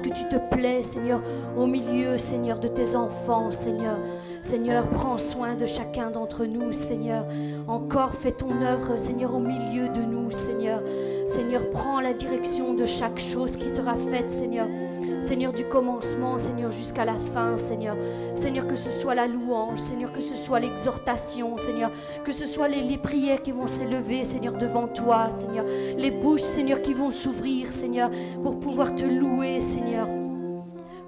que tu te plais, Seigneur, au milieu, Seigneur, de tes enfants, Seigneur. Seigneur, prends soin de chacun d'entre nous, Seigneur. Encore fais ton œuvre, Seigneur, au milieu de nous, Seigneur. Seigneur, prends la direction de chaque chose qui sera faite, Seigneur. Seigneur, du commencement, Seigneur, jusqu'à la fin, Seigneur. Seigneur, que ce soit la louange, Seigneur, que ce soit l'exhortation, Seigneur, que ce soit les, prières qui vont s'élever, Seigneur, devant toi, Seigneur. Les bouches, Seigneur, qui vont s'ouvrir, Seigneur, pour pouvoir te louer, Seigneur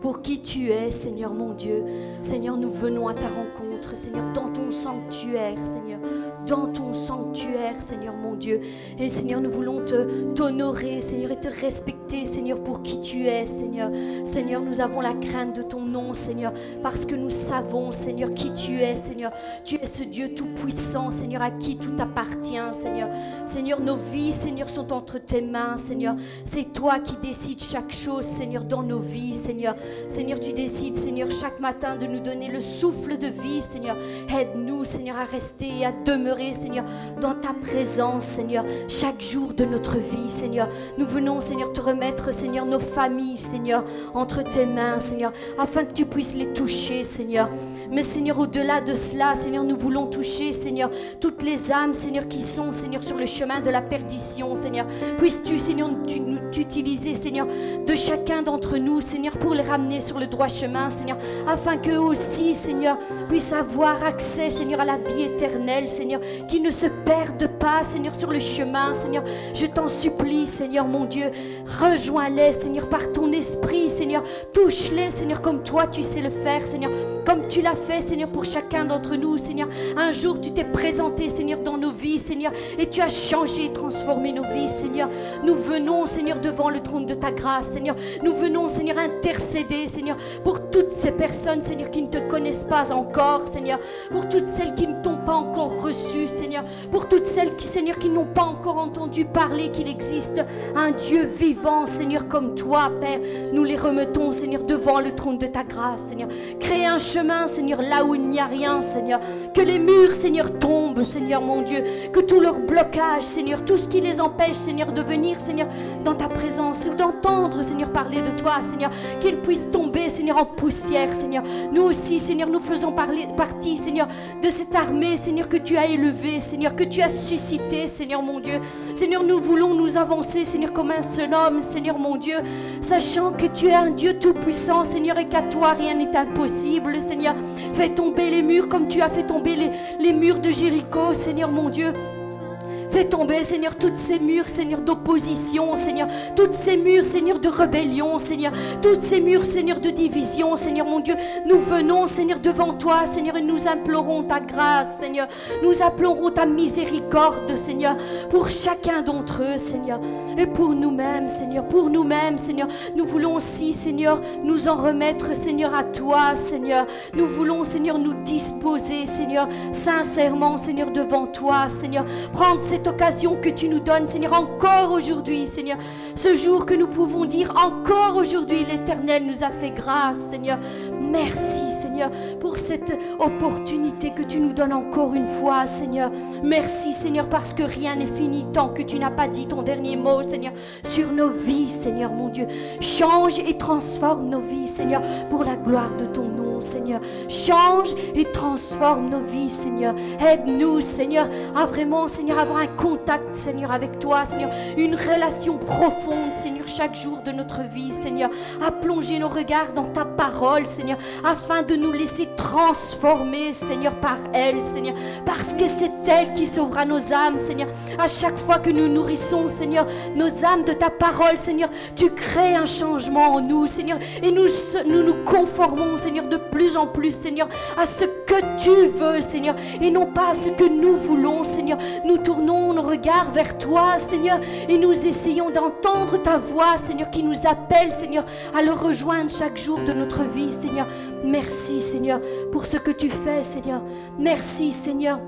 pour qui tu es, Seigneur mon Dieu. Seigneur, nous venons à ta rencontre, Seigneur, dans ton sanctuaire, Seigneur, dans ton sanctuaire, Seigneur mon Dieu. Et Seigneur, nous voulons te t'honorer, Seigneur, et te respecter, Seigneur, pour qui tu es, Seigneur. Seigneur, nous avons la crainte de ton nom, Seigneur, parce que nous savons, Seigneur, qui tu es, Seigneur. Tu es ce Dieu tout-puissant, Seigneur, à qui tout appartient, Seigneur. Seigneur, nos vies, Seigneur, sont entre tes mains, Seigneur. C'est toi qui décides chaque chose, Seigneur, dans nos vies, Seigneur. Seigneur, tu décides, Seigneur, chaque matin de nous donner le souffle de vie, Seigneur. Aide-nous, Seigneur, à rester et à demeurer, Seigneur, dans ta présence, Seigneur, chaque jour de notre vie, Seigneur. Nous venons, Seigneur, te remettre, Seigneur, nos familles, Seigneur, entre tes mains, Seigneur, afin que tu puisses les toucher, Seigneur. Mais, Seigneur, au-delà de cela, Seigneur, nous voulons toucher, Seigneur, toutes les âmes, Seigneur, qui sont, Seigneur, sur le chemin de la perdition, Seigneur. Puisses-tu, Seigneur, nous utiliser, Seigneur, de chacun d'entre nous, Seigneur, pour les ramener sur le droit chemin, Seigneur, afin qu'eux aussi, Seigneur, puissent avoir accès, Seigneur, à la vie éternelle, Seigneur, qu'ils ne se perdent pas, Seigneur, sur le chemin, Seigneur. Je t'en supplie, Seigneur, mon Dieu, rejoins-les, Seigneur, par ton esprit, Seigneur. Touche-les, Seigneur, comme toi tu sais le faire, Seigneur, comme tu l'as fait, Seigneur, pour chacun d'entre nous, Seigneur. Un jour, tu t'es présenté, Seigneur, dans nos vies, Seigneur, et tu as changé et transformé nos vies, Seigneur. Nous venons, Seigneur, devant le trône de ta grâce, Seigneur. Nous venons, Seigneur, intercéder, Seigneur, pour toutes ces personnes, Seigneur, qui ne te connaissent pas encore, Seigneur. Pour toutes celles qui ne t'ont pas encore reçu, Seigneur. Pour toutes celles qui, Seigneur, qui n'ont pas encore entendu parler qu'il existe un Dieu vivant, Seigneur, comme toi, Père. Nous les remettons, Seigneur, devant le trône de ta grâce, Seigneur. Crée un chemin, Seigneur, là où il n'y a rien, Seigneur. Que les murs, Seigneur, tombent, Seigneur, mon Dieu. Que tout leur blocage, Seigneur, tout ce qui les empêche, Seigneur, de venir, Seigneur, dans ta présence, d'entendre, Seigneur, parler de toi, Seigneur, qu'ils puissent tomber, Seigneur, en poussière, Seigneur. Nous aussi, Seigneur, nous faisons partie, Seigneur, de cette armée, Seigneur, que tu as élevée, Seigneur, que tu as suscité, Seigneur, mon Dieu. Seigneur, nous voulons nous avancer, Seigneur, comme un seul homme, Seigneur, mon Dieu, sachant que tu es un Dieu tout-puissant, Seigneur, et qu'à toi rien n'est impossible, Seigneur. Fais tomber les murs comme tu as fait tomber les, les murs de Jéricho, Seigneur, mon Dieu. Fais tomber, Seigneur, toutes ces murs, Seigneur, d'opposition, Seigneur. Toutes ces murs, Seigneur, de rébellion, Seigneur. Toutes ces murs, Seigneur, de division, Seigneur, mon Dieu. Nous venons, Seigneur, devant toi, Seigneur, et nous implorons ta grâce, Seigneur. Nous implorons ta miséricorde, Seigneur, pour chacun d'entre eux, Seigneur. Et pour nous-mêmes, Seigneur, pour nous-mêmes, Seigneur. Nous voulons aussi, Seigneur, nous en remettre, Seigneur, à toi, Seigneur. Nous voulons, Seigneur, nous disposer, Seigneur, sincèrement, Seigneur, devant toi, Seigneur. Prendre cette occasion que tu nous donnes, Seigneur, encore aujourd'hui, Seigneur. Ce jour que nous pouvons dire encore aujourd'hui, l'Éternel nous a fait grâce, Seigneur. Merci, Seigneur, pour cette opportunité que tu nous donnes encore une fois, Seigneur. Merci, Seigneur, parce que rien n'est fini tant que tu n'as pas dit ton dernier mot, Seigneur, sur nos vies, Seigneur, mon Dieu. Change et transforme nos vies, Seigneur, pour la gloire de ton nom, Seigneur. Change et transforme nos vies, Seigneur. Aide-nous, Seigneur, à vraiment, Seigneur, avoir un contact, Seigneur, avec toi, Seigneur. Une relation profonde, Seigneur, chaque jour de notre vie, Seigneur. À plonger nos regards dans ta parole, Seigneur, afin de nous laisser transformer, Seigneur, par elle, Seigneur. Parce que c'est elle qui sauvera nos âmes, Seigneur. À chaque fois que nous nourrissons, Seigneur, nos âmes de ta parole, Seigneur, tu crées un changement en nous, Seigneur. Et nous nous, conformons, Seigneur, de plus en plus, Seigneur, à ce que tu veux, Seigneur, et non pas à ce que nous voulons, Seigneur. Nous tournons nos regards vers toi, Seigneur, et nous essayons d'entendre ta voix, Seigneur, qui nous appelle, Seigneur, à le rejoindre chaque jour de notre vie, Seigneur. Merci, Seigneur, pour ce que tu fais, Seigneur. Merci, Seigneur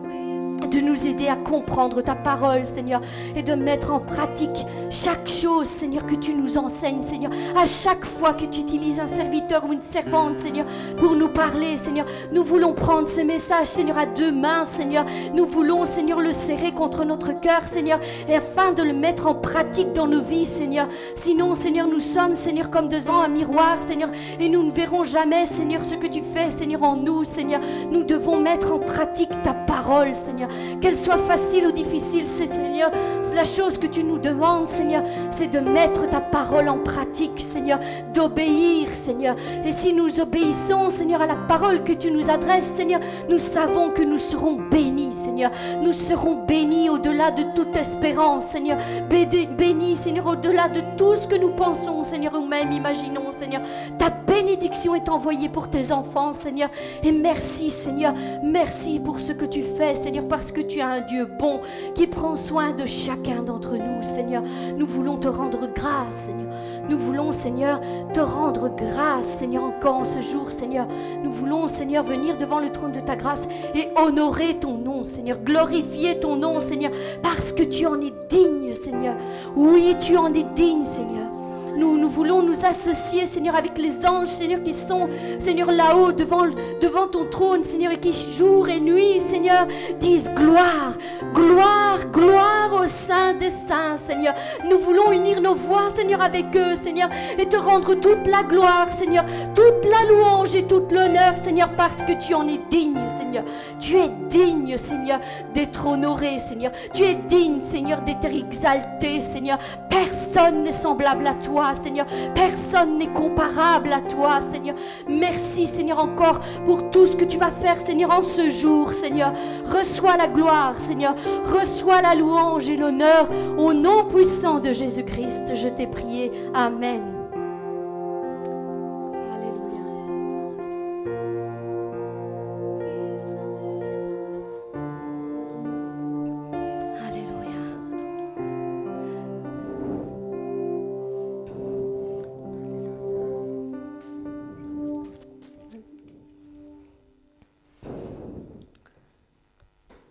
de nous aider à comprendre ta parole, Seigneur, et de mettre en pratique chaque chose, Seigneur, que tu nous enseignes, Seigneur. À chaque fois que tu utilises un serviteur ou une servante, Seigneur, pour nous parler, Seigneur, nous voulons prendre ce message, Seigneur, à deux mains, Seigneur. Nous voulons, Seigneur, le serrer contre notre cœur, Seigneur, et afin de le mettre en pratique dans nos vies, Seigneur. Sinon, Seigneur, nous sommes, Seigneur, comme devant un miroir, Seigneur, et nous ne verrons jamais, Seigneur, ce que tu fais, Seigneur, en nous, Seigneur. Nous devons mettre en pratique ta parole, Seigneur. Qu'elle soit facile ou difficile, Seigneur, la chose que tu nous demandes, Seigneur, c'est de mettre ta parole en pratique, Seigneur, d'obéir, Seigneur. Et si nous obéissons, Seigneur, à la parole que tu nous adresses, Seigneur, nous savons que nous serons bénis, Seigneur. Nous serons bénis au-delà de toute espérance, Seigneur. Bénis, Seigneur, au-delà de tout ce que nous pensons, Seigneur, ou même imaginons, Seigneur. Ta bénédiction est envoyée pour tes enfants, Seigneur. Et merci, Seigneur. Merci pour ce que tu fais, Seigneur, que tu as un Dieu bon qui prend soin de chacun d'entre nous, Seigneur. Nous voulons te rendre grâce, Seigneur. Nous voulons, Seigneur, te rendre grâce, Seigneur, encore en ce jour, Seigneur. Nous voulons, Seigneur, venir devant le trône de ta grâce et honorer ton nom, Seigneur. Glorifier ton nom, Seigneur, parce que tu en es digne, Seigneur. Oui, tu en es digne, Seigneur. Nous, voulons nous associer, Seigneur, avec les anges, Seigneur, qui sont, Seigneur, là-haut, devant, devant ton trône, Seigneur, et qui jour et nuit, Seigneur, disent gloire, gloire, gloire au Saint des Saints, Seigneur. Nous voulons unir nos voix, Seigneur, avec eux, Seigneur, et te rendre toute la gloire, Seigneur, toute la louange et toute l'honneur, Seigneur, parce que tu en es digne, Seigneur. Tu es digne, Seigneur, d'être honoré, Seigneur. Tu es digne, Seigneur, d'être exalté, Seigneur. Personne n'est semblable à toi. Seigneur. Personne n'est comparable à toi, Seigneur. Merci, Seigneur, encore pour tout ce que tu vas faire, Seigneur, en ce jour, Seigneur. Reçois la gloire, Seigneur. Reçois la louange et l'honneur. Au nom puissant de Jésus-Christ, je t'ai prié. Amen.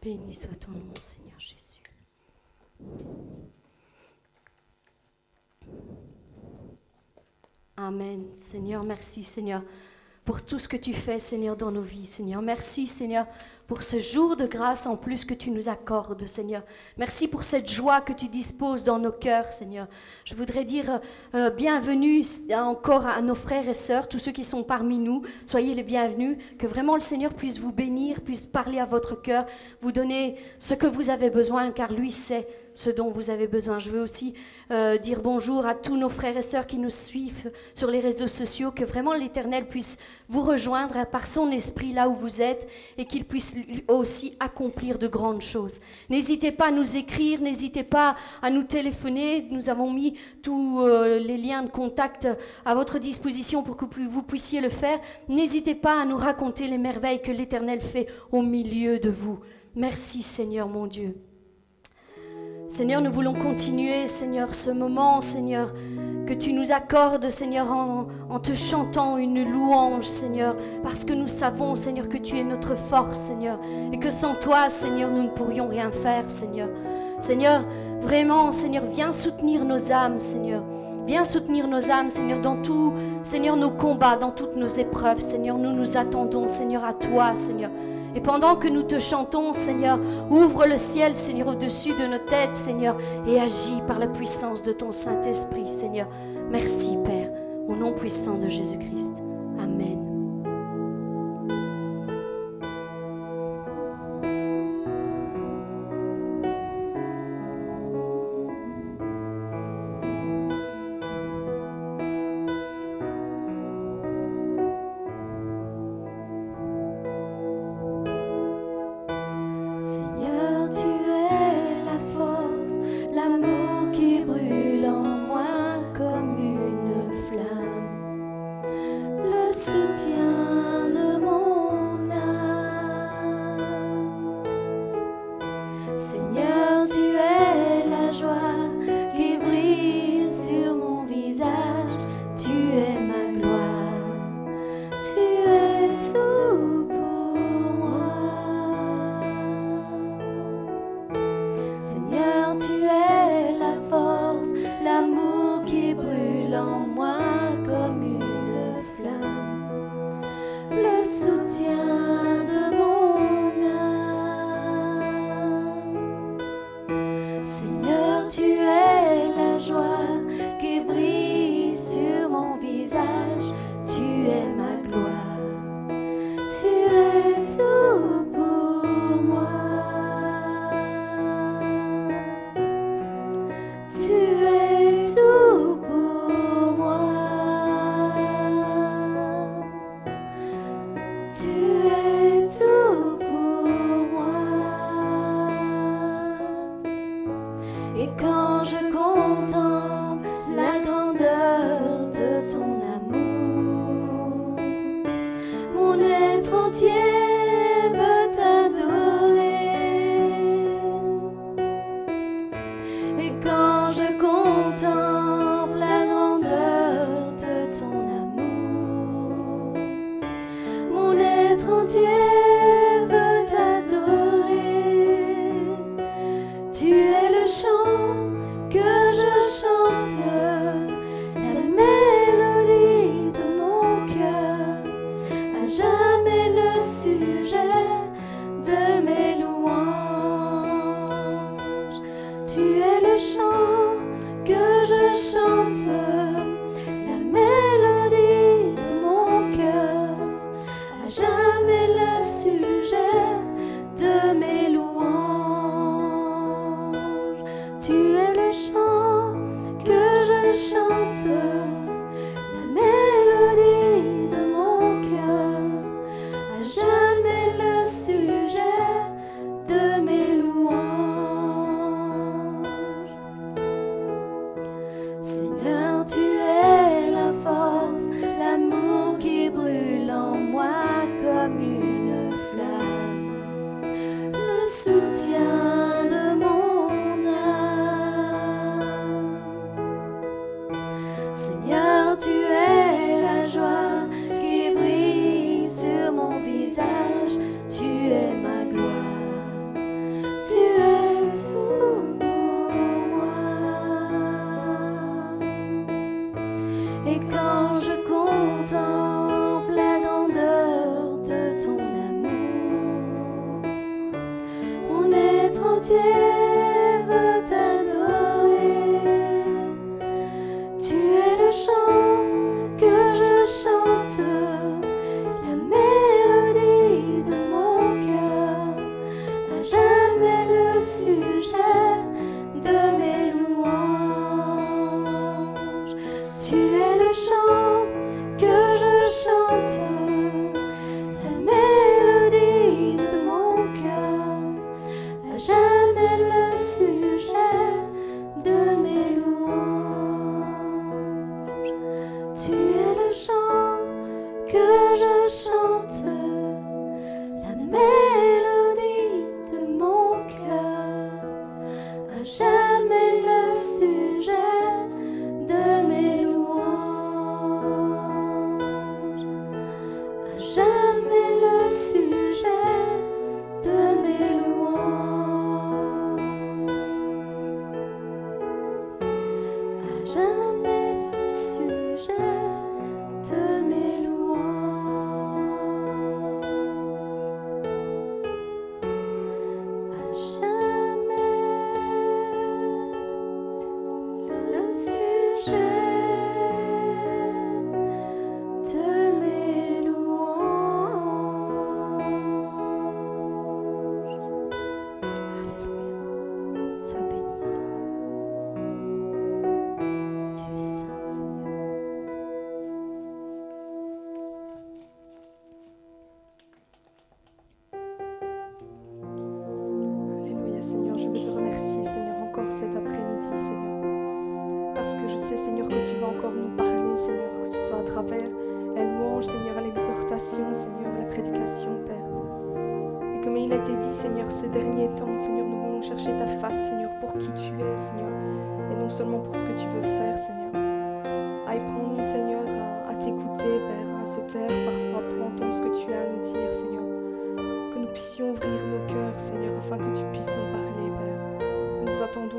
Béni soit ton nom, Seigneur Jésus. Amen. Seigneur, merci, Seigneur, pour tout ce que tu fais, Seigneur, dans nos vies, Seigneur. Merci, Seigneur, pour ce jour de grâce en plus que tu nous accordes, Seigneur. Merci pour cette joie que tu disposes dans nos cœurs, Seigneur. Je voudrais dire euh, bienvenue encore à nos frères et sœurs, tous ceux qui sont parmi nous. Soyez les bienvenus. Que vraiment le Seigneur puisse vous bénir, puisse parler à votre cœur, vous donner ce que vous avez besoin, car lui sait ce dont vous avez besoin. Je veux aussi euh, dire bonjour à tous nos frères et sœurs qui nous suivent sur les réseaux sociaux, que vraiment l'Éternel puisse vous rejoindre par son esprit là où vous êtes et qu'il puisse aussi accomplir de grandes choses. N'hésitez pas à nous écrire, n'hésitez pas à nous téléphoner. Nous avons mis tous euh, les liens de contact à votre disposition pour que vous puissiez le faire. N'hésitez pas à nous raconter les merveilles que l'Éternel fait au milieu de vous. Merci Seigneur mon Dieu. Seigneur, nous voulons continuer, Seigneur, ce moment, Seigneur, que tu nous accordes, Seigneur, en, te chantant une louange, Seigneur, parce que nous savons, Seigneur, que tu es notre force, Seigneur, et que sans toi, Seigneur, nous ne pourrions rien faire, Seigneur. Seigneur, vraiment, Seigneur, viens soutenir nos âmes, Seigneur. Viens soutenir nos âmes, Seigneur, dans tout, Seigneur, nos combats, dans toutes nos épreuves, Seigneur. Nous nous attendons, Seigneur, à toi, Seigneur. Et pendant que nous te chantons, Seigneur, ouvre le ciel, Seigneur, au-dessus de nos têtes, Seigneur, et agis par la puissance de ton Saint-Esprit, Seigneur. Merci, Père, au nom puissant de Jésus-Christ. Amen.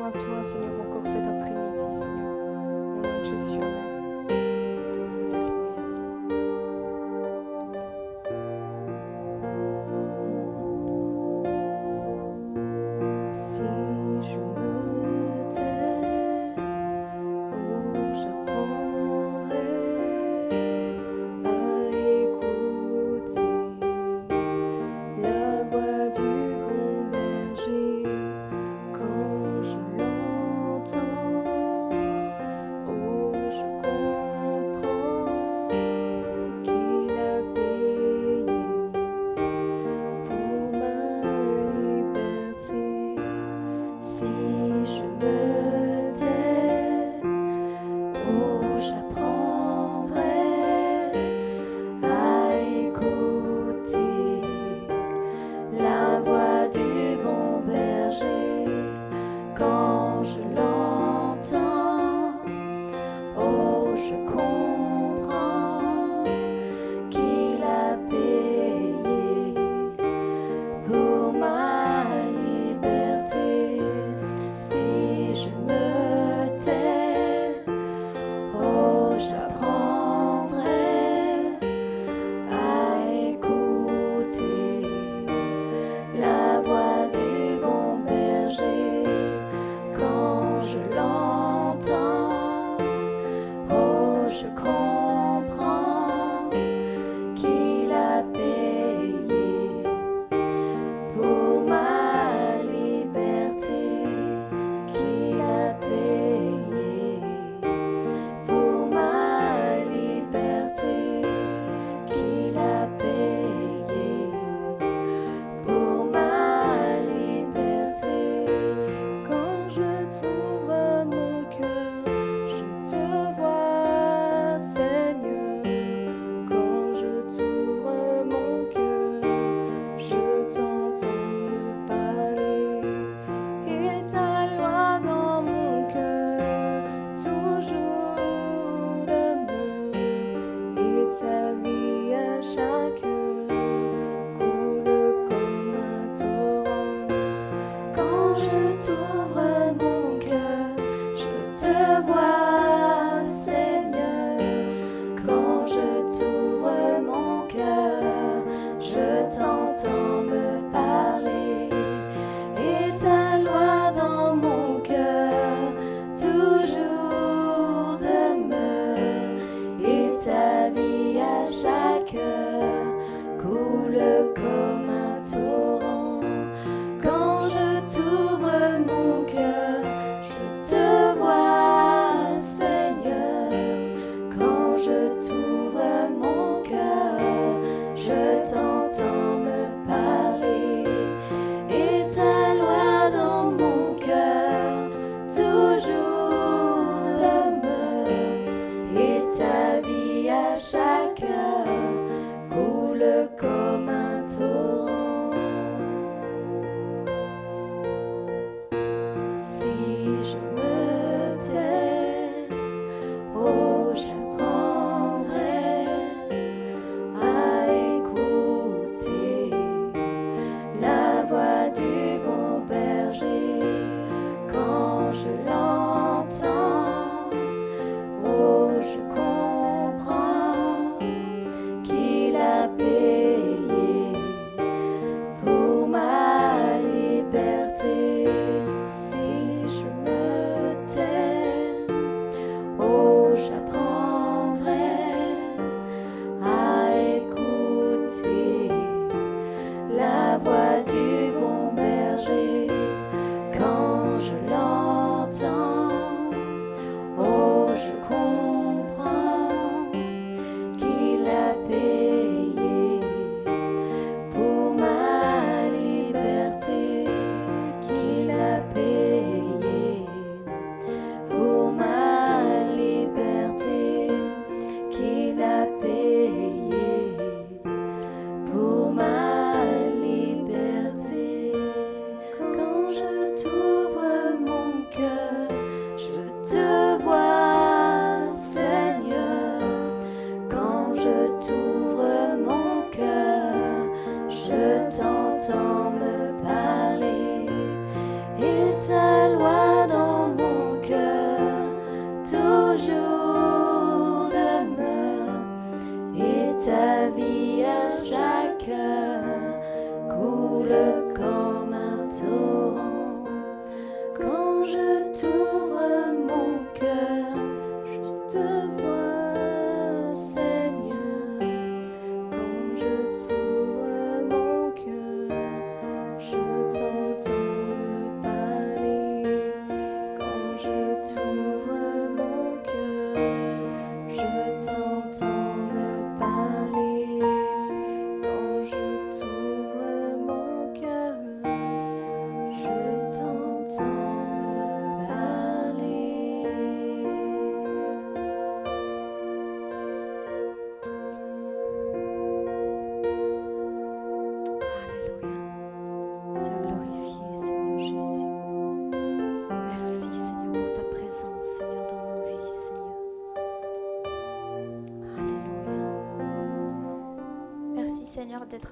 T'ouvre mon cœur, je te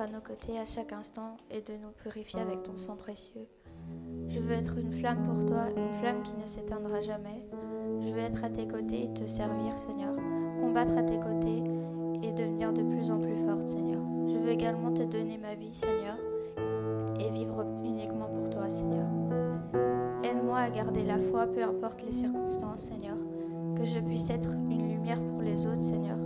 à nos côtés à chaque instant et de nous purifier avec ton sang précieux. Je veux être une flamme pour toi, une flamme qui ne s'éteindra jamais. Je veux être à tes côtés et te servir, Seigneur, combattre à tes côtés et devenir de plus en plus forte, Seigneur. Je veux également te donner ma vie, Seigneur, et vivre uniquement pour toi, Seigneur. Aide-moi à garder la foi, peu importe les circonstances, Seigneur, que je puisse être une lumière pour les autres, Seigneur,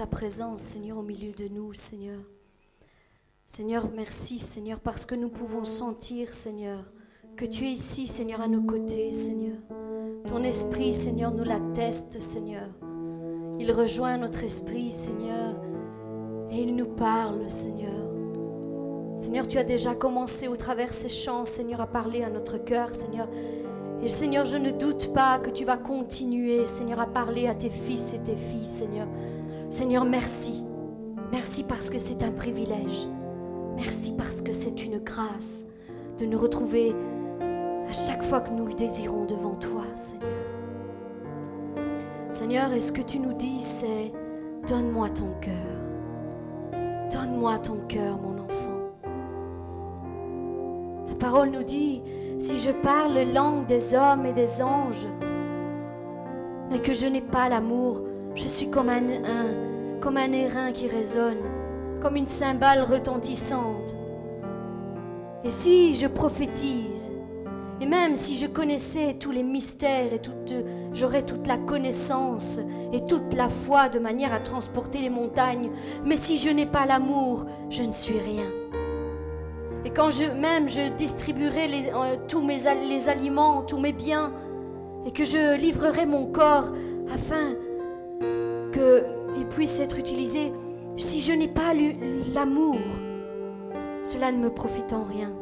ta présence, Seigneur, au milieu de nous, Seigneur. Seigneur, merci, Seigneur, parce que nous pouvons sentir, Seigneur, que tu es ici, Seigneur, à nos côtés, Seigneur. Ton esprit, Seigneur, nous l'atteste, Seigneur. Il rejoint notre esprit, Seigneur, et il nous parle, Seigneur. Seigneur, tu as déjà commencé au travers ces chants, Seigneur, à parler à notre cœur, Seigneur. Et Seigneur, je ne doute pas que tu vas continuer, Seigneur, à parler à tes fils et tes filles, Seigneur. Seigneur, merci. Merci parce que c'est un privilège. Merci parce que c'est une grâce de nous retrouver à chaque fois que nous le désirons devant toi, Seigneur. Seigneur, et ce que tu nous dis, c'est donne-moi ton cœur. Donne-moi ton cœur, mon enfant. Ta parole nous dit, si je parle langue des hommes et des anges, mais que je n'ai pas l'amour, je suis comme un, airain qui résonne, comme une cymbale retentissante. Et si je prophétise, et même si je connaissais tous les mystères et j'aurais toute la connaissance et toute la foi de manière à transporter les montagnes, mais si je n'ai pas l'amour, je ne suis rien. Et quand même je distribuerai euh, tous mes, les aliments, tous mes biens, et que je livrerai mon corps afin qu'il puisse être utilisé. Si je n'ai pas l'amour, cela ne me profite en rien.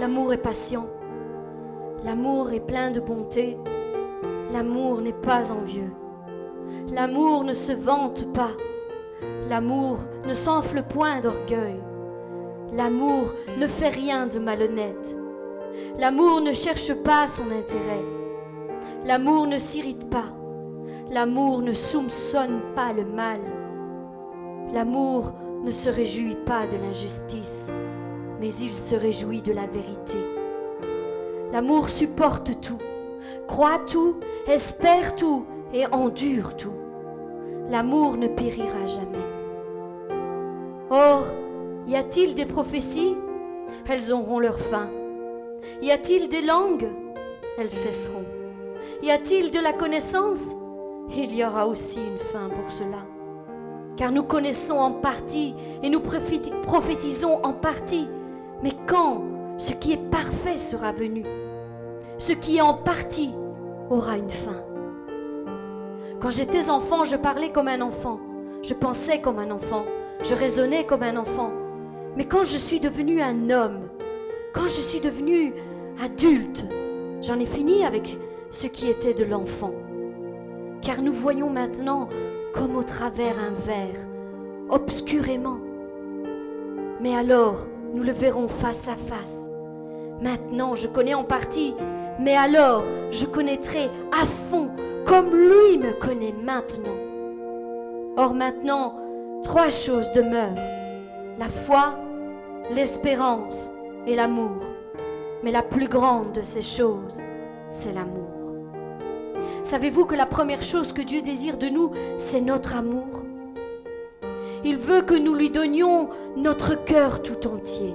L'amour est patient. L'amour est plein de bonté. L'amour n'est pas envieux. L'amour ne se vante pas. L'amour ne s'enfle point d'orgueil. L'amour ne fait rien de malhonnête. L'amour ne cherche pas son intérêt. L'amour ne s'irrite pas. L'amour ne soupçonne pas le mal. L'amour ne se réjouit pas de l'injustice, mais il se réjouit de la vérité. L'amour supporte tout, croit tout, espère tout et endure tout. L'amour ne périra jamais. Or, y a-t-il des prophéties? Elles auront leur fin. Y a-t-il des langues? Elles cesseront. Y a-t-il de la connaissance? Il y aura aussi une fin pour cela. Car nous connaissons en partie et nous prophétisons en partie. Mais quand ce qui est parfait sera venu, ce qui est en partie aura une fin. Quand j'étais enfant, je parlais comme un enfant, je pensais comme un enfant, je raisonnais comme un enfant. Mais quand je suis devenu un homme, quand je suis devenu adulte, j'en ai fini avec ce qui était de l'enfant. Car nous voyons maintenant comme au travers un verre, obscurément. Mais alors, nous le verrons face à face. Maintenant, je connais en partie, mais alors, je connaîtrai à fond comme lui me connaît maintenant. Or maintenant, trois choses demeurent. La foi, l'espérance et l'amour. Mais la plus grande de ces choses, c'est l'amour. Savez-vous que la première chose que Dieu désire de nous, c'est notre amour? Il veut que nous lui donnions notre cœur tout entier.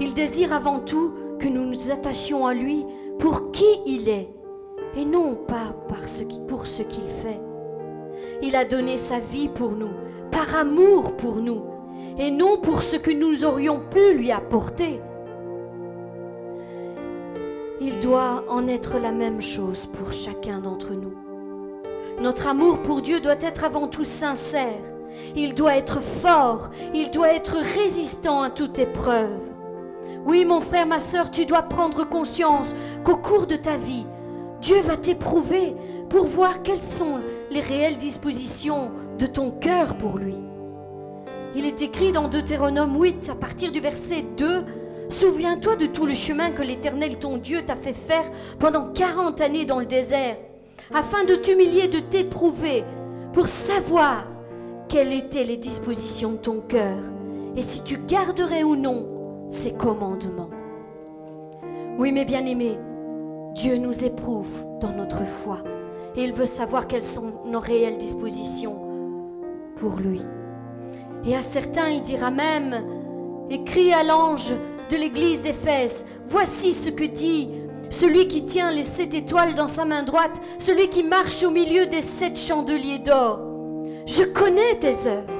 Il désire avant tout que nous nous attachions à lui pour qui il est et non pas pour ce qu'il fait. Il a donné sa vie pour nous, par amour pour nous, et non pour ce que nous aurions pu lui apporter. Il doit en être la même chose pour chacun d'entre nous. Notre amour pour Dieu doit être avant tout sincère. Il doit être fort. Il doit être résistant à toute épreuve. Oui, mon frère, ma sœur, tu dois prendre conscience qu'au cours de ta vie, Dieu va t'éprouver pour voir quelles sont les réelles dispositions de ton cœur pour lui. Il est écrit dans Deutéronome 8, à partir du verset 2, Souviens-toi de tout le chemin que l'Éternel ton Dieu t'a fait faire pendant quarante années dans le désert, afin de t'humilier, de t'éprouver, pour savoir quelles étaient les dispositions de ton cœur, et si tu garderais ou non ses commandements. Oui, mes bien-aimés, Dieu nous éprouve dans notre foi, et il veut savoir quelles sont nos réelles dispositions pour lui. Et à certains, il dira même, écrit à l'ange, de l'église d'Éphèse. Voici ce que dit celui qui tient les sept étoiles dans sa main droite, celui qui marche au milieu des sept chandeliers d'or. Je connais tes œuvres.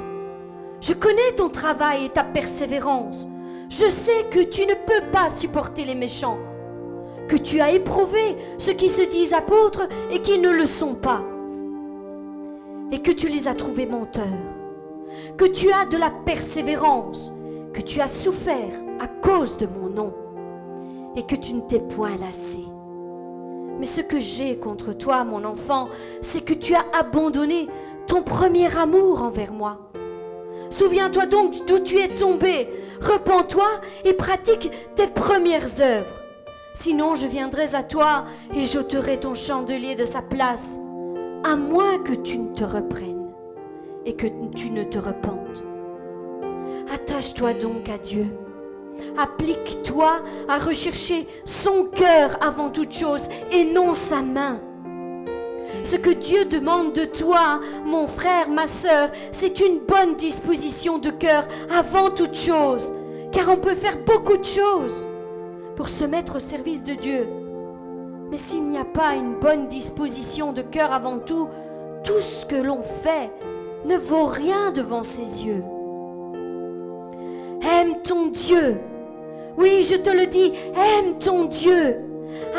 Je connais ton travail et ta persévérance. Je sais que tu ne peux pas supporter les méchants, que tu as éprouvé ceux qui se disent apôtres et qui ne le sont pas, et que tu les as trouvés menteurs, que tu as de la persévérance, que tu as souffert à cause de mon nom et que tu ne t'es point lassé. Mais ce que j'ai contre toi, mon enfant, c'est que tu as abandonné ton premier amour envers moi. Souviens-toi donc d'où tu es tombé, repens-toi et pratique tes premières œuvres. Sinon je viendrai à toi et j'ôterai ton chandelier de sa place, à moins que tu ne te reprennes et que tu ne te repentes. Attache-toi donc à Dieu. Applique-toi à rechercher son cœur avant toute chose et non sa main. Ce que Dieu demande de toi, mon frère, ma sœur, c'est une bonne disposition de cœur avant toute chose. Car on peut faire beaucoup de choses pour se mettre au service de Dieu. Mais s'il n'y a pas une bonne disposition de cœur avant tout, tout ce que l'on fait ne vaut rien devant ses yeux. Aime ton Dieu. Oui, je te le dis, aime ton Dieu.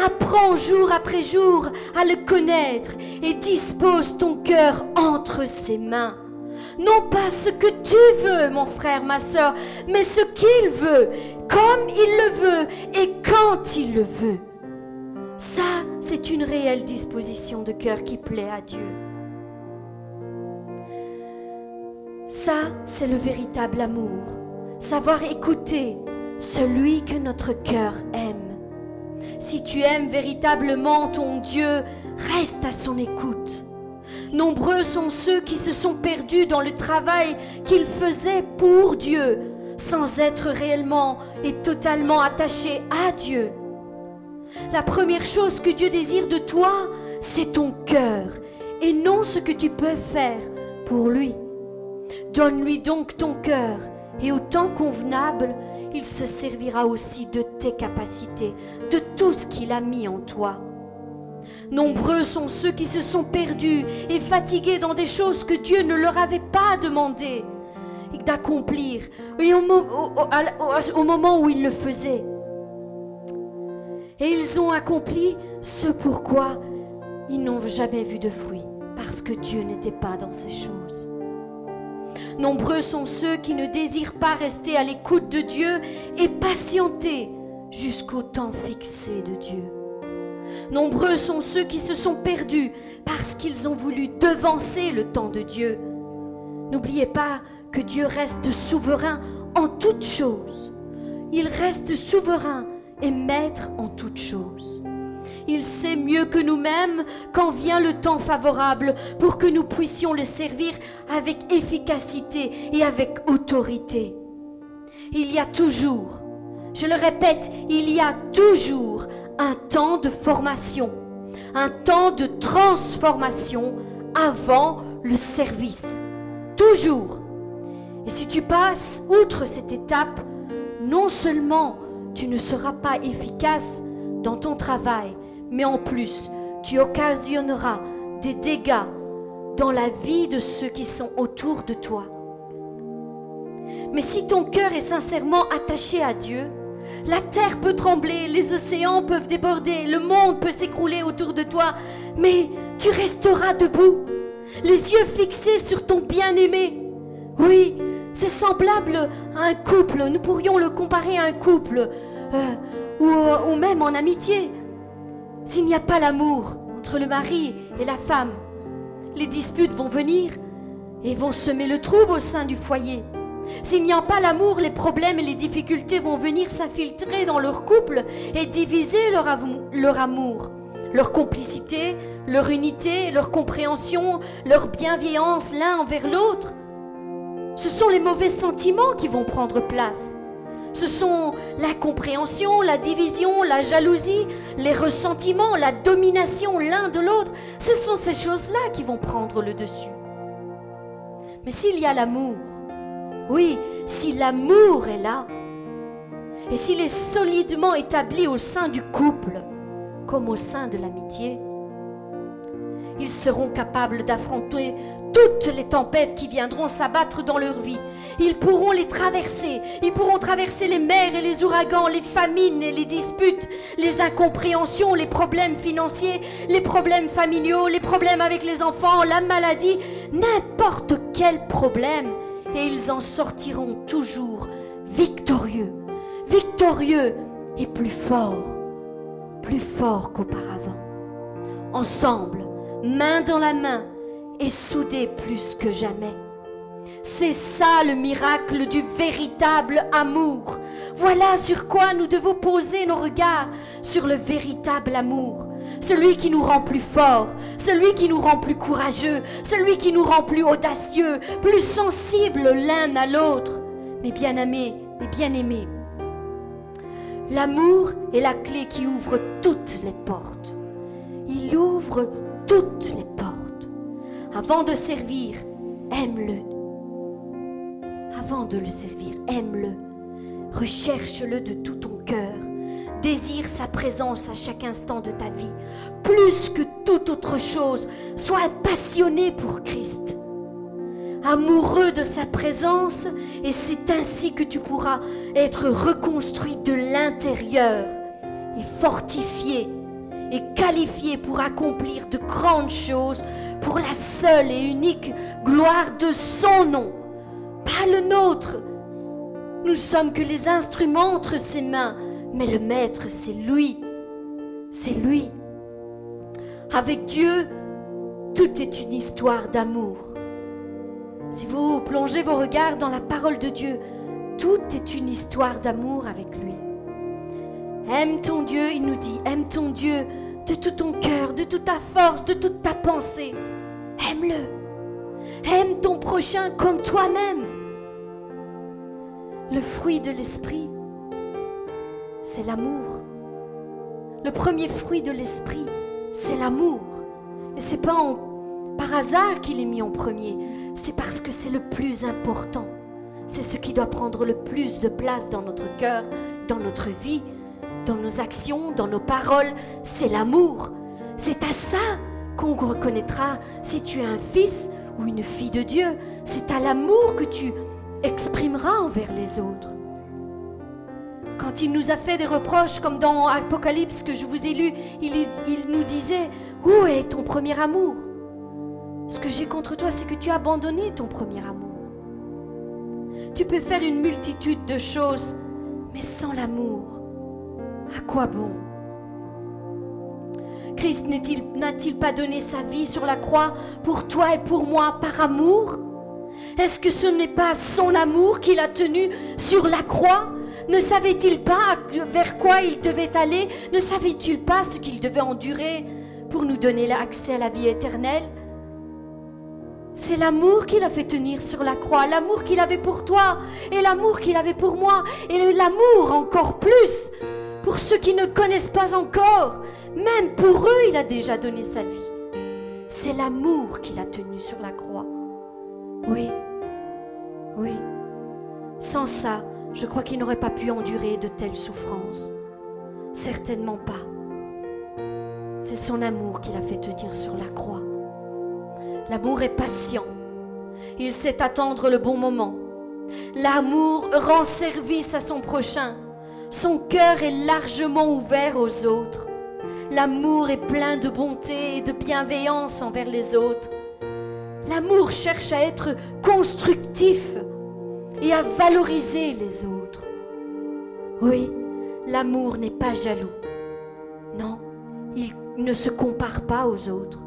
Apprends jour après jour à le connaître et dispose ton cœur entre ses mains. Non pas ce que tu veux, mon frère, ma soeur, mais ce qu'il veut, comme il le veut et quand il le veut. Ça, c'est une réelle disposition de cœur qui plaît à Dieu. Ça, c'est le véritable amour savoir écouter celui que notre cœur aime. Si tu aimes véritablement ton Dieu, reste à son écoute. Nombreux sont ceux qui se sont perdus dans le travail qu'ils faisaient pour Dieu, sans être réellement et totalement attachés à Dieu. La première chose que Dieu désire de toi, c'est ton cœur, et non ce que tu peux faire pour lui. Donne-lui donc ton cœur et au temps convenable, il se servira aussi de tes capacités, de tout ce qu'il a mis en toi. Nombreux sont ceux qui se sont perdus et fatigués dans des choses que Dieu ne leur avait pas demandé d'accomplir et au, au, moment où ils le faisaient. Et ils ont accompli ce pourquoi ils n'ont jamais vu de fruits, parce que Dieu n'était pas dans ces choses. Nombreux sont ceux qui ne désirent pas rester à l'écoute de Dieu et patienter jusqu'au temps fixé de Dieu. Nombreux sont ceux qui se sont perdus parce qu'ils ont voulu devancer le temps de Dieu. N'oubliez pas que Dieu reste souverain en toutes choses. Il reste souverain et maître en toutes choses. Il sait mieux que nous-mêmes quand vient le temps favorable pour que nous puissions le servir avec efficacité et avec autorité. Il y a toujours, je le répète, il y a toujours un temps de formation, un temps de transformation avant le service. Toujours. Et si tu passes outre cette étape, non seulement tu ne seras pas efficace dans ton travail, mais en plus, tu occasionneras des dégâts dans la vie de ceux qui sont autour de toi. Mais si ton cœur est sincèrement attaché à Dieu, la terre peut trembler, les océans peuvent déborder, le monde peut s'écrouler autour de toi, mais tu resteras debout, les yeux fixés sur ton bien-aimé. Oui, c'est semblable à un couple, nous pourrions le comparer à un couple, euh, ou, ou même en amitié. S'il n'y a pas l'amour entre le mari et la femme, les disputes vont venir et vont semer le trouble au sein du foyer. S'il n'y a pas l'amour, les problèmes et les difficultés vont venir s'infiltrer dans leur couple et diviser leur, amour, leur complicité, leur unité, leur compréhension, leur bienveillance l'un envers l'autre. Ce sont les mauvais sentiments qui vont prendre place. Ce sont l'incompréhension, la division, la jalousie, les ressentiments, la domination l'un de l'autre. Ce sont ces choses-là qui vont prendre le dessus. Mais s'il y a l'amour, oui, si l'amour est là, et s'il est solidement établi au sein du couple, comme au sein de l'amitié, ils seront capables d'affronter toutes les tempêtes qui viendront s'abattre dans leur vie. Ils pourront les traverser. Ils pourront traverser les mers et les ouragans, les famines et les disputes, les incompréhensions, les problèmes financiers, les problèmes familiaux, les problèmes avec les enfants, la maladie, n'importe quel problème. Et ils en sortiront toujours victorieux, victorieux et plus forts, plus forts qu'auparavant. Ensemble, main dans la main, et soudés plus que jamais. C'est ça le miracle du véritable amour. Voilà sur quoi nous devons poser nos regards, sur le véritable amour. Celui qui nous rend plus forts, celui qui nous rend plus courageux, celui qui nous rend plus audacieux, plus sensibles l'un à l'autre. Mes bien-aimés, mes bien-aimés, l'amour est la clé qui ouvre toutes les portes. Il ouvre toutes les portes. Avant de servir, aime-le. Avant de le servir, aime-le. Recherche-le de tout ton cœur. Désire sa présence à chaque instant de ta vie. Plus que toute autre chose, sois passionné pour Christ. Amoureux de sa présence, et c'est ainsi que tu pourras être reconstruit de l'intérieur et fortifié et qualifié pour accomplir de grandes choses pour la seule et unique gloire de son nom, pas le nôtre. Nous sommes que les instruments entre ses mains, mais le Maître, c'est lui. C'est lui. Avec Dieu, tout est une histoire d'amour. Si vous plongez vos regards dans la parole de Dieu, tout est une histoire d'amour avec lui. Aime ton Dieu, il nous dit, aime ton Dieu de tout ton cœur, de toute ta force, de toute ta pensée. Aime-le. Aime ton prochain comme toi-même. Le fruit de l'esprit, c'est l'amour. Le premier fruit de l'esprit, c'est l'amour. Et c'est pas par hasard qu'il est mis en premier, c'est parce que c'est le plus important. C'est ce qui doit prendre le plus de place dans notre cœur, dans notre vie, dans nos actions, dans nos paroles. C'est l'amour. C'est à ça qu'on reconnaîtra si tu es un fils ou une fille de Dieu. C'est à l'amour que tu exprimeras envers les autres. Quand il nous a fait des reproches, comme dans Apocalypse que je vous ai lu, il, il nous disait, où est ton premier amour? Ce que j'ai contre toi, c'est que tu as abandonné ton premier amour. Tu peux faire une multitude de choses, mais sans l'amour, à quoi bon? Christ n'a-t-il pas donné sa vie sur la croix pour toi et pour moi par amour? Est-ce que ce n'est pas son amour qu'il a tenu sur la croix? Ne savait-il pas vers quoi il devait aller? Ne savait-il pas ce qu'il devait endurer pour nous donner l'accès à la vie éternelle? C'est l'amour qu'il a fait tenir sur la croix, l'amour qu'il avait pour toi et l'amour qu'il avait pour moi et l'amour encore plus pour ceux qui ne le connaissent pas encore. Même pour eux, il a déjà donné sa vie. C'est l'amour qu'il a tenu sur la croix. Oui, oui. Sans ça, je crois qu'il n'aurait pas pu endurer de telles souffrances. Certainement pas. C'est son amour qu'il a fait tenir sur la croix. L'amour est patient. Il sait attendre le bon moment. L'amour rend service à son prochain. Son cœur est largement ouvert aux autres. L'amour est plein de bonté et de bienveillance envers les autres. L'amour cherche à être constructif et à valoriser les autres. Oui, l'amour n'est pas jaloux. Non, il ne se compare pas aux autres.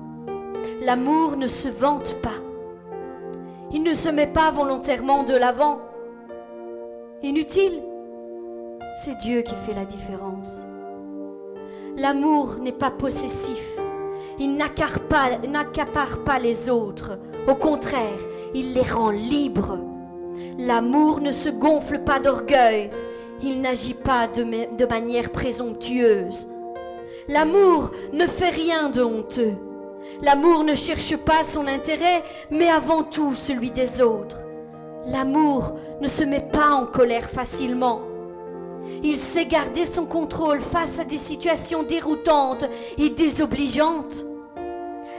L'amour ne se vante pas. Il ne se met pas volontairement de l'avant. Inutile. C'est Dieu qui fait la différence. L'amour n'est pas possessif. Il n'accapare pas, les autres. Au contraire, il les rend libres. L'amour ne se gonfle pas d'orgueil. Il n'agit pas de, manière présomptueuse. L'amour ne fait rien de honteux. L'amour ne cherche pas son intérêt, mais avant tout celui des autres. L'amour ne se met pas en colère facilement. Il sait garder son contrôle face à des situations déroutantes et désobligeantes.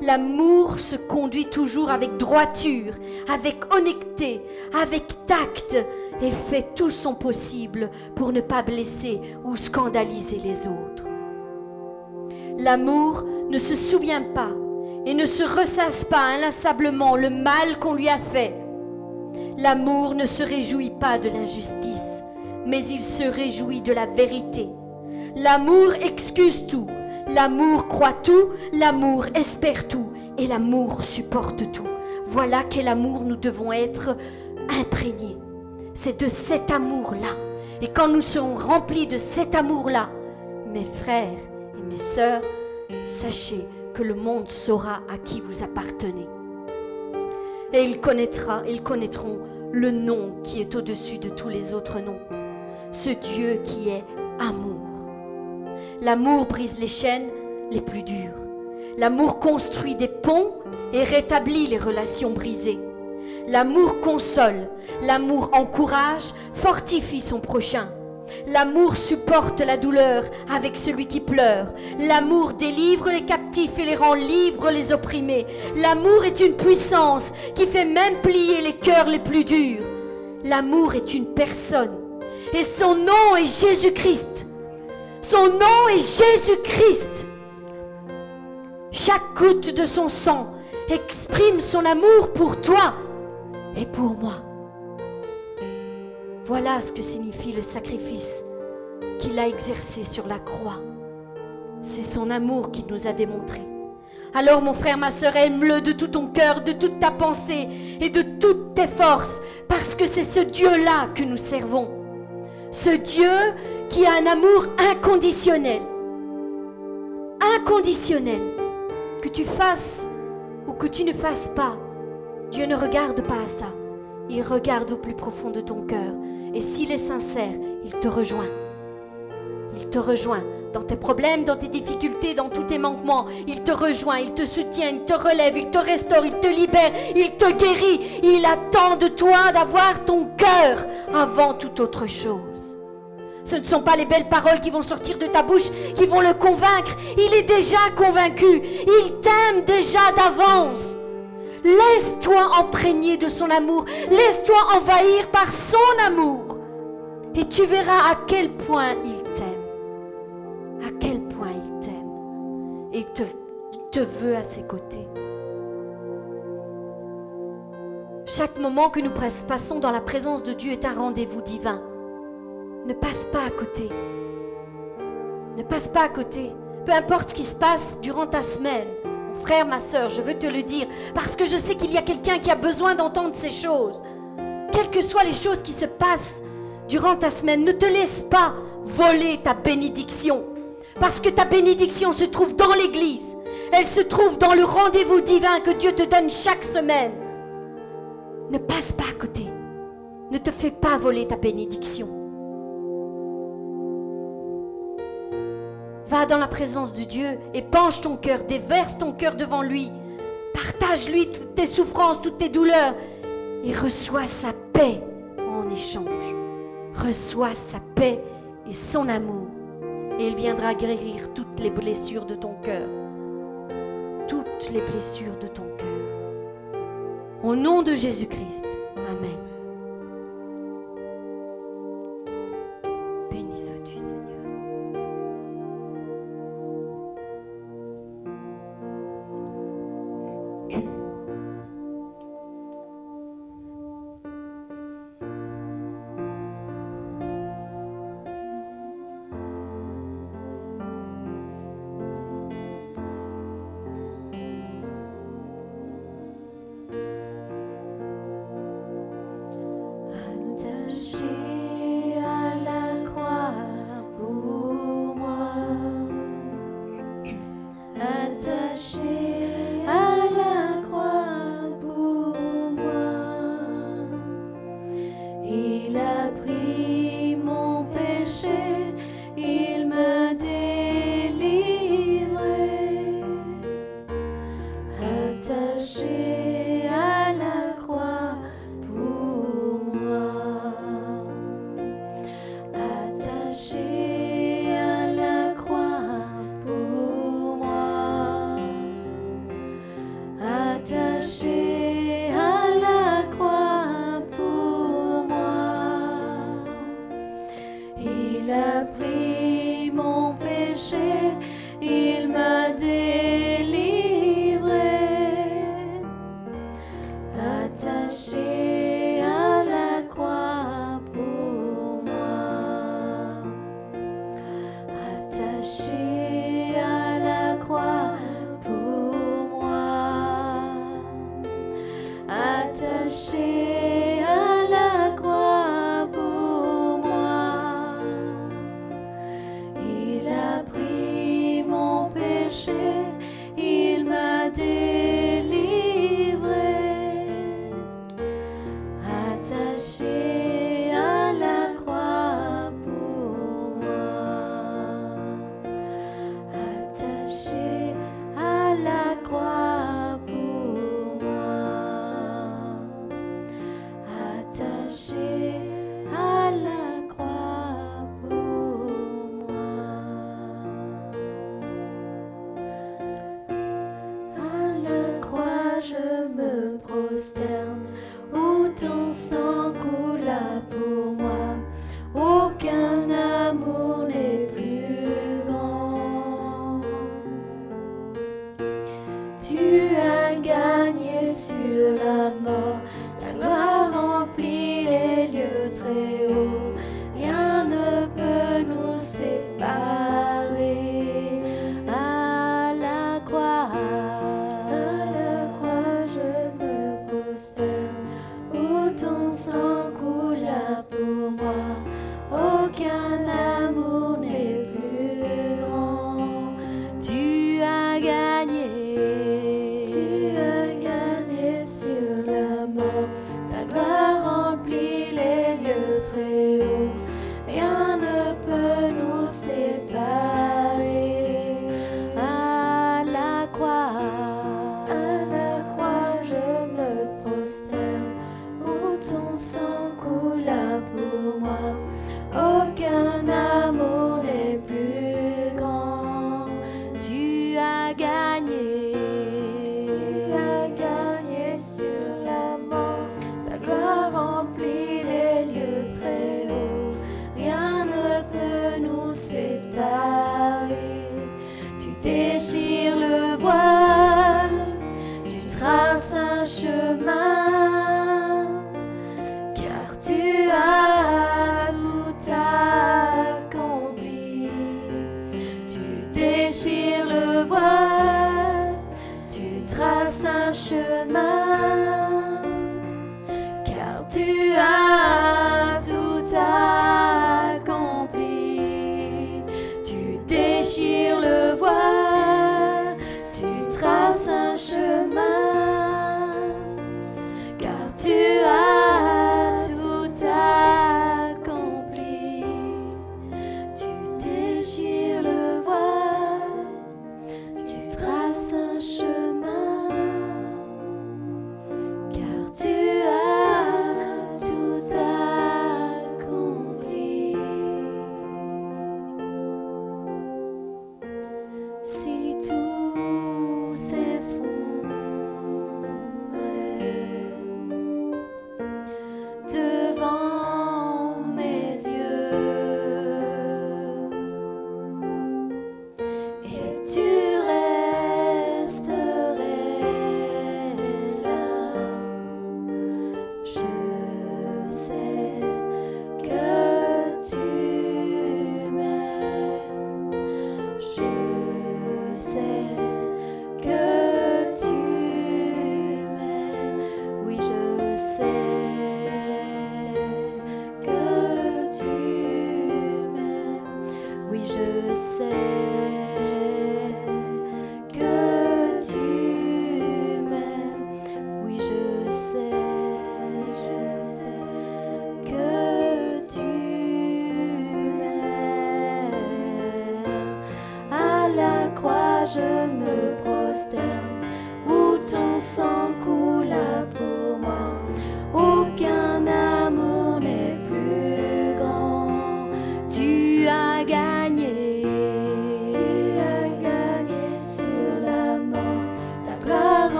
L'amour se conduit toujours avec droiture, avec honnêteté, avec tact et fait tout son possible pour ne pas blesser ou scandaliser les autres. L'amour ne se souvient pas et ne se ressasse pas inlassablement le mal qu'on lui a fait. L'amour ne se réjouit pas de l'injustice, mais il se réjouit de la vérité. L'amour excuse tout, l'amour croit tout, l'amour espère tout, et l'amour supporte tout. Voilà quel amour nous devons être imprégnés. C'est de cet amour-là. Et quand nous serons remplis de cet amour-là, mes frères et mes sœurs, sachez que le monde saura à qui vous appartenez. Et il connaîtra, ils connaîtront le nom qui est au-dessus de tous les autres noms, ce Dieu qui est amour. L'amour brise les chaînes les plus dures. L'amour construit des ponts et rétablit les relations brisées. L'amour console, l'amour encourage, fortifie son prochain. L'amour supporte la douleur avec celui qui pleure. L'amour délivre les captifs et les rend libres les opprimés. L'amour est une puissance qui fait même plier les cœurs les plus durs. L'amour est une personne. Et son nom est Jésus-Christ. Son nom est Jésus-Christ. Chaque goutte de son sang exprime son amour pour toi et pour moi. Voilà ce que signifie le sacrifice qu'il a exercé sur la croix. C'est son amour qu'il nous a démontré. Alors mon frère, ma soeur, aime-le de tout ton cœur, de toute ta pensée et de toutes tes forces, parce que c'est ce Dieu-là que nous servons. Ce Dieu qui a un amour inconditionnel. Inconditionnel. Que tu fasses ou que tu ne fasses pas, Dieu ne regarde pas à ça. Il regarde au plus profond de ton cœur. Et s'il est sincère, il te rejoint. Il te rejoint dans tes problèmes, dans tes difficultés, dans tous tes manquements. Il te rejoint, il te soutient, il te relève, il te restaure, il te libère, il te guérit. Il attend de toi d'avoir ton cœur avant toute autre chose. Ce ne sont pas les belles paroles qui vont sortir de ta bouche qui vont le convaincre. Il est déjà convaincu. Il t'aime déjà d'avance. Laisse-toi imprégner de son amour. Laisse-toi envahir par son amour. Et tu verras à quel point il t'aime. À quel point il t'aime. Et te, te veut à ses côtés. Chaque moment que nous passons dans la présence de Dieu est un rendez-vous divin. Ne passe pas à côté. Ne passe pas à côté. Peu importe ce qui se passe durant ta semaine, mon frère, ma soeur, je veux te le dire, parce que je sais qu'il y a quelqu'un qui a besoin d'entendre ces choses. Quelles que soient les choses qui se passent durant ta semaine, ne te laisse pas voler ta bénédiction. Parce que ta bénédiction se trouve dans l'Église. Elle se trouve dans le rendez-vous divin que Dieu te donne chaque semaine. Ne passe pas à côté. Ne te fais pas voler ta bénédiction. Va dans la présence de Dieu et penche ton cœur, déverse ton cœur devant lui. Partage-lui toutes tes souffrances, toutes tes douleurs et reçois sa paix en échange. Reçois sa paix et son amour. Et il viendra guérir toutes les blessures de ton cœur. Toutes les blessures de ton cœur. Au nom de Jésus-Christ. Amen.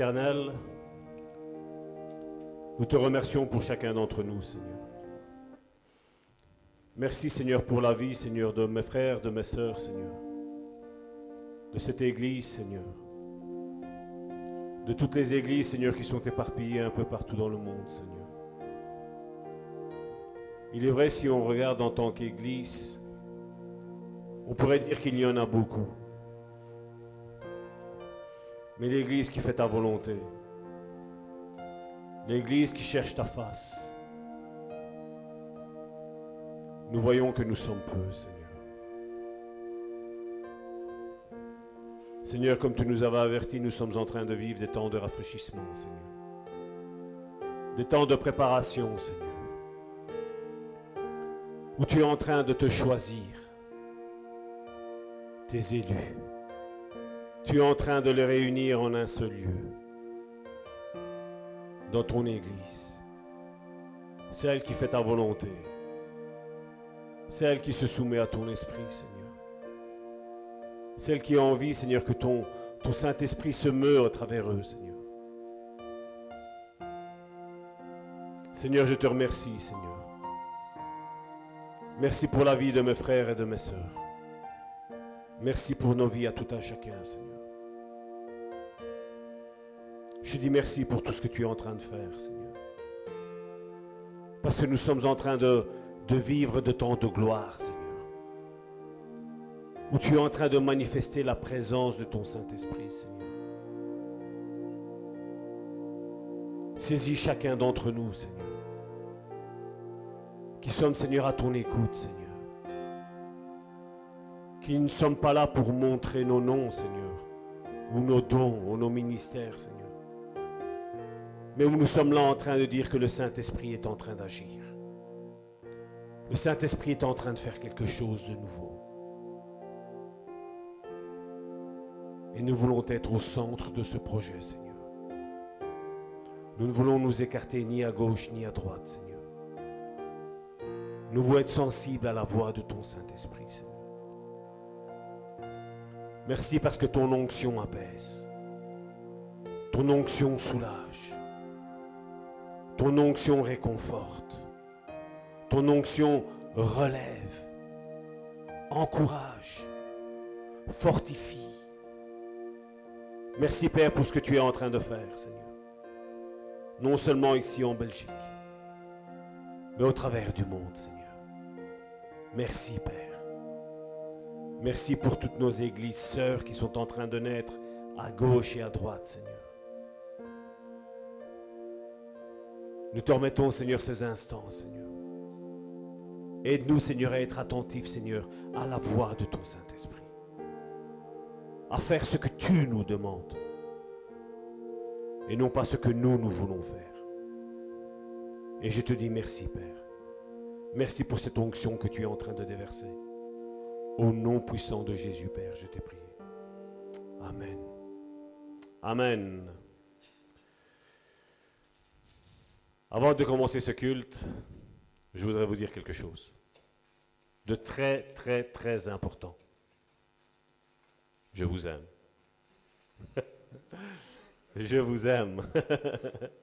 Éternel, nous te remercions pour chacun d'entre nous, Seigneur. Merci, Seigneur, pour la vie, Seigneur, de mes frères, de mes sœurs, Seigneur. De cette église, Seigneur. De toutes les églises, Seigneur, qui sont éparpillées un peu partout dans le monde, Seigneur. Il est vrai, si on regarde en tant qu'église, on pourrait dire qu'il y en a beaucoup. Mais l'Église qui fait ta volonté, l'Église qui cherche ta face, nous voyons que nous sommes peu, Seigneur. Seigneur, comme tu nous avais avertis, nous sommes en train de vivre des temps de rafraîchissement, Seigneur. Des temps de préparation, Seigneur. Où tu es en train de te choisir, tes élus. Tu es en train de les réunir en un seul lieu, dans ton Église, celle qui fait ta volonté, celle qui se soumet à ton esprit, Seigneur, celle qui a envie, Seigneur, que ton, Saint-Esprit se meure à travers eux, Seigneur. Seigneur, je te remercie, Seigneur. Merci pour la vie de mes frères et de mes sœurs. Merci pour nos vies à tout un chacun, Seigneur. Je dis merci pour tout ce que tu es en train de faire, Seigneur. Parce que nous sommes en train de, de vivre de temps de gloire, Seigneur. Où tu es en train de manifester la présence de ton Saint-Esprit, Seigneur. Saisis chacun d'entre nous, Seigneur. Qui sommes, Seigneur, à ton écoute, Seigneur qui ne sommes pas là pour montrer nos noms, Seigneur, ou nos dons, ou nos ministères, Seigneur. Mais nous sommes là en train de dire que le Saint-Esprit est en train d'agir. Le Saint-Esprit est en train de faire quelque chose de nouveau. Et nous voulons être au centre de ce projet, Seigneur. Nous ne voulons nous écarter ni à gauche ni à droite, Seigneur. Nous voulons être sensibles à la voix de ton Saint-Esprit, Seigneur. Merci parce que ton onction apaise. Ton onction soulage. Ton onction réconforte. Ton onction relève, encourage, fortifie. Merci Père pour ce que tu es en train de faire, Seigneur. Non seulement ici en Belgique, mais au travers du monde, Seigneur. Merci Père. Merci pour toutes nos églises sœurs qui sont en train de naître à gauche et à droite, Seigneur. Nous te remettons, Seigneur, ces instants, Seigneur. Aide-nous, Seigneur, à être attentifs, Seigneur, à la voix de ton Saint-Esprit. À faire ce que tu nous demandes. Et non pas ce que nous, nous voulons faire. Et je te dis merci, Père. Merci pour cette onction que tu es en train de déverser. Au nom puissant de Jésus, Père, je t'ai prié. Amen. Amen. Avant de commencer ce culte, je voudrais vous dire quelque chose de très, très, très important. Je vous aime. je vous aime.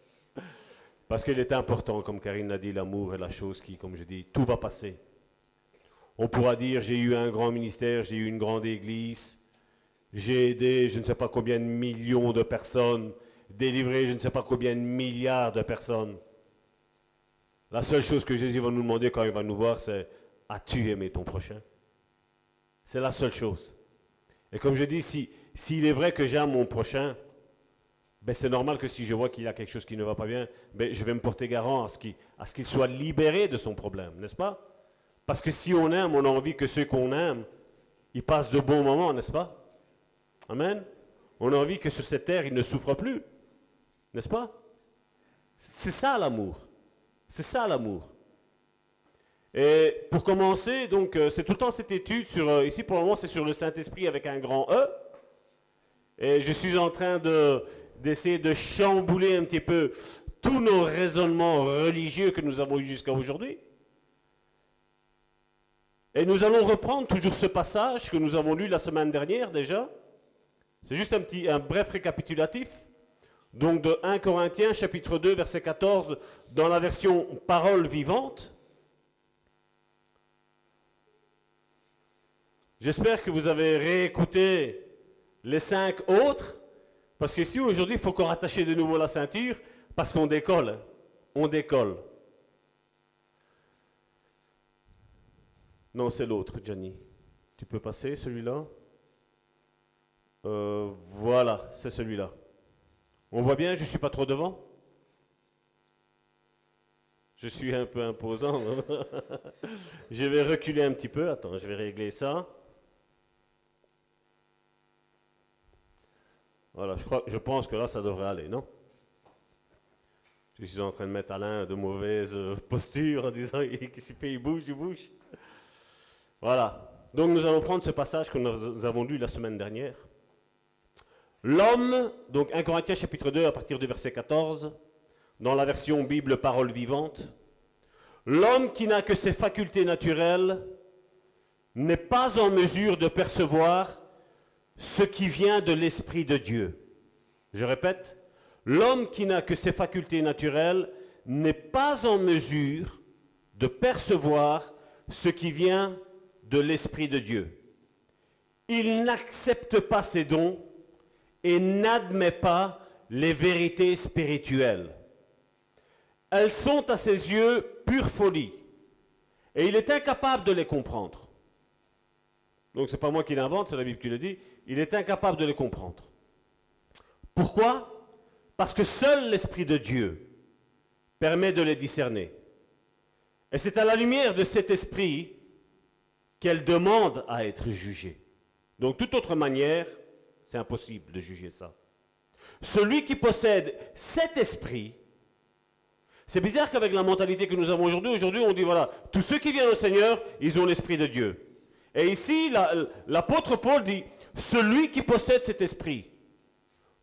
Parce qu'il est important, comme Karine l'a dit, l'amour est la chose qui, comme je dis, tout va passer. On pourra dire, j'ai eu un grand ministère, j'ai eu une grande église, j'ai aidé je ne sais pas combien de millions de personnes, délivré je ne sais pas combien de milliards de personnes. La seule chose que Jésus va nous demander quand il va nous voir, c'est As-tu aimé ton prochain? C'est la seule chose. Et comme je dis, s'il si, est vrai que j'aime mon prochain, ben c'est normal que si je vois qu'il y a quelque chose qui ne va pas bien, ben je vais me porter garant à ce qu'il soit libéré de son problème, n'est-ce pas? Parce que si on aime, on a envie que ceux qu'on aime, ils passent de bons moments, n'est-ce pas? Amen On a envie que sur cette terre, ils ne souffrent plus, n'est-ce pas? C'est ça l'amour. C'est ça l'amour. Et pour commencer, donc euh, c'est tout le temps cette étude sur, euh, ici pour le moment c'est sur le Saint-Esprit avec un grand E. Et je suis en train de, d'essayer de chambouler un petit peu tous nos raisonnements religieux que nous avons eu jusqu'à aujourd'hui. Et nous allons reprendre toujours ce passage que nous avons lu la semaine dernière déjà. C'est juste un petit, un bref récapitulatif. Donc de 1 Corinthiens chapitre 2 verset 14 dans la version parole vivante. J'espère que vous avez réécouté les cinq autres, parce que si aujourd'hui il faut qu'on rattache de nouveau la ceinture, parce qu'on décolle, on décolle. Non, c'est l'autre, Johnny. Tu peux passer celui-là euh, Voilà, c'est celui-là. On voit bien, je ne suis pas trop devant Je suis un peu imposant. je vais reculer un petit peu. Attends, je vais régler ça. Voilà, je, pense que là, ça devrait aller, non? Je suis en train de mettre Alain de mauvaise posture en disant qu'il bouge, il bouge. Voilà. Donc nous allons prendre ce passage que nous avons lu la semaine dernière. L'homme, donc 1 Corinthiens chapitre 2 à partir du verset 14, dans la version Bible parole vivante, l'homme qui n'a que ses facultés naturelles n'est pas en mesure de percevoir ce qui vient de l'Esprit de Dieu. Je répète, l'homme qui n'a que ses facultés naturelles n'est pas en mesure de percevoir ce qui vient de l'Esprit de Dieu. Il n'accepte pas ses dons et n'admet pas les vérités spirituelles. Elles sont à ses yeux pure folie et il est incapable de les comprendre. Donc ce n'est pas moi qui l'invente, c'est la Bible qui le dit. Il est incapable de les comprendre. Pourquoi? Parce que seul l'Esprit de Dieu permet de les discerner. Et c'est à la lumière de cet esprit qu'elle demande à être jugée. Donc, toute autre manière, c'est impossible de juger ça. Celui qui possède cet esprit, c'est bizarre qu'avec la mentalité que nous avons aujourd'hui, aujourd'hui on dit voilà, tous ceux qui viennent au Seigneur, ils ont l'esprit de Dieu. Et ici, l'apôtre Paul dit, celui qui possède cet esprit,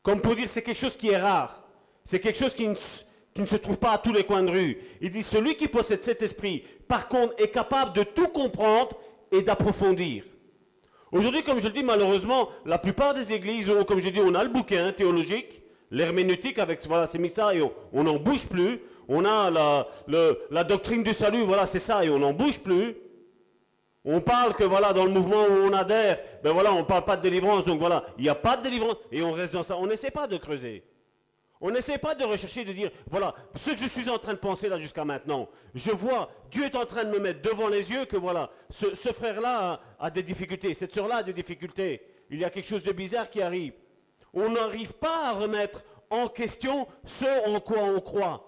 comme pour dire c'est quelque chose qui est rare, c'est quelque chose qui ne, qui ne se trouve pas à tous les coins de rue. Il dit, celui qui possède cet esprit, par contre, est capable de tout comprendre et d'approfondir. Aujourd'hui, comme je le dis, malheureusement, la plupart des églises ont, comme je dis, on a le bouquin théologique, l'herméneutique avec, voilà, c'est mis ça et on n'en bouge plus. On a la, la doctrine du salut, voilà, c'est ça et on n'en bouge plus. On parle que voilà, dans le mouvement où on adhère, ben voilà, on ne parle pas de délivrance, donc voilà, il n'y a pas de délivrance et on reste dans ça. On n'essaie pas de creuser. On n'essaie pas de rechercher, de dire, voilà, ce que je suis en train de penser là jusqu'à maintenant, je vois, Dieu est en train de me mettre devant les yeux que voilà, ce, frère-là a, a, des difficultés, cette soeur-là a des difficultés, il y a quelque chose de bizarre qui arrive. On n'arrive pas à remettre en question ce en quoi on croit.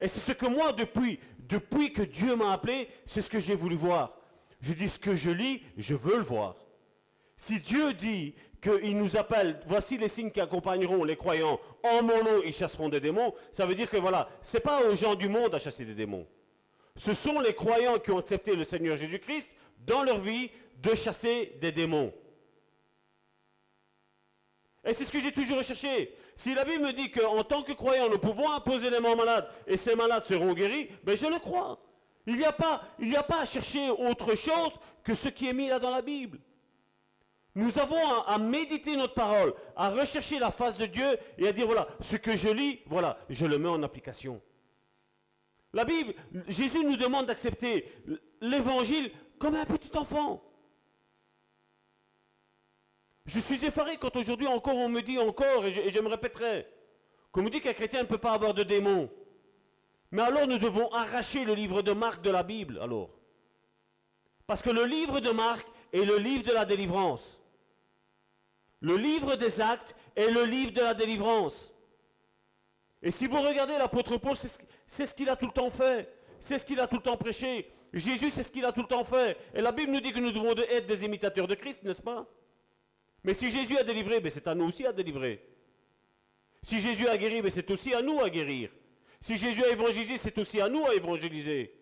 Et c'est ce que moi, depuis, depuis que Dieu m'a appelé, c'est ce que j'ai voulu voir. Je dis ce que je lis, je veux le voir. Si Dieu dit qu'il nous appelle, voici les signes qui accompagneront les croyants, en mon nom ils chasseront des démons, ça veut dire que voilà, ce n'est pas aux gens du monde à chasser des démons. Ce sont les croyants qui ont accepté le Seigneur Jésus-Christ dans leur vie de chasser des démons. Et c'est ce que j'ai toujours recherché. Si la Bible me dit qu'en tant que croyant, nous pouvons imposer les mains malades et ces malades seront guéris, ben je le crois. Il n'y a pas à chercher autre chose que ce qui est mis là dans la Bible. Nous avons à, méditer notre parole, à rechercher la face de Dieu et à dire, voilà, ce que je lis, voilà, je le mets en application. La Bible, Jésus nous demande d'accepter l'évangile comme un petit enfant. Je suis effaré quand aujourd'hui encore on me dit encore, et je, me répéterai, qu'on me dit qu'un chrétien ne peut pas avoir de démons. Mais alors nous devons arracher le livre de Marc de la Bible, alors. Parce que le livre de Marc est le livre de la délivrance. Le livre des actes est le livre de la délivrance. Et si vous regardez l'apôtre Paul, c'est ce qu'il a tout le temps fait. C'est ce qu'il a tout le temps prêché. Jésus, c'est ce qu'il a tout le temps fait. Et la Bible nous dit que nous devons être des imitateurs de Christ, n'est-ce pas? Mais si Jésus a délivré, ben, c'est à nous aussi à délivrer. Si Jésus a guéri, ben, c'est aussi à nous à guérir. Si Jésus a évangélisé, c'est aussi à nous à évangéliser.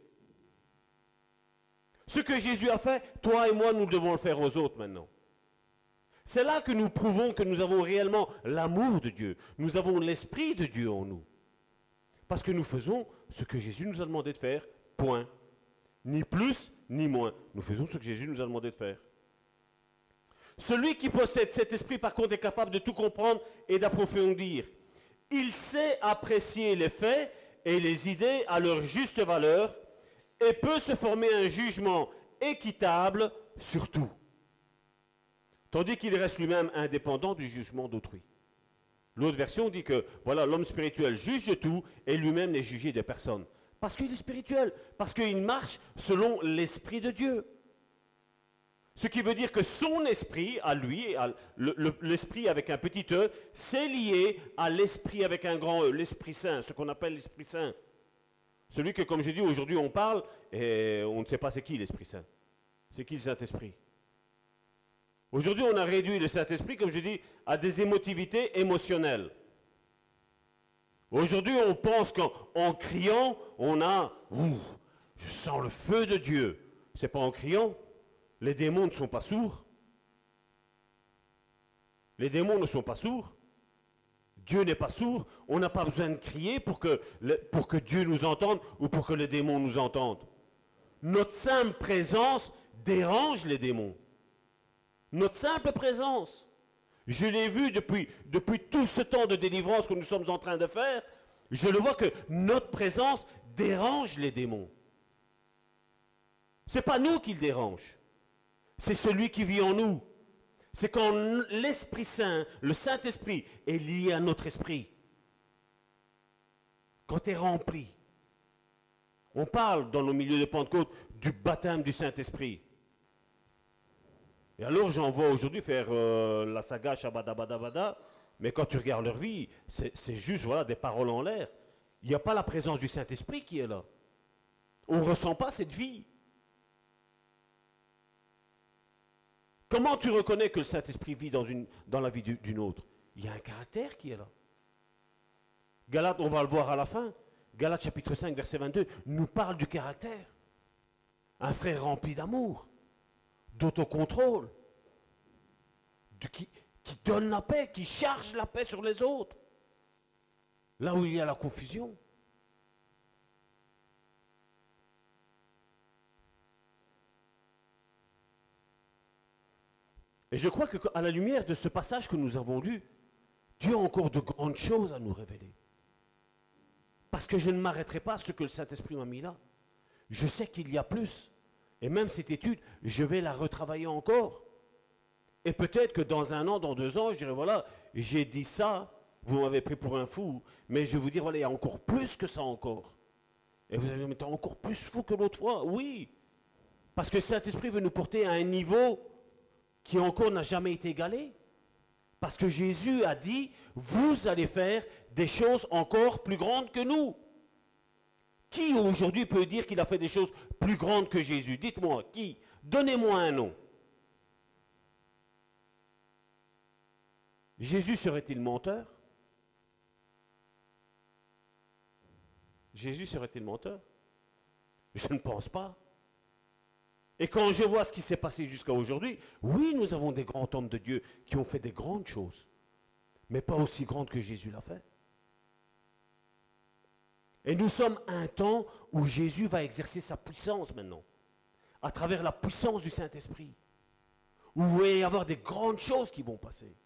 Ce que Jésus a fait, toi et moi, nous devons le faire aux autres maintenant. C'est là que nous prouvons que nous avons réellement l'amour de Dieu. Nous avons l'Esprit de Dieu en nous. Parce que nous faisons ce que Jésus nous a demandé de faire, point. Ni plus, ni moins. Nous faisons ce que Jésus nous a demandé de faire. Celui qui possède cet esprit, par contre, est capable de tout comprendre et d'approfondir. Il sait apprécier les faits et les idées à leur juste valeur et peut se former un jugement équitable sur tout. Tandis qu'il reste lui-même indépendant du jugement d'autrui. L'autre version dit que voilà, l'homme spirituel juge de tout et lui-même n'est jugé de personne. Parce qu'il est spirituel, parce qu'il marche selon l'esprit de Dieu. Ce qui veut dire que son esprit, à lui, l'esprit avec un petit e, c'est lié à l'esprit avec un grand e, l'Esprit Saint, ce qu'on appelle l'Esprit Saint. Celui que, comme je dis, aujourd'hui on parle et on ne sait pas c'est qui l'Esprit Saint. C'est qui le Saint-Esprit? Aujourd'hui on a réduit le Saint-Esprit, comme je dis, à des émotivités émotionnelles. Aujourd'hui on pense qu'en criant, on a, je sens le feu de Dieu. C'est pas en criant, les démons ne sont pas sourds. Les démons ne sont pas sourds. Dieu n'est pas sourd. On n'a pas besoin de crier pour que, pour que Dieu nous entende ou pour que les démons nous entendent. Notre simple présence dérange les démons. Notre simple présence. Je l'ai vu depuis, tout ce temps de délivrance que nous sommes en train de faire. Je le vois que notre présence dérange les démons. Ce n'est pas nous qui le dérange c'est celui qui vit en nous. C'est quand l'Esprit Saint, le Saint-Esprit, est lié à notre esprit. Quand tu es rempli. On parle dans nos milieux de Pentecôte du baptême du Saint-Esprit. Et alors j'en vois aujourd'hui faire euh, la saga Shabadabadabada, mais quand tu regardes leur vie, c'est juste voilà, des paroles en l'air. Il n'y a pas la présence du Saint-Esprit qui est là. On ne ressent pas cette vie. Comment tu reconnais que le Saint-Esprit vit dans, la vie d'une autre? Il y a un caractère qui est là. Galate, on va le voir à la fin. Galate chapitre 5, verset 22, nous parle du caractère. Un frère rempli d'amour, d'autocontrôle, qui, qui donne la paix, qui charge la paix sur les autres. Là où il y a la confusion. Et je crois qu'à la lumière de ce passage que nous avons lu, Dieu a encore de grandes choses à nous révéler. Parce que je ne m'arrêterai pas à ce que le Saint-Esprit m'a mis là. Je sais qu'il y a plus. Et même cette étude, je vais la retravailler encore. Et peut-être que dans un an, dans deux ans, je dirai, voilà, j'ai dit ça, vous m'avez pris pour un fou, mais je vais vous dire, voilà, il y a encore plus que ça encore. Et vous allez me dire, encore plus fou que l'autre fois. Oui, parce que Saint-Esprit veut nous porter à un niveau qui encore n'a jamais été égalé. Parce que Jésus a dit, vous allez faire des choses encore plus grandes que nous. Qui aujourd'hui peut dire qu'il a fait des choses plus grandes que Jésus Dites-moi, qui? Donnez-moi un nom. Jésus serait-il menteur? Jésus serait-il menteur? Je ne pense pas. Et quand je vois ce qui s'est passé jusqu'à aujourd'hui, oui, nous avons des grands hommes de Dieu qui ont fait des grandes choses, mais pas aussi grandes que Jésus l'a fait. Et nous sommes à un temps où Jésus va exercer sa puissance maintenant, à travers la puissance du Saint-Esprit, où il va y avoir des grandes choses qui vont passer.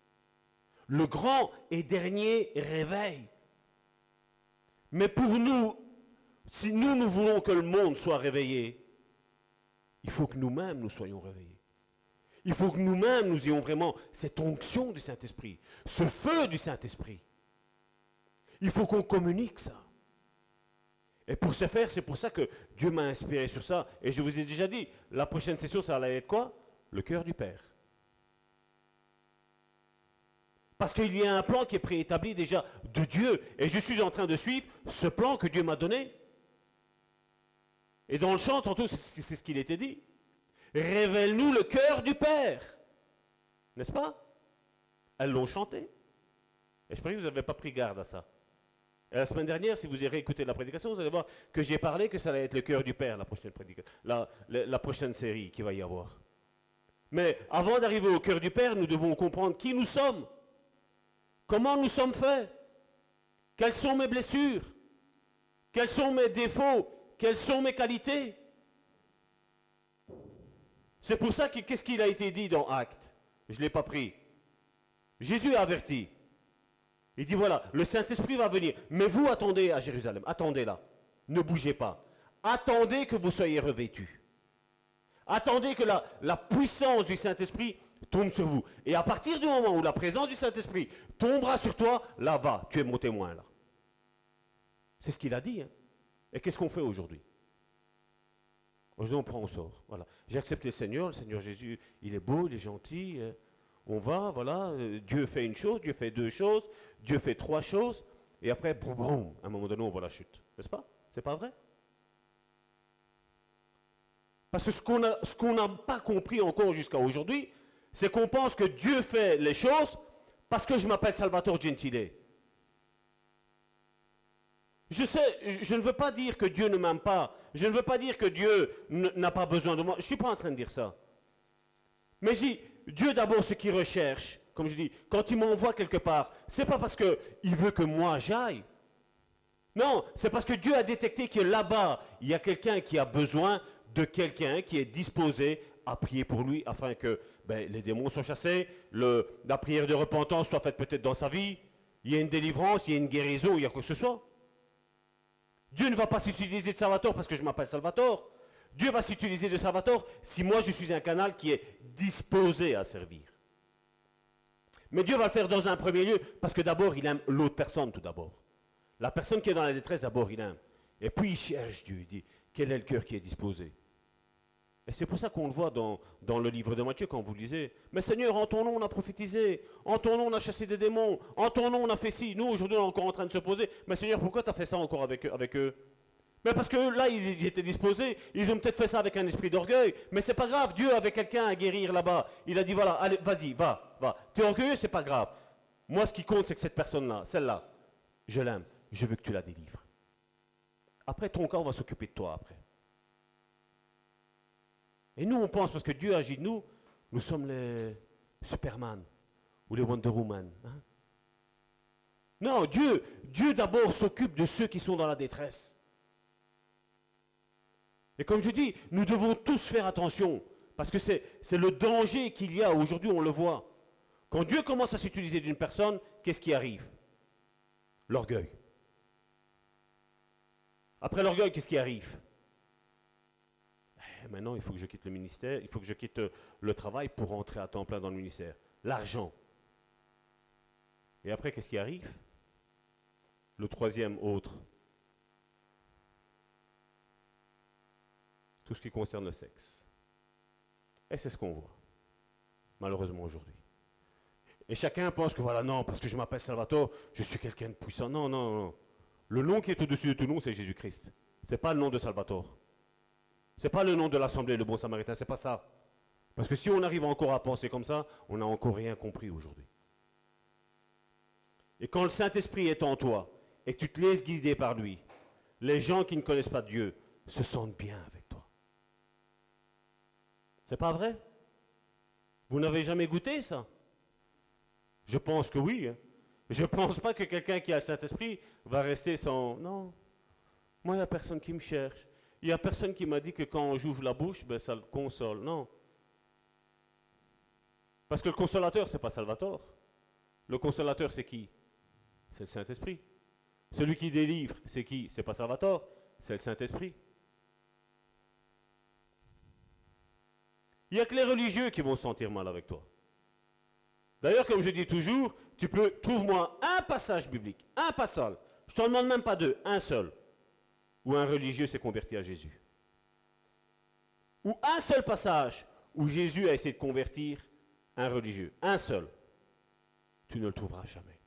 Le grand et dernier réveil. Mais pour nous, si nous, nous voulons que le monde soit réveillé, il faut que nous-mêmes nous soyons réveillés. Il faut que nous-mêmes nous ayons vraiment cette onction du Saint-Esprit, ce feu du Saint-Esprit. Il faut qu'on communique ça. Et pour ce faire, c'est pour ça que Dieu m'a inspiré sur ça. Et je vous ai déjà dit, la prochaine session, ça allait être quoi? Le cœur du Père. Parce qu'il y a un plan qui est préétabli déjà de Dieu. Et je suis en train de suivre ce plan que Dieu m'a donné. Et dans le chant, tantôt, c'est ce qu'il était dit. Révèle-nous le cœur du Père. N'est-ce pas? Elles l'ont chanté. Et je prie que vous n'avez pas pris garde à ça. La semaine dernière, si vous irez écouter la prédication, vous allez voir que j'ai parlé que ça allait être le cœur du Père, la prochaine prédication, la, prochaine série qui va y avoir. Mais avant d'arriver au cœur du Père, nous devons comprendre qui nous sommes. Comment nous sommes faits Quelles sont mes blessures Quels sont mes défauts quelles sont mes qualités C'est pour ça que qu'est-ce qu'il a été dit dans Acte Je ne l'ai pas pris. Jésus a averti. Il dit voilà, le Saint-Esprit va venir. Mais vous attendez à Jérusalem. Attendez là. Ne bougez pas. Attendez que vous soyez revêtus. Attendez que la, puissance du Saint-Esprit tombe sur vous. Et à partir du moment où la présence du Saint-Esprit tombera sur toi, là va, tu es mon témoin là. C'est ce qu'il a dit. Hein. Et qu'est-ce qu'on fait aujourd'hui? Aujourd'hui, on prend, on sort. Voilà. J'ai accepté le Seigneur. Le Seigneur Jésus, il est beau, il est gentil. Euh, on va, voilà. Euh, Dieu fait une chose, Dieu fait deux choses, Dieu fait trois choses. Et après, boum, à un moment donné, on voit la chute. N'est-ce pas? C'est pas vrai? Parce que ce qu'on n'a pas compris encore jusqu'à aujourd'hui, c'est qu'on pense que Dieu fait les choses parce que je m'appelle Salvatore Gentile. Je sais, je ne veux pas dire que Dieu ne m'aime pas. Je ne veux pas dire que Dieu n'a pas besoin de moi. Je ne suis pas en train de dire ça. Mais Dieu d'abord ce qu'il recherche, comme je dis, quand il m'envoie quelque part, c'est pas parce qu'il veut que moi j'aille. Non, c'est parce que Dieu a détecté que là-bas, il y a quelqu'un qui a besoin de quelqu'un qui est disposé à prier pour lui afin que ben, les démons soient chassés, la prière de repentance soit faite peut-être dans sa vie, il y a une délivrance, il y a une guérison, il y a quoi que ce soit. Dieu ne va pas s'utiliser de Salvatore parce que je m'appelle Salvatore. Dieu va s'utiliser de Salvatore si moi je suis un canal qui est disposé à servir. Mais Dieu va le faire dans un premier lieu parce que d'abord il aime l'autre personne tout d'abord. La personne qui est dans la détresse d'abord il aime. Et puis il cherche Dieu, il dit quel est le cœur qui est disposé? Et c'est pour ça qu'on le voit dans, le livre de Matthieu quand vous lisez. Mais Seigneur, en ton nom on a prophétisé, en ton nom on a chassé des démons, en ton nom on a fait ci. Nous aujourd'hui on est encore en train de se poser. Mais Seigneur, pourquoi tu as fait ça encore avec, avec eux? Mais parce que là ils, étaient disposés, ils ont peut-être fait ça avec un esprit d'orgueil. Mais c'est pas grave, Dieu avait quelqu'un à guérir là-bas. Il a dit voilà, allez, vas-y, va, va. Tu es orgueilleux, c'est pas grave. Moi ce qui compte c'est que cette personne-là, celle-là, je l'aime, je veux que tu la délivres. Après ton on va s'occuper de toi après. Et nous, on pense, parce que Dieu agit de nous, nous sommes les Superman ou les Wonder Woman. Hein. Non, Dieu, Dieu d'abord s'occupe de ceux qui sont dans la détresse. Et comme je dis, nous devons tous faire attention, parce que c'est le danger qu'il y a aujourd'hui, on le voit. Quand Dieu commence à s'utiliser d'une personne, qu'est-ce qui arrive? L'orgueil. Après l'orgueil, qu'est-ce qui arrive? Maintenant, il faut que je quitte le ministère, il faut que je quitte euh, le travail pour rentrer à temps plein dans le ministère. L'argent. Et après, qu'est-ce qui arrive? Le troisième, autre. Tout ce qui concerne le sexe. Et c'est ce qu'on voit, malheureusement aujourd'hui. Et chacun pense que voilà, non, parce que je m'appelle Salvatore, je suis quelqu'un de puissant. Non, non, non. Le nom qui est au-dessus de tout nom, c'est Jésus-Christ. Ce n'est pas le nom de Salvatore. Ce n'est pas le nom de l'Assemblée, le bon samaritain, c'est pas ça. Parce que si on arrive encore à penser comme ça, on n'a encore rien compris aujourd'hui. Et quand le Saint-Esprit est en toi et que tu te laisses guider par lui, les gens qui ne connaissent pas Dieu se sentent bien avec. C'est pas vrai? Vous n'avez jamais goûté ça? Je pense que oui. Hein. Je ne pense pas que quelqu'un qui a le Saint-Esprit va rester sans... Non. Moi, il n'y a personne qui me cherche. Il n'y a personne qui m'a dit que quand j'ouvre la bouche, ben, ça le console. Non. Parce que le consolateur, ce n'est pas Salvatore. Le consolateur, c'est qui? C'est le Saint-Esprit. Celui qui délivre, c'est qui? C'est pas Salvatore, c'est le Saint-Esprit. Il n'y a que les religieux qui vont se sentir mal avec toi. D'ailleurs, comme je dis toujours, tu peux, trouve-moi un passage biblique, un passage. Je t'en demande même pas deux, un seul, où un religieux s'est converti à Jésus. Ou un seul passage où Jésus a essayé de convertir un religieux. Un seul. Tu ne le trouveras jamais.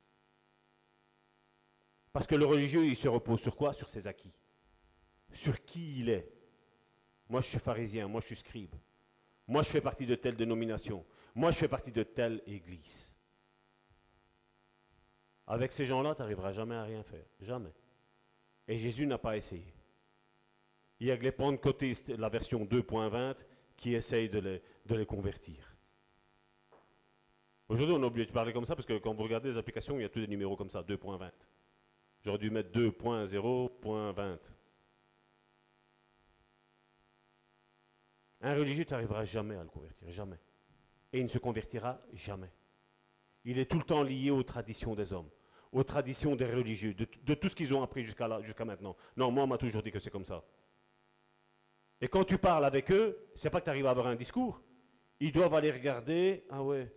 Parce que le religieux, il se repose sur quoi? Sur ses acquis. Sur qui il est. Moi, je suis pharisien, moi, je suis scribe. Moi, je fais partie de telle dénomination. Moi, je fais partie de telle église. Avec ces gens-là, tu n'arriveras jamais à rien faire. Jamais. Et Jésus n'a pas essayé. Il y a que les pentecôtistes, la version 2.20, qui essayent de les, de les convertir. Aujourd'hui, on a oublié de parler comme ça parce que quand vous regardez les applications, il y a tous des numéros comme ça, 2.20. J'aurais dû mettre 2.0.20. Un religieux, tu n'arriveras jamais à le convertir, jamais. Et il ne se convertira jamais. Il est tout le temps lié aux traditions des hommes, aux traditions des religieux, de, tout ce qu'ils ont appris jusqu'à maintenant. Non, moi, on m'a toujours dit que c'est comme ça. Et quand tu parles avec eux, c'est pas que tu arrives à avoir un discours. Ils doivent aller regarder. Ah ouais.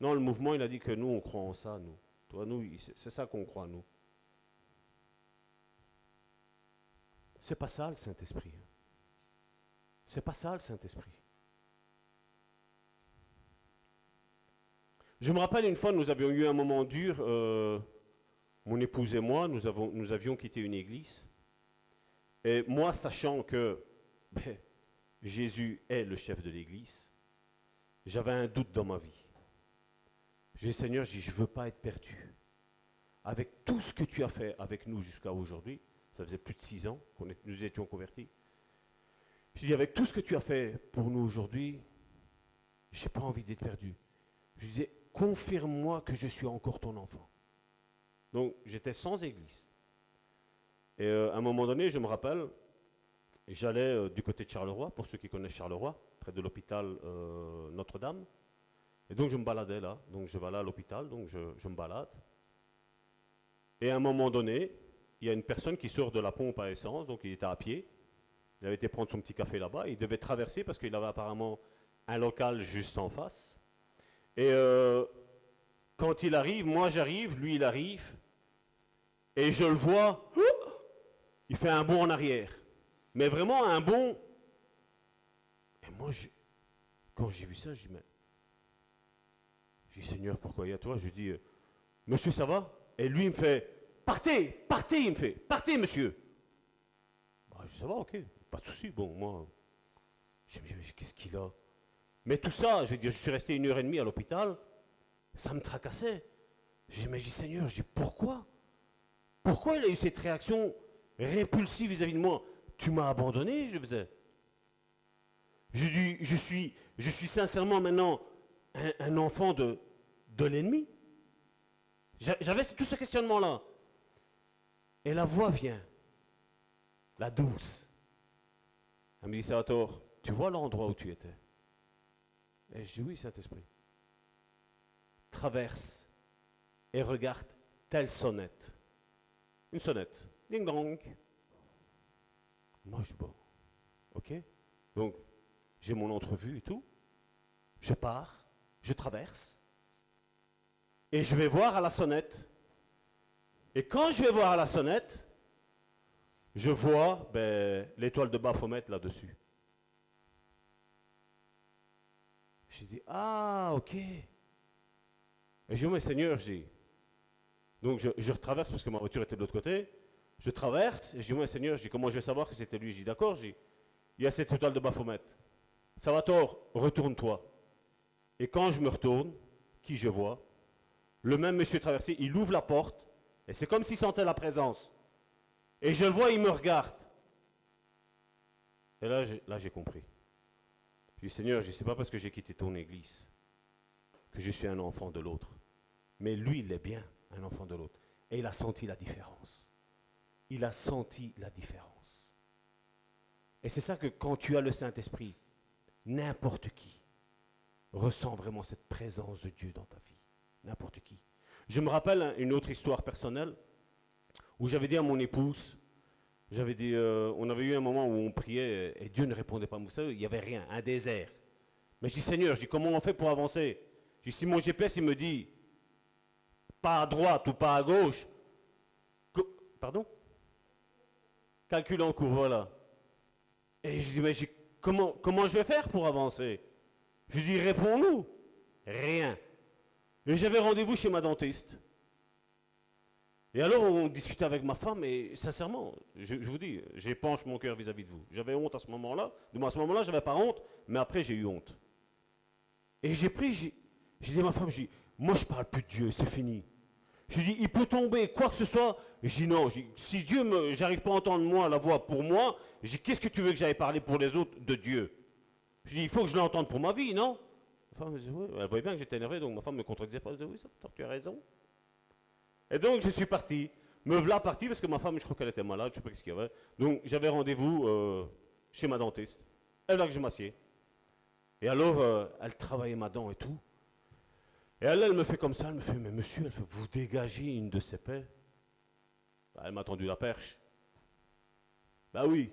Non, le mouvement, il a dit que nous, on croit en ça, nous. Toi, nous, c'est ça qu'on croit, nous. C'est pas ça le Saint-Esprit. Hein. C'est pas ça le Saint-Esprit. Je me rappelle une fois, nous avions eu un moment dur, euh, mon épouse et moi, nous, avions quitté une église. Et moi, sachant que ben, Jésus est le chef de l'église, j'avais un doute dans ma vie. Je dis, Seigneur, je ne veux pas être perdu. Avec tout ce que tu as fait avec nous jusqu'à aujourd'hui, ça faisait plus de six ans que nous étions convertis. Je dis, avec tout ce que tu as fait pour nous aujourd'hui, je n'ai pas envie d'être perdu. Je disais, confirme-moi que je suis encore ton enfant. Donc, j'étais sans église. Et euh, à un moment donné, je me rappelle, j'allais euh, du côté de Charleroi, pour ceux qui connaissent Charleroi, près de l'hôpital euh, Notre-Dame. Et donc, je me baladais là. Donc, je vais là à l'hôpital, donc je, je me balade. Et à un moment donné, il y a une personne qui sort de la pompe à essence, donc il était à pied. Il avait été prendre son petit café là-bas. Il devait traverser parce qu'il avait apparemment un local juste en face. Et euh, quand il arrive, moi j'arrive, lui il arrive, et je le vois, il fait un bond en arrière. Mais vraiment un bond. Et moi, quand j'ai vu ça, je dis, mais. Je Seigneur, pourquoi il y a toi? Je dis, euh, Monsieur, ça va? Et lui, il me fait, partez, partez, il me fait, partez, monsieur. Bah, je dis, ça va, ok. Pas de souci. Bon, moi, je me dis, qu'est-ce qu'il a? Mais tout ça, je veux dire, je suis resté une heure et demie à l'hôpital, ça me tracassait. J'ai dit, Seigneur, je dis, pourquoi? Pourquoi il a eu cette réaction répulsive vis-à-vis de moi? Tu m'as abandonné, je faisais. Je dis, je suis, je suis sincèrement maintenant un, enfant de, de l'ennemi. J'avais tout ce questionnement-là. Et la voix vient, la douce. Elle me dit, Salvatore, tu vois l'endroit où tu étais? Et je dis, oui, Saint-Esprit. Traverse et regarde telle sonnette. Une sonnette. Ding dong. Moi, je bon, ok. Donc, j'ai mon entrevue et tout. Je pars, je traverse. Et je vais voir à la sonnette Et quand je vais voir la sonnette, je vois ben, l'étoile de Baphomet là-dessus. J'ai dit, ah, ok. Et j'ai dit, mais Seigneur, j'ai. Donc je, je retraverse parce que ma voiture était de l'autre côté. Je traverse et je dis, moi, Seigneur, dis, comment je vais savoir que c'était lui? Je dis, d'accord, il y a cette étoile de Baphomet. Ça va tort, retourne-toi. Et quand je me retourne, qui je vois? Le même monsieur traversé, il ouvre la porte et c'est comme s'il sentait la présence. Et je le vois, il me regarde. Et là, là j'ai compris. Je dis, Seigneur, je ne sais pas parce que j'ai quitté ton église que je suis un enfant de l'autre. Mais lui, il est bien un enfant de l'autre. Et il a senti la différence. Il a senti la différence. Et c'est ça que quand tu as le Saint-Esprit, n'importe qui ressent vraiment cette présence de Dieu dans ta vie. N'importe qui. Je me rappelle une autre histoire personnelle où j'avais dit à mon épouse, j'avais dit, euh, on avait eu un moment où on priait et Dieu ne répondait pas. Vous savez, il n'y avait rien, un désert. Mais je dis, Seigneur, je dis, comment on fait pour avancer? Je dis, si mon GPS, il me dit, pas à droite ou pas à gauche, pardon? Calcul en cours, voilà. Et je dis, mais comment, comment je vais faire pour avancer? Je dis, réponds-nous. Rien. Et j'avais rendez-vous chez ma dentiste. Et alors, on discutait avec ma femme, et sincèrement, je, vous dis, j'épanche mon cœur vis-à-vis de vous. J'avais honte à ce moment-là. Du moins, à ce moment-là, je n'avais pas honte, mais après, j'ai eu honte. Et j'ai pris, j'ai dit à ma femme, j'ai dit, moi, je parle plus de Dieu, c'est fini. Je dis, il peut tomber, quoi que ce soit. Je dis, non, si Dieu, me, j'arrive pas à entendre moi la voix pour moi, dis, qu'est-ce que tu veux que j'aille parler pour les autres de Dieu? Je dis, il faut que je l'entende pour ma vie, non? Ma femme, Elle voyait bien que j'étais énervé, donc ma femme me contredisait pas. Elle disait, oui, ça, tu as raison. Et donc je suis parti. Me voilà parti parce que ma femme, je crois qu'elle était malade, je ne sais pas ce qu'il y avait. Donc j'avais rendez-vous euh, chez ma dentiste. Elle là que je m'assieds. Et alors, euh, elle travaillait ma dent et tout. Et elle, elle me fait comme ça, elle me fait, mais monsieur, elle fait, vous dégagez une de ces paix. Bah, elle m'a tendu la perche. Bah oui.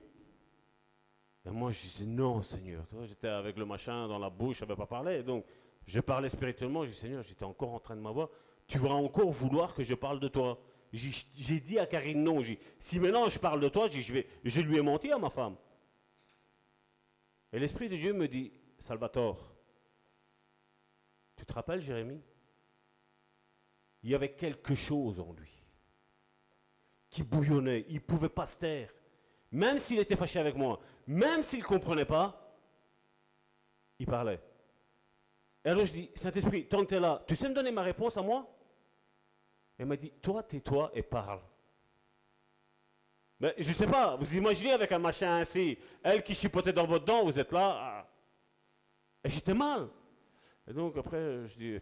Et moi, je disais, non, Seigneur. J'étais avec le machin dans la bouche, je n'avais pas parlé. Donc, je parlais spirituellement, je dis, Seigneur, j'étais encore en train de m'avoir tu vas encore vouloir que je parle de toi. J'ai dit à Karine non. Si maintenant je parle de toi, je, lui ai menti à ma femme. Et l'Esprit de Dieu me dit, Salvatore, tu te rappelles Jérémie? Il y avait quelque chose en lui qui bouillonnait. Il ne pouvait pas se taire. Même s'il était fâché avec moi, même s'il ne comprenait pas, il parlait. Et alors je dis, Saint-Esprit, tant que tu es là, tu sais me donner ma réponse à moi? Elle m'a dit, toi, tais-toi et parle. Mais je ne sais pas, vous imaginez avec un machin ainsi, elle qui chipotait dans votre dent, vous êtes là. Ah. Et j'étais mal. Et donc après, je dis,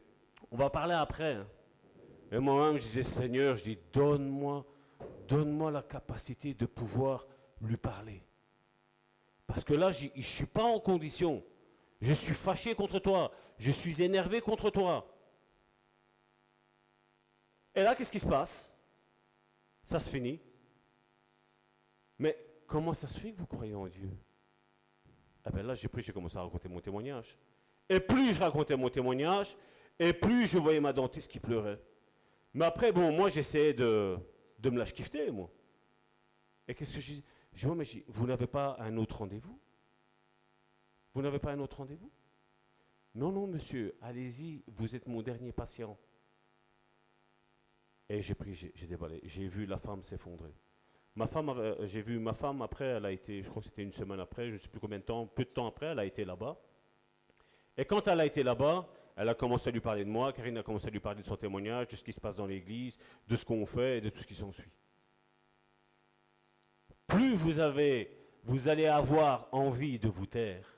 on va parler après. Et moi-même, je disais, Seigneur, je dis, donne-moi, donne-moi la capacité de pouvoir lui parler. Parce que là, je ne suis pas en condition. Je suis fâché contre toi. Je suis énervé contre toi. Et là, qu'est-ce qui se passe? Ça se finit. Mais comment ça se fait que vous croyez en Dieu? Eh bien là, j'ai pris, j'ai commencé à raconter mon témoignage. Et plus je racontais mon témoignage, et plus je voyais ma dentiste qui pleurait. Mais après, bon, moi, j'essayais de, de me lâcher moi. Et qu'est-ce que je dis? Je dis, vous n'avez pas un autre rendez-vous? Vous n'avez pas un autre rendez-vous? Non, non, monsieur, allez-y, vous êtes mon dernier patient. Et j'ai pris, j'ai déballé. J'ai vu la femme s'effondrer. Ma femme, euh, j'ai vu ma femme après, elle a été, je crois que c'était une semaine après, je ne sais plus combien de temps, peu de temps après, elle a été là-bas. Et quand elle a été là-bas, elle a commencé à lui parler de moi, Karine a commencé à lui parler de son témoignage, de ce qui se passe dans l'église, de ce qu'on fait et de tout ce qui s'ensuit. Plus vous avez, vous allez avoir envie de vous taire,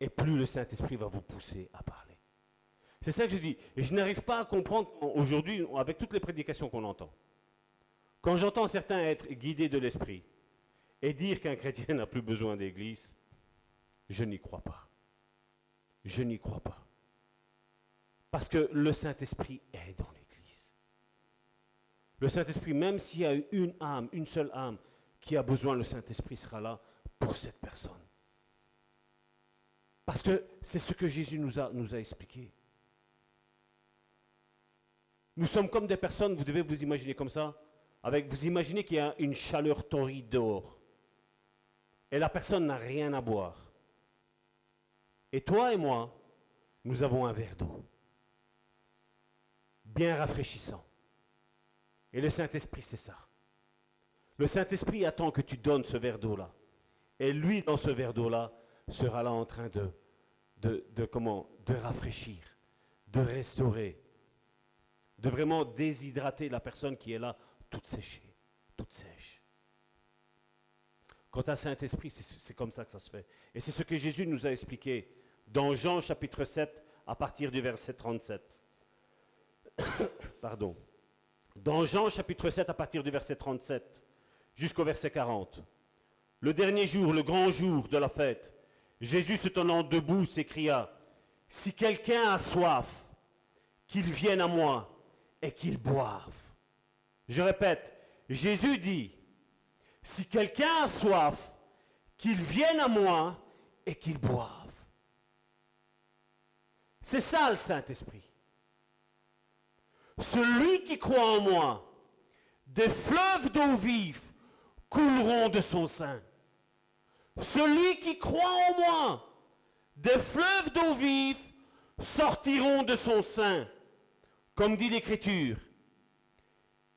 et plus le Saint-Esprit va vous pousser à parler. C'est ça que je dis. Et je n'arrive pas à comprendre aujourd'hui, avec toutes les prédications qu'on entend. Quand j'entends certains être guidés de l'esprit et dire qu'un chrétien n'a plus besoin d'église, je n'y crois pas. Je n'y crois pas. Parce que le Saint-Esprit est dans l'église. Le Saint-Esprit, même s'il y a une âme, une seule âme qui a besoin, le Saint-Esprit sera là pour cette personne. Parce que c'est ce que Jésus nous a, nous a expliqué. Nous sommes comme des personnes, vous devez vous imaginer comme ça, avec vous imaginez qu'il y a une chaleur torride dehors. Et la personne n'a rien à boire. Et toi et moi, nous avons un verre d'eau. Bien rafraîchissant. Et le Saint-Esprit, c'est ça. Le Saint-Esprit attend que tu donnes ce verre d'eau-là. Et lui, dans ce verre d'eau-là, sera là en train de, de, de, comment, de rafraîchir, de restaurer, de vraiment déshydrater la personne qui est là, toute séchée, toute sèche. Quant à Saint-Esprit, c'est comme ça que ça se fait. Et c'est ce que Jésus nous a expliqué dans Jean chapitre 7 à partir du verset 37. Pardon. Dans Jean chapitre 7 à partir du verset 37 jusqu'au verset 40. Le dernier jour, le grand jour de la fête, Jésus se tenant debout s'écria, Si quelqu'un a soif, qu'il vienne à moi et qu'il boive. Je répète, Jésus dit, Si quelqu'un a soif, qu'il vienne à moi et qu'il boive. C'est ça le Saint-Esprit. Celui qui croit en moi, des fleuves d'eau vive couleront de son sein. Celui qui croit en moi, des fleuves d'eau vive sortiront de son sein, comme dit l'Écriture.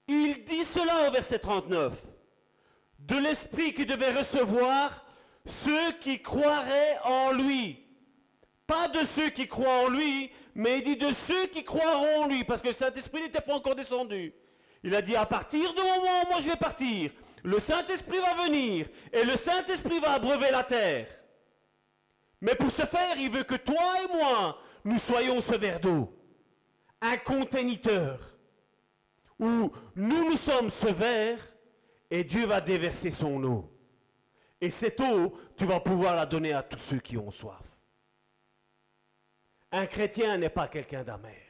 Il dit cela au verset 39, de l'Esprit qui devait recevoir ceux qui croiraient en lui. Pas de ceux qui croient en lui, mais il dit de ceux qui croiront en lui, parce que le Saint-Esprit n'était pas encore descendu. Il a dit à partir du moment où moi je vais partir, le Saint-Esprit va venir et le Saint-Esprit va abreuver la terre. Mais pour ce faire, il veut que toi et moi, nous soyons ce verre d'eau, un conténiteur, où nous nous sommes ce verre et Dieu va déverser son eau. Et cette eau, tu vas pouvoir la donner à tous ceux qui ont soif. Un chrétien n'est pas quelqu'un d'amer.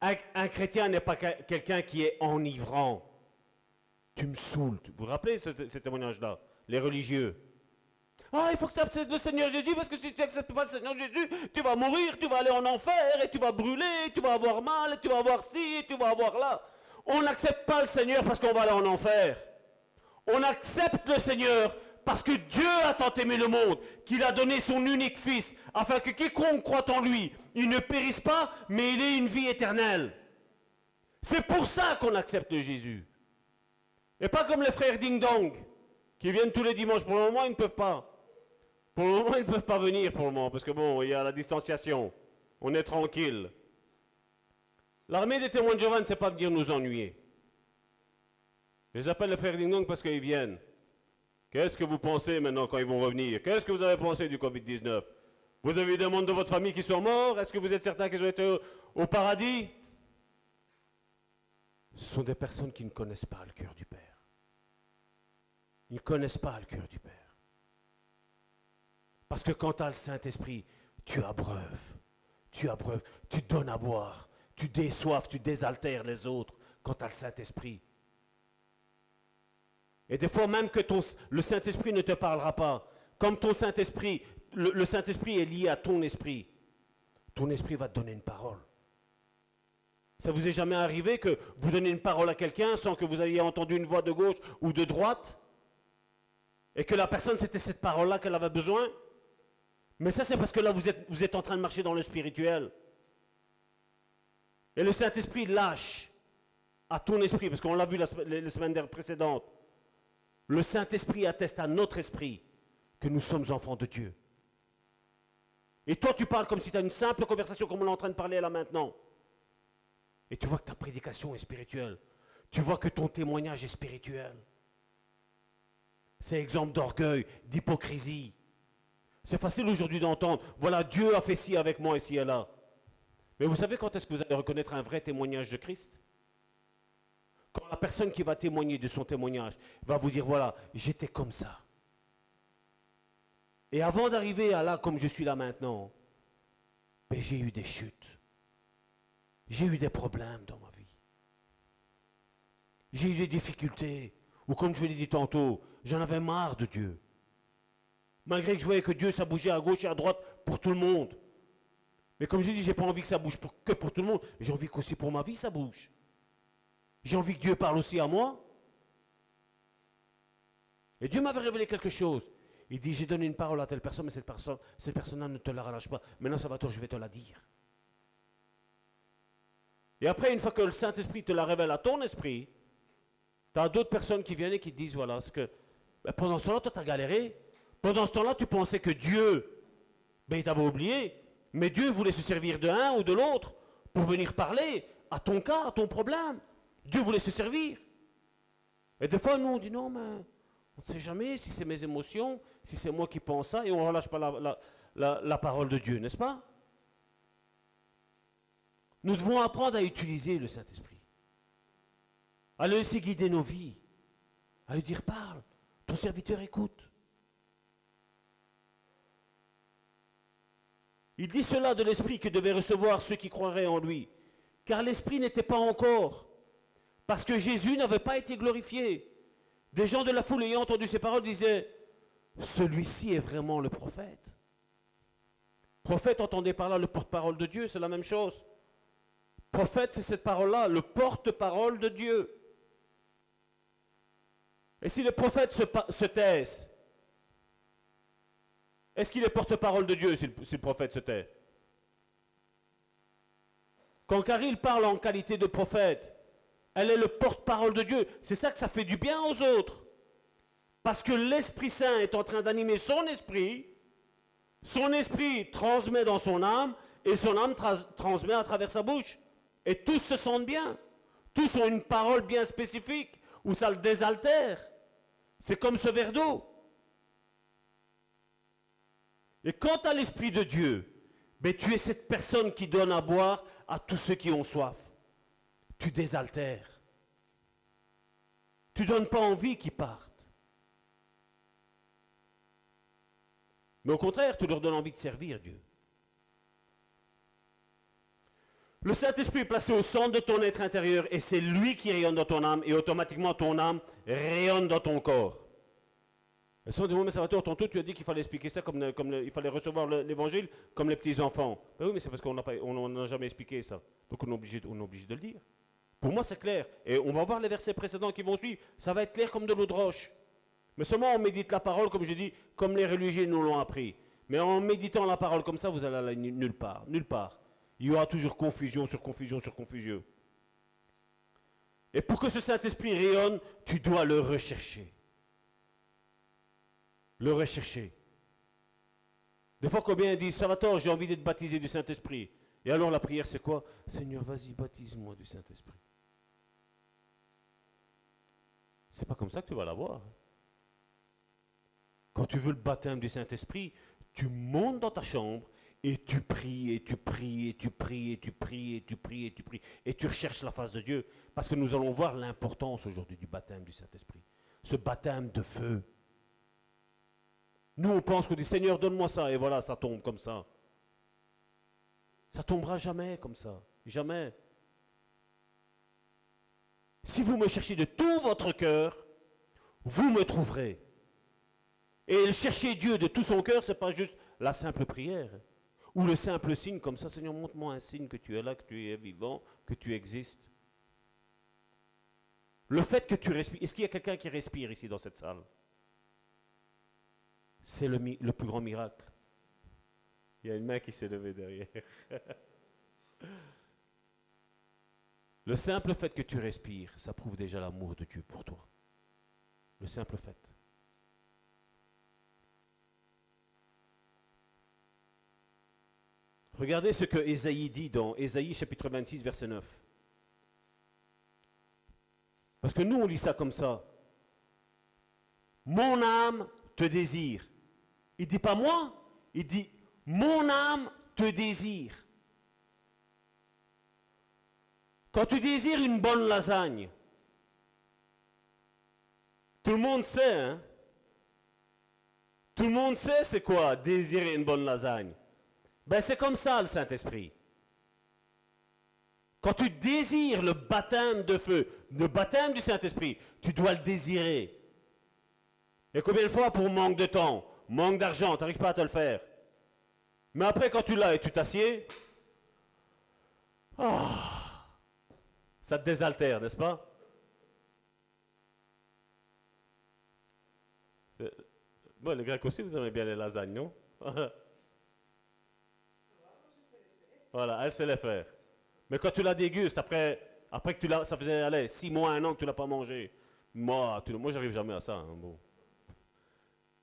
Un, un, chrétien n'est pas quelqu'un qui est enivrant. Tu me saoules. Vous vous rappelez ce, ce témoignage-là? Les religieux. Ah, il faut que tu acceptes le Seigneur Jésus parce que si tu n'acceptes pas le Seigneur Jésus, tu vas mourir, tu vas aller en enfer et tu vas brûler, tu vas avoir mal, tu vas avoir ci, tu vas avoir là. On n'accepte pas le Seigneur parce qu'on va aller en enfer. On accepte le Seigneur parce que Dieu a tant aimé le monde qu'il a donné son unique Fils, afin que quiconque croit en lui, il ne périsse pas, mais il ait une vie éternelle. C'est pour ça qu'on accepte Jésus. Et pas comme les frères Ding Dong, qui viennent tous les dimanches. Pour le moment, ils ne peuvent pas. Pour le moment, ils ne peuvent pas venir pour le moment, parce que bon, il y a la distanciation. On est tranquille. L'armée des témoins de Jéhovah ne sait pas venir nous ennuyer. Je les appelle les frères Ding parce qu'ils viennent. Qu'est-ce que vous pensez maintenant quand ils vont revenir? Qu'est-ce que vous avez pensé du Covid-19 Vous avez des membres de votre famille qui sont morts? Est-ce que vous êtes certain qu'ils ont été au paradis? Ce sont des personnes qui ne connaissent pas le cœur du Père. Ne connaissent pas le cœur du Père. Parce que quand tu le Saint-Esprit, tu abreuves, tu abreuves, tu donnes à boire, tu déçoives, tu désaltères les autres quand tu le Saint-Esprit. Et des fois même que le Saint-Esprit ne te parlera pas, comme ton Saint-Esprit, le, le Saint-Esprit est lié à ton esprit, ton esprit va te donner une parole. Ça vous est jamais arrivé que vous donnez une parole à quelqu'un sans que vous ayez entendu une voix de gauche ou de droite? Et que la personne, c'était cette parole-là qu'elle avait besoin. Mais ça, c'est parce que là, vous êtes, en train de marcher dans le spirituel. Et le Saint-Esprit lâche à ton esprit, parce qu'on l'a vu la, les semaines précédentes. Le Saint-Esprit atteste à notre esprit que nous sommes enfants de Dieu. Et toi, tu parles comme si tu as une simple conversation comme on est en train de parler là maintenant. Et tu vois que ta prédication est spirituelle. Tu vois que ton témoignage est spirituel. C'est exemple d'orgueil, d'hypocrisie. C'est facile aujourd'hui d'entendre, voilà, Dieu a fait ci avec moi ici et là. Mais vous savez quand est-ce que vous allez reconnaître un vrai témoignage de Christ? Quand la personne qui va témoigner de son témoignage va vous dire, voilà, j'étais comme ça. Et avant d'arriver à là comme je suis là maintenant, ben, j'ai eu des chutes. J'ai eu des problèmes dans ma vie. J'ai eu des difficultés. Ou comme je l'ai dit tantôt, J'en avais marre de Dieu. Malgré que je voyais que Dieu, ça bougeait à gauche et à droite pour tout le monde. Mais comme je dis, j'ai pas envie que ça bouge que pour tout le monde. J'ai envie qu'aussi pour ma vie, ça bouge. J'ai envie que Dieu parle aussi à moi. Et Dieu m'avait révélé quelque chose. Il dit, j'ai donné une parole à telle personne, mais cette personne, cette personne ne te la relâche pas. Maintenant, Salvatore, je vais te la dire. Et après, une fois que le Saint-Esprit te la révèle à ton esprit, tu as d'autres personnes qui viennent et qui disent, voilà, ce que ben, pendant ce temps-là, toi, tu as galéré. Pendant ce temps-là, tu pensais que Dieu, ben, il t'avait oublié. Mais Dieu voulait se servir de l'un ou de l'autre pour venir parler à ton cas, à ton problème. Dieu voulait se servir. Et des fois, nous, on dit non, mais on ne sait jamais si c'est mes émotions, si c'est moi qui pense ça, et on ne relâche pas la, la parole de Dieu, n'est-ce pas? Nous devons apprendre à utiliser le Saint-Esprit, à le laisser guider nos vies, à lui dire parle, serviteur écoute. Il dit cela de l'Esprit que devaient recevoir ceux qui croiraient en lui, car l'Esprit n'était pas encore, parce que Jésus n'avait pas été glorifié. Des gens de la foule ayant entendu ces paroles disaient, celui-ci est vraiment le prophète. Prophète, entendez par là le porte-parole de Dieu, c'est la même chose. Prophète, c'est cette parole-là, le porte-parole de Dieu. Et si les prophètes se, taisent, est-ce qu'il est porte-parole de Dieu si le, prophète se tait? Quand Caril parle en qualité de prophète, elle est le porte-parole de Dieu. C'est ça que ça fait du bien aux autres. Parce que l'Esprit Saint est en train d'animer son esprit, son esprit transmet dans son âme, et son âme transmet à travers sa bouche. Et tous se sentent bien. Tous ont une parole bien spécifique, où ça le désaltère. C'est comme ce verre d'eau. Et quant à l'Esprit de Dieu, ben, tu es cette personne qui donne à boire à tous ceux qui ont soif. Tu désaltères. Tu ne donnes pas envie qu'ils partent. Mais au contraire, tu leur donnes envie de servir Dieu. Le Saint-Esprit est placé au centre de ton être intérieur et c'est lui qui rayonne dans ton âme et automatiquement ton âme rayonne dans ton corps. Et si on dit, mais Salvatore, tantôt tu as dit qu'il fallait expliquer ça comme, il fallait recevoir l'évangile comme les petits-enfants. Ben oui, mais c'est parce qu'on n'a jamais expliqué ça. Donc on est, obligé, on est obligé de le dire. Pour moi, c'est clair. Et on va voir les versets précédents qui vont suivre. Ça va être clair comme de l'eau de roche. Mais seulement on médite la parole, comme je dis, comme les religieux nous l'ont appris. Mais en méditant la parole comme ça, vous allez aller nulle part. Nulle part. Il y aura toujours confusion sur confusion sur confusion. Et pour que ce Saint-Esprit rayonne, tu dois le rechercher le rechercher. Des fois, combien disent, Salvatore, j'ai envie d'être baptisé du Saint-Esprit. Et alors la prière, c'est quoi Seigneur, vas-y, baptise-moi du Saint-Esprit. C'est pas comme ça que tu vas l'avoir. Quand tu veux le baptême du Saint-Esprit, tu montes dans ta chambre et tu pries, et tu pries, et tu pries, et tu pries, et tu pries, et tu pries, et tu recherches la face de Dieu. Parce que nous allons voir l'importance aujourd'hui du baptême du Saint-Esprit. Ce baptême de feu. Nous, on pense qu'on dit Seigneur, donne-moi ça, et voilà, ça tombe comme ça. Ça tombera jamais comme ça. Jamais. Si vous me cherchez de tout votre cœur, vous me trouverez. Et chercher Dieu de tout son cœur, ce n'est pas juste la simple prière. Ou le simple signe comme ça, Seigneur, montre-moi un signe que tu es là, que tu es vivant, que tu existes. Le fait que tu respires, est-ce qu'il y a quelqu'un qui respire ici dans cette salle? C'est le, plus grand miracle. Il y a une main qui s'est levée derrière. le simple fait que tu respires, ça prouve déjà l'amour de Dieu pour toi. Le simple fait. Regardez ce que Ésaïe dit dans Ésaïe chapitre 26, verset 9. Parce que nous, on lit ça comme ça. Mon âme te désire. Il dit pas moi, il dit mon âme te désire. Quand tu désires une bonne lasagne, tout le monde sait, hein? Tout le monde sait c'est quoi désirer une bonne lasagne. Ben c'est comme ça le Saint-Esprit. Quand tu désires le baptême de feu, le baptême du Saint-Esprit, tu dois le désirer. Et combien de fois pour manque de temps manque d'argent, tu n'arrives pas à te le faire. Mais après, quand tu l'as et tu t'assieds, Ah, ça te désaltère, n'est-ce pas? Bon, les Grecs aussi, vous aimez bien les lasagnes, non? Voilà, elle sait les faire. Mais quand tu la dégustes, après, après que tu l'as, ça faisait allez, six mois, un an que tu l'as pas mangé. Moi, tu, moi, j'arrive jamais à ça. Hein.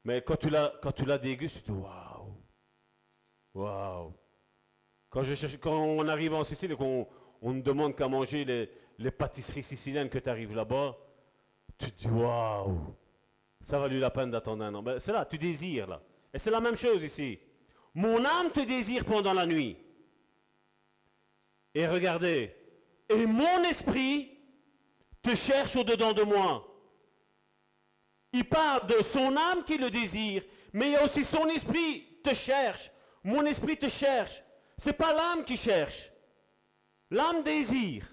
Mais quand tu la, quand tu la dégustes, tu te dis waouh, waouh. Quand, je quand on arrive en Sicile et qu'on on ne demande qu'à manger les, les pâtisseries siciliennes que tu arrives là-bas, tu te dis waouh, ça valut la peine d'attendre un an. Ben, c'est là, tu désires là. Et c'est la même chose ici. Mon âme te désire pendant la nuit. Et regardez, et mon esprit te cherche au-dedans de moi. Il parle de son âme qui le désire, mais il y a aussi son esprit te cherche. Mon esprit te cherche. C'est pas l'âme qui cherche. L'âme désire.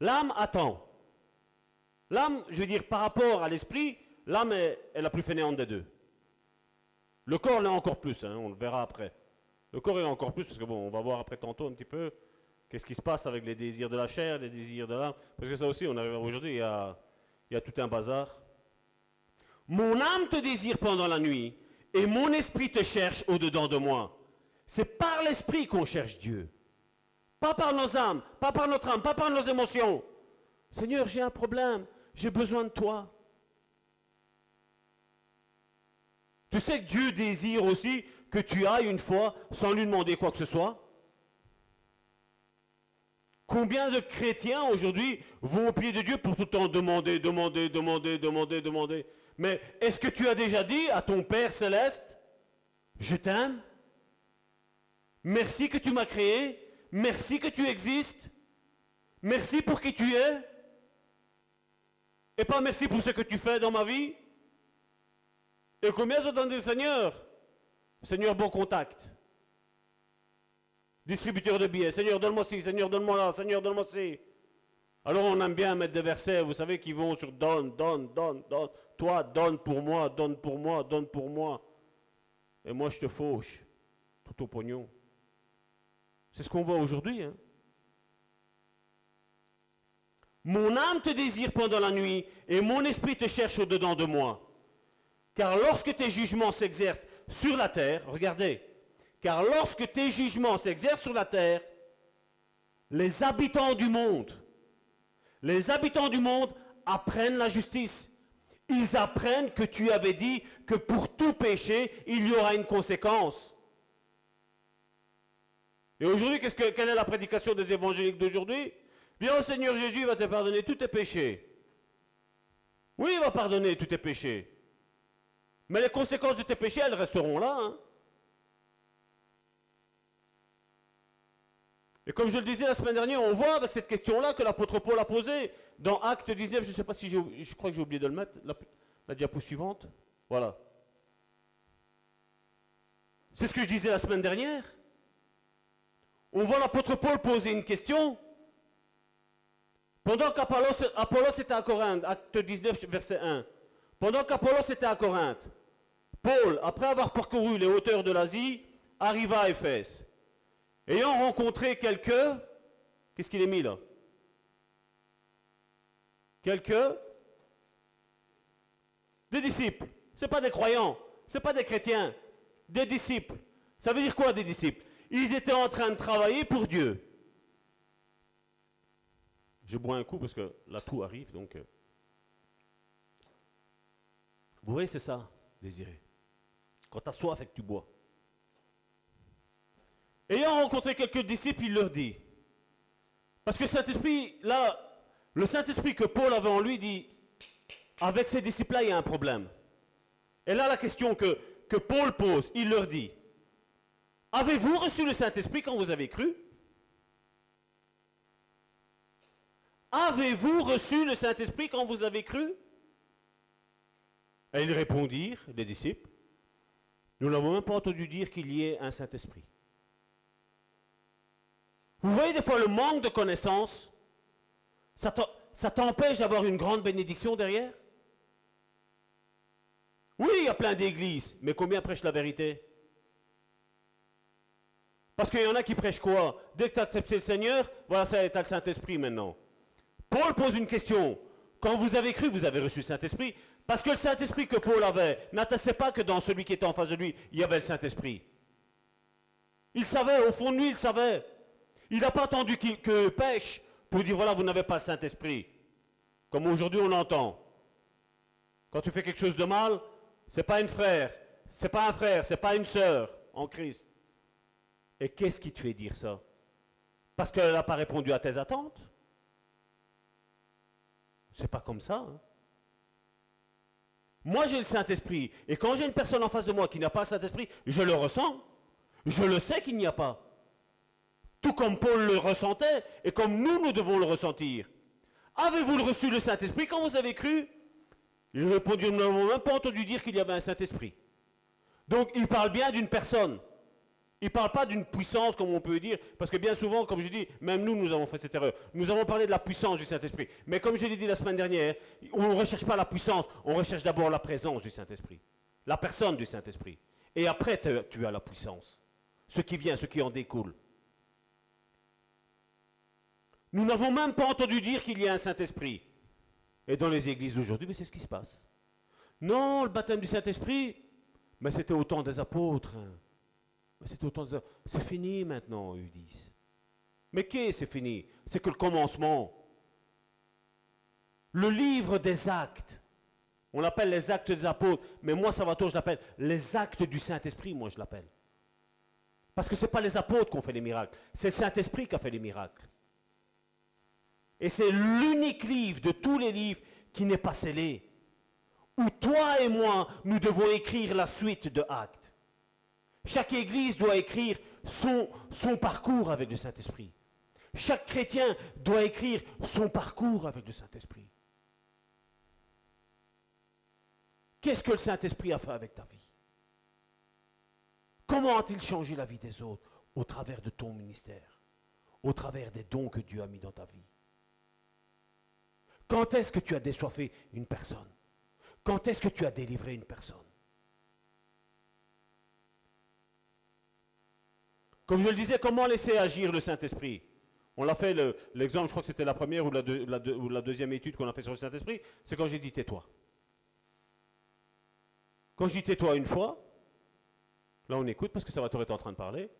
L'âme attend. L'âme, je veux dire, par rapport à l'esprit, l'âme est, la plus fainéante des deux. Le corps l'est encore plus, hein, on le verra après. Le corps est encore plus, parce que bon, on va voir après tantôt un petit peu qu'est-ce qui se passe avec les désirs de la chair, les désirs de l'âme? Parce que ça aussi, on arrive aujourd'hui, il y a, tout un bazar. Mon âme te désire pendant la nuit, et mon esprit te cherche au-dedans de moi. C'est par l'esprit qu'on cherche Dieu. Pas par nos âmes, pas par notre âme, pas par nos émotions. Seigneur, j'ai un problème, j'ai besoin de toi. Tu sais que Dieu désire aussi que tu ailles une fois sans lui demander quoi que ce soit? Combien de chrétiens aujourd'hui vont au pied de Dieu pour tout le temps demander, demander, demander, demander, demander? Mais est-ce que tu as déjà dit à ton Père céleste, je t'aime Merci que tu m'as créé. Merci que tu existes. Merci pour qui tu es. Et pas merci pour ce que tu fais dans ma vie. Et combien le Seigneur? Seigneur, bon contact. Distributeur de billets. Seigneur, donne-moi ci. Seigneur, donne-moi là. Seigneur, donne-moi ci. Alors on aime bien mettre des versets, vous savez, qui vont sur donne, donne, donne, donne. Toi, donne pour moi, donne pour moi, donne pour moi. Et moi, je te fauche tout au pognon. C'est ce qu'on voit aujourd'hui. Hein. Mon âme te désire pendant la nuit et mon esprit te cherche au-dedans de moi. Car lorsque tes jugements s'exercent sur la terre, regardez, car lorsque tes jugements s'exercent sur la terre, les habitants du monde, les habitants du monde apprennent la justice. Ils apprennent que tu avais dit que pour tout péché, il y aura une conséquence. Et aujourd'hui, qu'est-ce que, quelle est la prédication des évangéliques d'aujourd'hui? Au Seigneur Jésus, il va te pardonner tous tes péchés. Oui, il va pardonner tous tes péchés. Mais les conséquences de tes péchés, elles resteront là. Hein. Et comme je le disais la semaine dernière, on voit avec cette question-là que l'apôtre Paul a posée dans Acte 19, je ne sais pas si je crois que j'ai oublié de le mettre, la, la diapo suivante. Voilà. C'est ce que je disais la semaine dernière. On voit l'apôtre Paul poser une question. Pendant qu'Apollos était à Corinthe, acte 19, verset 1, pendant qu'Apollos était à Corinthe, Paul, après avoir parcouru les hauteurs de l'Asie, arriva à Éphèse. Ayant rencontré quelques, qu'est-ce qu'il est mis là? Quelques Des disciples. Ce pas des croyants, ce pas des chrétiens, des disciples. Ça veut dire quoi des disciples? Ils étaient en train de travailler pour Dieu. Je bois un coup parce que là tout arrive, donc. Euh. Vous voyez, c'est ça, désiré. Quand tu as soif et que tu bois. Ayant rencontré quelques disciples, il leur dit, parce que Saint-Esprit, là, le Saint-Esprit que Paul avait en lui dit, avec ces disciples-là, il y a un problème. Et là, la question que, que Paul pose, il leur dit, avez-vous reçu le Saint-Esprit quand vous avez cru? Avez-vous reçu le Saint-Esprit quand vous avez cru? Et ils répondirent, les disciples, nous n'avons même pas entendu dire qu'il y ait un Saint-Esprit. Vous voyez des fois le manque de connaissances, ça t'empêche d'avoir une grande bénédiction derrière? Oui, il y a plein d'églises, mais combien prêchent la vérité? Parce qu'il y en a qui prêchent quoi? Dès que tu as accepté le Seigneur, voilà, ça est le Saint-Esprit maintenant. Paul pose une question. Quand vous avez cru, vous avez reçu le Saint-Esprit. Parce que le Saint-Esprit que Paul avait n'attestait pas que dans celui qui était en face de lui, il y avait le Saint-Esprit. Il savait, au fond de lui, il savait. Il n'a pas attendu que pêche pour dire voilà, vous n'avez pas le Saint-Esprit. Comme aujourd'hui on entend. Quand tu fais quelque chose de mal, c'est pas une frère, c'est pas un frère, c'est pas une sœur en Christ. Et qu'est-ce qui te fait dire ça? Parce qu'elle n'a pas répondu à tes attentes? C'est pas comme ça. Hein. Moi, j'ai le Saint-Esprit. Et quand j'ai une personne en face de moi qui n'a pas le Saint-Esprit, je le ressens. Je le sais qu'il n'y a pas. Tout comme Paul le ressentait et comme nous, nous devons le ressentir. Avez-vous reçu le Saint-Esprit quand vous avez cru? Il répondit, nous n'avons même pas entendu dire qu'il y avait un Saint-Esprit. Donc, il parle bien d'une personne. Il ne parle pas d'une puissance, comme on peut dire, parce que bien souvent, comme je dis, même nous, nous avons fait cette erreur. Nous avons parlé de la puissance du Saint-Esprit. Mais comme je l'ai dit la semaine dernière, on ne recherche pas la puissance, on recherche d'abord la présence du Saint-Esprit. La personne du Saint-Esprit. Et après, tu as la puissance. Ce qui vient, ce qui en découle. Nous n'avons même pas entendu dire qu'il y a un Saint-Esprit. Et dans les églises d'aujourd'hui, c'est ce qui se passe. Non, le baptême du Saint-Esprit, mais c'était au temps des apôtres. C'est fini maintenant, eux disent. Mais qu'est-ce c'est fini? C'est que le commencement. Le livre des actes. On l'appelle les actes des apôtres, mais moi, Salvatore, je l'appelle les actes du Saint-Esprit, moi, je l'appelle. Parce que ce n'est pas les apôtres qui ont fait les miracles, c'est le Saint-Esprit qui a fait les miracles. Et c'est l'unique livre de tous les livres qui n'est pas scellé. Où toi et moi, nous devons écrire la suite de actes. Chaque église doit écrire son, son parcours avec le Saint-Esprit. Chaque chrétien doit écrire son parcours avec le Saint-Esprit. Qu'est-ce que le Saint-Esprit a fait avec ta vie? Comment a-t-il changé la vie des autres? Au travers de ton ministère, au travers des dons que Dieu a mis dans ta vie Quand est-ce que tu as désoiffé une personne? Quand est-ce que tu as délivré une personne? Comme je le disais, comment laisser agir le Saint-Esprit? On l'a fait, l'exemple, je crois que c'était la première ou la, deuxième étude qu'on a fait sur le Saint-Esprit, c'est quand j'ai dit tais-toi. Quand je dis tais-toi une fois, là on écoute parce que Salvatore est en train de parler.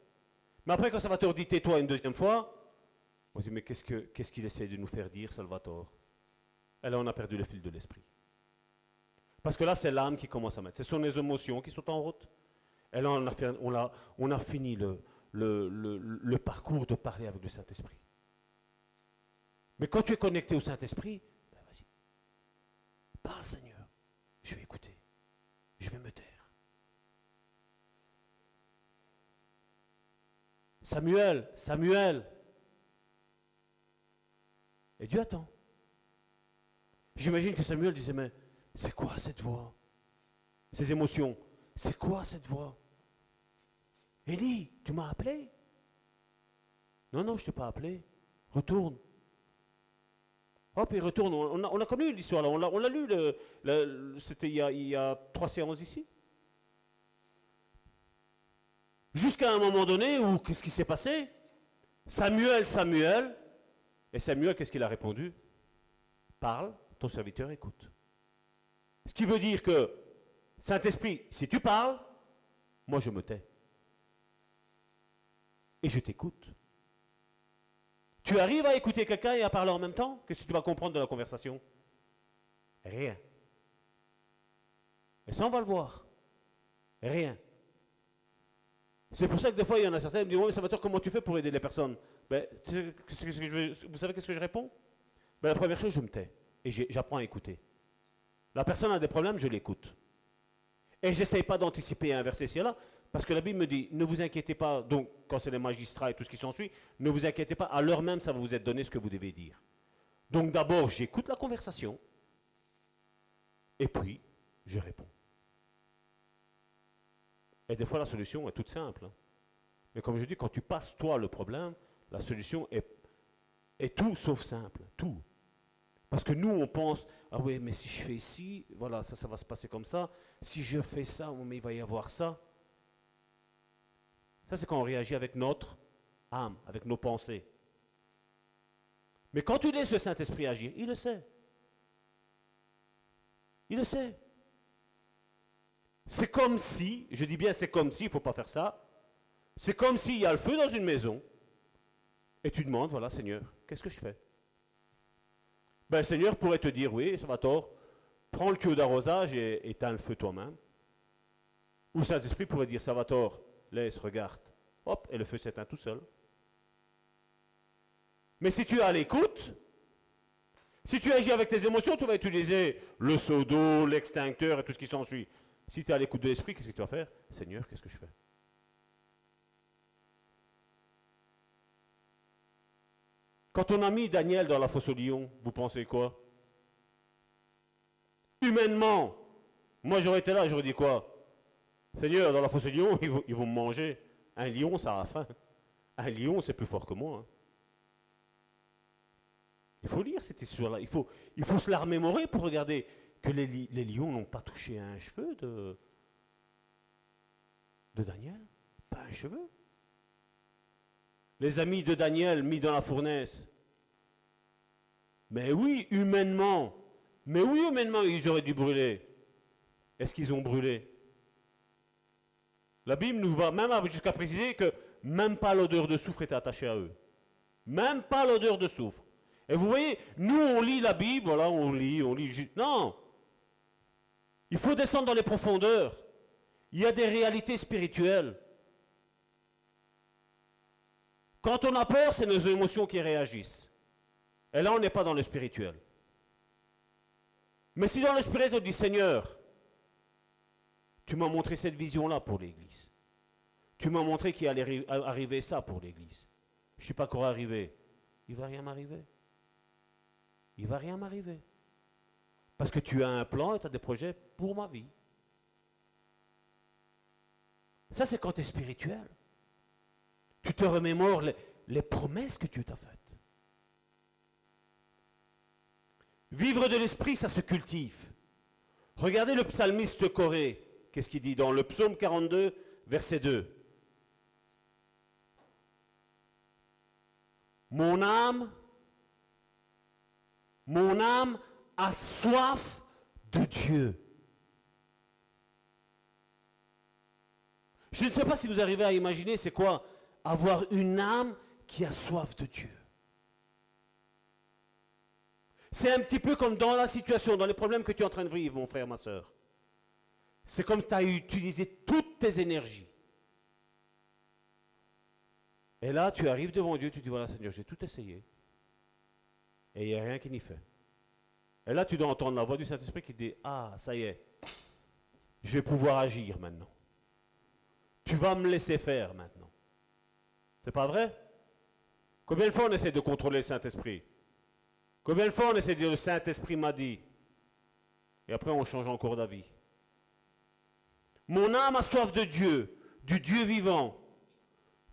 Mais après, quand Salvatore dit tais-toi une deuxième fois, on se dit mais qu'est-ce qu'il essaie de nous faire dire, Salvatore? Et là, on a perdu le fil de l'esprit. Parce que là, c'est l'âme qui commence à mettre. Ce sont les émotions qui sont en route. Et là, on a, on a, fini le, le, parcours de parler avec le Saint-Esprit. Mais quand tu es connecté au Saint-Esprit, ben vas-y. Parle Seigneur. Je vais écouter. Je vais me taire. Samuel, Samuel. Et Dieu attend. J'imagine que Samuel disait, mais c'est quoi cette voix? Ces émotions, c'est quoi cette voix? Élie, tu m'as appelé? Non, non, je ne t'ai pas appelé. Retourne. Hop, il retourne. On a, connu l'histoire là. On l'a lu. C'était il, il, y a trois séances ici. Jusqu'à un moment donné où, qu'est-ce qui s'est passé? Samuel, Samuel. Et Samuel, qu'est-ce qu'il a répondu? Parle, ton serviteur écoute. Ce qui veut dire que, Saint-Esprit, si tu parles, moi je me tais et je t'écoute. Tu arrives à écouter quelqu'un et à parler en même temps? Qu'est-ce que tu vas comprendre de la conversation? Rien. Et ça, on va le voir. Rien. C'est pour ça que des fois, il y en a certains qui me disent, oui, Salvatore, comment tu fais pour aider les personnes ben, Vous savez qu'est-ce que je réponds? Ben, La première chose, je me tais et j'apprends à écouter. La personne a des problèmes, je l'écoute. Et je n'essaye pas d'anticiper un verset ici là. Parce que la Bible me dit, ne vous inquiétez pas, donc quand c'est les magistrats et tout ce qui s'ensuit, ne vous inquiétez pas, à l'heure même, ça va vous être donné ce que vous devez dire. Donc d'abord, j'écoute la conversation, et puis, je réponds. Et des fois, la solution est toute simple. Hein. Mais comme je dis, quand tu passes toi le problème, la solution est, est tout sauf simple, tout. Parce que nous, on pense, ah oui, mais si je fais ci, voilà, ça, ça va se passer comme ça. Si je fais ça, mais il va y avoir ça Ça, c'est quand on réagit avec notre âme, avec nos pensées. Mais quand tu laisses le Saint-Esprit agir, il le sait. Il le sait. C'est comme si, je dis bien c'est comme si, il ne faut pas faire ça. C'est comme s'il y a le feu dans une maison et tu demandes, voilà Seigneur, qu'est-ce que je fais? Ben, Le Seigneur pourrait te dire, oui, ça va tort, prends le tuyau d'arrosage et éteins le feu toi-même. Ou Saint-Esprit pourrait dire, ça va tort, laisse, regarde. Hop, et le feu s'éteint tout seul. Mais si tu es à l'écoute, si tu agis avec tes émotions, tu vas utiliser le seau d'eau, l'extincteur et tout ce qui s'ensuit. Si tu es à l'écoute de l'esprit, qu'est-ce que tu vas faire? Seigneur, qu'est-ce que je fais? Quand on a mis Daniel dans la fosse au lion, vous pensez quoi? Humainement, moi j'aurais été là, j'aurais dit quoi? Seigneur, dans la fosse au lion, ils vont, me manger. Un lion, ça a faim. Un lion, c'est plus fort que moi. Hein. Il faut lire cette histoire-là. Il faut, il faut se la remémorer pour regarder que les, lions n'ont pas touché un cheveu de, de Daniel. Pas un cheveu. Les amis de Daniel mis dans la fournaise. Mais oui, humainement. Mais oui, humainement, ils auraient dû brûler. Est-ce qu'ils ont brûlé? La Bible nous va même jusqu'à préciser que même pas l'odeur de soufre était attachée à eux. Même pas l'odeur de soufre. Et vous voyez, nous on lit la Bible, voilà, on lit, on lit. Non Il faut descendre dans les profondeurs. Il y a des réalités spirituelles. Quand on a peur, c'est nos émotions qui réagissent. Et là, on n'est pas dans le spirituel. Mais si dans le spirituel, on dit Seigneur, tu m'as montré cette vision-là pour l'Église. Tu m'as montré qu'il allait arriver ça pour l'Église. Je ne suis pas encore arrivé. Il ne va rien m'arriver. Il ne va rien m'arriver. Parce que tu as un plan et tu as des projets pour ma vie. Ça, c'est quand tu es spirituel. Tu te remémores les, promesses que tu t'as faites. Vivre de l'esprit, ça se cultive. Regardez le psalmiste Corée. Qu'est-ce qu'il dit dans le psaume 42, verset 2 Mon âme mon âme a soif de Dieu. Je ne sais pas si vous arrivez à imaginer c'est quoi avoir une âme qui a soif de Dieu. C'est un petit peu comme dans la situation, dans les problèmes que tu es en train de vivre, mon frère, ma soeur. C'est comme tu as utilisé toutes tes énergies. Et là, tu arrives devant Dieu, tu dis, voilà Seigneur, j'ai tout essayé. Et il n'y a rien qui n'y fait. Et là, tu dois entendre la voix du Saint-Esprit qui dit, ah, ça y est, je vais pouvoir agir maintenant. Tu vas me laisser faire maintenant. C'est pas vrai? Combien de fois on essaie de contrôler le Saint-Esprit? Combien de fois on essaie de dire le Saint-Esprit m'a dit? Et après on change encore d'avis. Mon âme a soif de Dieu, du Dieu vivant.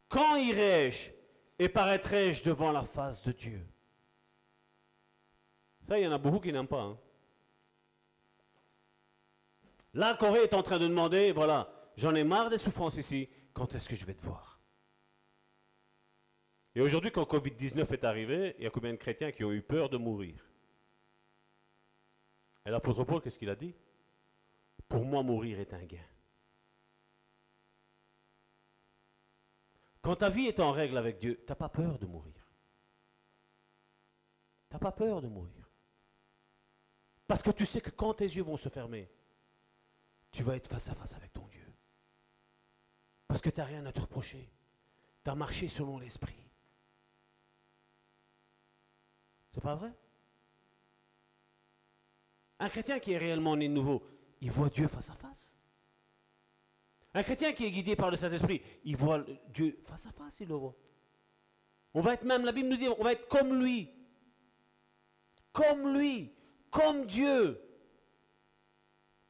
Quand irai-je et paraîtrai-je devant la face de Dieu? Il y en a beaucoup qui n'aiment pas. Hein. La Corée est en train de demander, voilà, j'en ai marre des souffrances ici, quand est-ce que je vais te voir? Et aujourd'hui, quand Covid-19 est arrivé, il y a combien de chrétiens qui ont eu peur de mourir? Et l'apôtre Paul, qu'est-ce qu'il a dit? Pour moi, mourir est un gain. Quand ta vie est en règle avec Dieu, tu n'as pas peur de mourir. Tu n'as pas peur de mourir. Parce que tu sais que quand tes yeux vont se fermer, tu vas être face à face avec ton Dieu. Parce que tu n'as rien à te reprocher. Tu as marché selon l'esprit. C'est pas vrai? Un chrétien qui est réellement né de nouveau, il voit Dieu face à face. Un chrétien qui est guidé par le Saint-Esprit, il voit Dieu face à face, il le voit. On va être même, la Bible nous dit, on va être comme lui. Comme lui comme Dieu.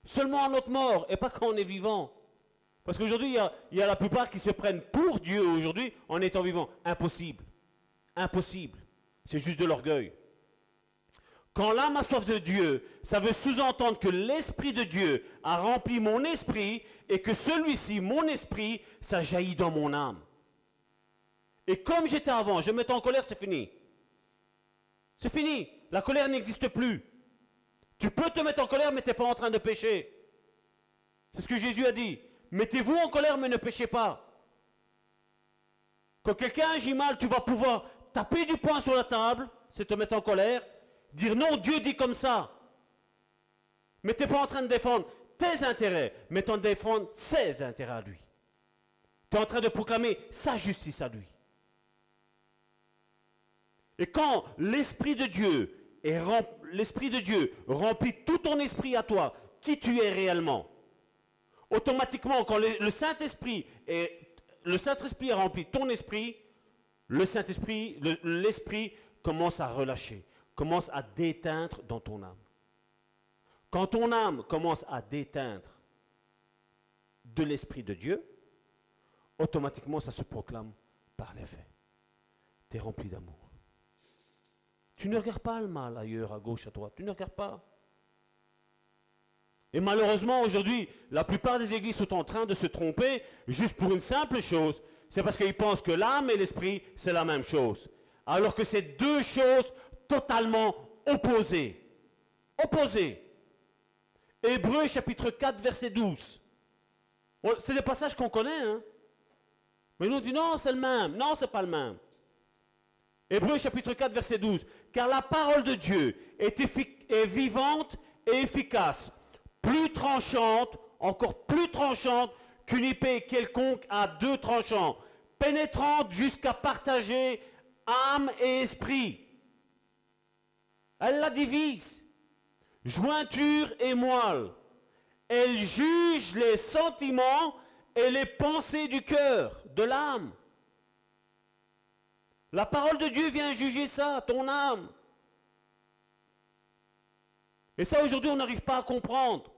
Seulement à notre mort et pas quand on est vivant. Parce qu'aujourd'hui, il y, a, la plupart qui se prennent pour Dieu aujourd'hui en étant vivant. Impossible. Impossible. C'est juste de l'orgueil. Quand l'âme a soif de Dieu, ça veut sous-entendre que l'Esprit de Dieu a rempli mon esprit et que celui-ci, mon esprit, ça jaillit dans mon âme. Et comme j'étais avant, je me mets en colère, c'est fini. C'est fini. La colère n'existe plus. Tu peux te mettre en colère, mais tu n'es pas en train de pécher. C'est ce que Jésus a dit. Mettez-vous en colère, mais ne péchez pas. Quand quelqu'un agit mal, tu vas pouvoir taper du poing sur la table, c'est te mettre en colère, dire non, Dieu dit comme ça. Mais tu n'es pas en train de défendre tes intérêts, mais tu en défendre ses intérêts à lui. Tu es en train de proclamer sa justice à lui. Et quand l'Esprit de Dieu l'Esprit de Dieu remplit tout ton esprit à toi, qui tu es réellement, automatiquement, quand le, Saint-Esprit est, Saint-Esprit ton esprit, le Saint-Esprit, l'Esprit commence à relâcher, commence à déteindre dans ton âme. Quand ton âme commence à déteindre de l'Esprit de Dieu, automatiquement ça se proclame par les faits. Tu es rempli d'amour. Tu ne regardes pas le mal ailleurs, à gauche, à droite. Tu ne regardes pas. Et malheureusement, aujourd'hui, la plupart des églises sont en train de se tromper juste pour une simple chose. C'est parce qu'ils pensent que l'âme et l'esprit, c'est la même chose. Alors que c'est deux choses totalement opposées. Opposées. Hébreu chapitre 4, verset 12. C'est des passages qu'on connaît, hein. Mais nous dit non, c'est le même. Non, c'est pas le même. Hébreu chapitre 4, verset 12. Car la parole de Dieu est vivante et efficace plus tranchante, encore plus tranchante qu'une épée quelconque à deux tranchants, pénétrante jusqu'à partager âme et esprit. Elle la divise, jointure et moelle. Elle juge les sentiments et les pensées du cœur, de l'âme. La parole de Dieu vient juger ça, ton âme. Et ça, aujourd'hui, on n'arrive pas à comprendre.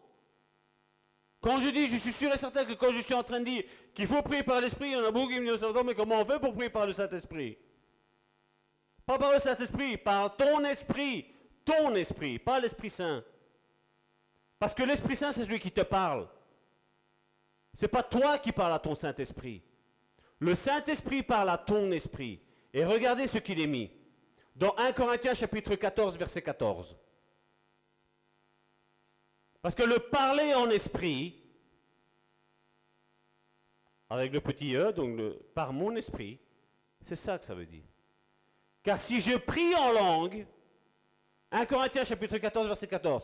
Quand je dis, je suis sûr et certain que quand je suis en train de dire qu'il faut prier par l'Esprit, il y en a beaucoup qui me disent, mais comment on fait pour prier par le Saint-Esprit? Pas par le Saint-Esprit, par ton esprit. Ton esprit, pas l'Esprit Saint. Parce que l'Esprit Saint, c'est celui qui te parle. Ce n'est pas toi qui parles à ton Saint-Esprit. Le Saint-Esprit parle à ton esprit. Et regardez ce qu'il est mis. Dans 1 Corinthiens chapitre 14, verset 14. Parce que le parler en esprit, avec le petit E, donc par mon esprit, c'est ça que ça veut dire. Car si je prie en langue, 1 Corinthiens chapitre 14, verset 14,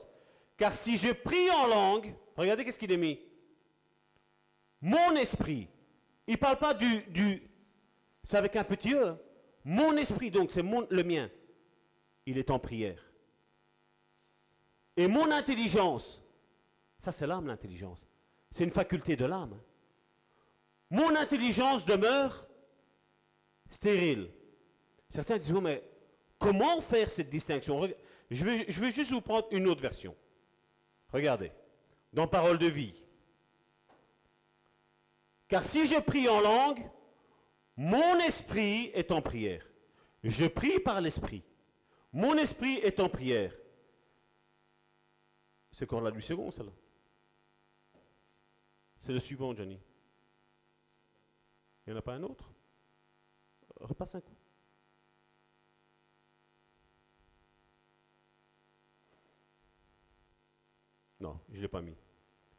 car si je prie en langue, regardez qu'est-ce qu'il est mis. Mon esprit, il ne parle pas du, du c'est avec un petit E. Mon esprit, donc c'est le mien, il est en prière. Et mon intelligence, ça, c'est l'âme, l'intelligence. C'est une faculté de l'âme. Mon intelligence demeure stérile. Certains disent, mais comment faire cette distinction? Je vais, juste vous prendre une autre version. Regardez, dans Parole de vie. Car si je prie en langue, mon esprit est en prière. Je prie par l'esprit. Mon esprit est en prière. C'est encore la lui second, celle-là. C'est le suivant, Johnny. Il n'y en a pas un autre? Repasse un coup. Non, je ne l'ai pas mis.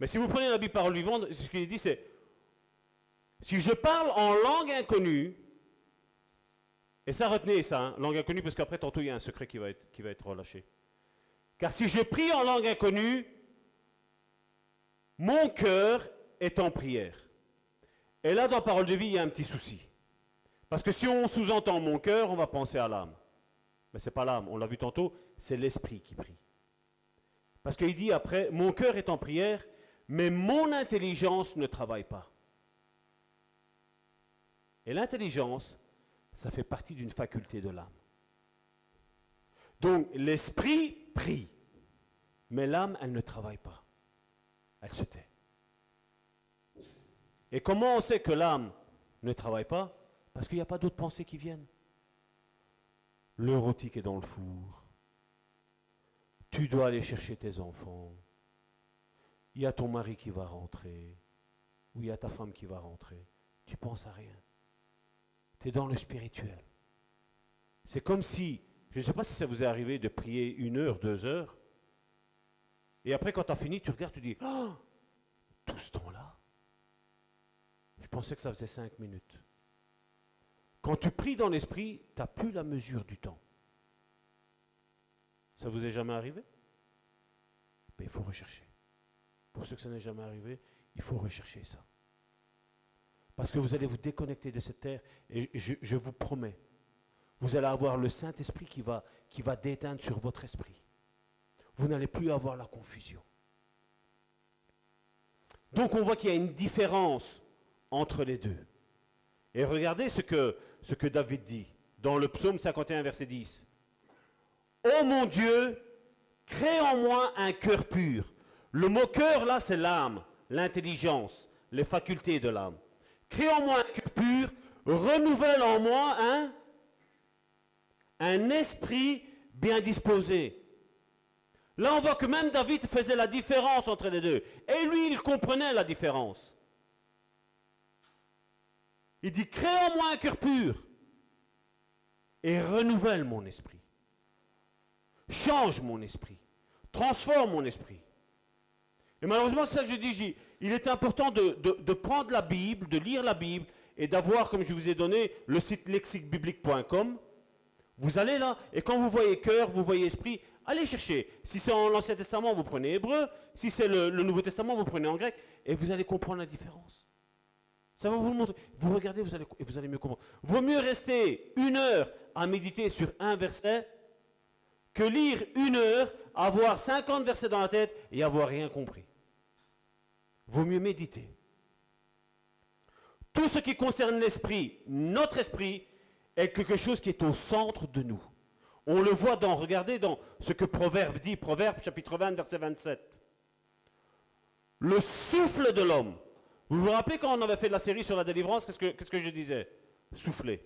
Mais si vous prenez la Bible parole vivante, ce qu'il dit, c'est si je parle en langue inconnue, et ça retenez ça, hein, langue inconnue, parce qu'après, tantôt, il y a un secret qui va, être, qui va être relâché. Car si je prie en langue inconnue, mon cœur est en prière. Et là, dans Parole de vie, il y a un petit souci. Parce que si on sous-entend mon cœur, on va penser à l'âme. Mais ce n'est pas l'âme, on l'a vu tantôt, c'est l'esprit qui prie. Parce qu'il dit après, mon cœur est en prière, mais mon intelligence ne travaille pas. Et l'intelligence, ça fait partie d'une faculté de l'âme. Donc l'esprit prie, mais l'âme, elle ne travaille pas. Elle se tait. Et comment on sait que l'âme ne travaille pas? Parce qu'il n'y a pas d'autres pensées qui viennent. L'érotique est dans le four. Tu dois aller chercher tes enfants. Il y a ton mari qui va rentrer. Ou il y a ta femme qui va rentrer. Tu penses à rien. Tu es dans le spirituel. C'est comme si, je ne sais pas si ça vous est arrivé de prier une heure, deux heures. Et après, quand tu as fini, tu regardes, tu dis, oh, tout ce temps-là, pensais que ça faisait cinq minutes. Quand tu pries dans l'esprit, tu n'as plus la mesure du temps. Ça vous est jamais arrivé? Ben, il faut rechercher. Pour ceux que ça n'est jamais arrivé, il faut rechercher ça. Parce que vous allez vous déconnecter de cette terre et je, vous promets, vous allez avoir le Saint-Esprit qui va, qui va déteindre sur votre esprit. Vous n'allez plus avoir la confusion. Donc on voit qu'il y a une différence entre les deux. Et regardez ce que, ce que David dit dans le psaume 51, verset 10. Ô mon Dieu, crée en moi un cœur pur. Le mot cœur, là, c'est l'âme, l'intelligence, les facultés de l'âme. Crée en moi un cœur pur, renouvelle en moi un, un esprit bien disposé. Là, on voit que même David faisait la différence entre les deux. Et lui, il comprenait la différence. Il dit, crée en moi un cœur pur et renouvelle mon esprit. Change mon esprit. Transforme mon esprit. Et malheureusement, c'est ça que je dis. Il est important de, prendre la Bible, de lire la Bible et d'avoir, comme je vous ai donné, le site lexiquebiblique.com. Vous allez là, et quand vous voyez cœur, vous voyez esprit, allez chercher. Si c'est en l'Ancien Testament, vous prenez hébreu. Si c'est le, le Nouveau Testament, vous prenez en grec. Et vous allez comprendre la différence. Ça va vous le montrer. Vous regardez vous allez, et vous allez mieux comprendre. Vaut mieux rester une heure à méditer sur un verset que lire une heure, avoir 50 versets dans la tête et avoir rien compris. Vaut mieux méditer. Tout ce qui concerne l'esprit, notre esprit, est quelque chose qui est au centre de nous. On le voit dans, regardez dans ce que Proverbe dit, Proverbe chapitre 20, verset 27. Le souffle de l'homme, vous vous rappelez quand on avait fait la série sur la délivrance, qu'est-ce que, je disais? Souffler.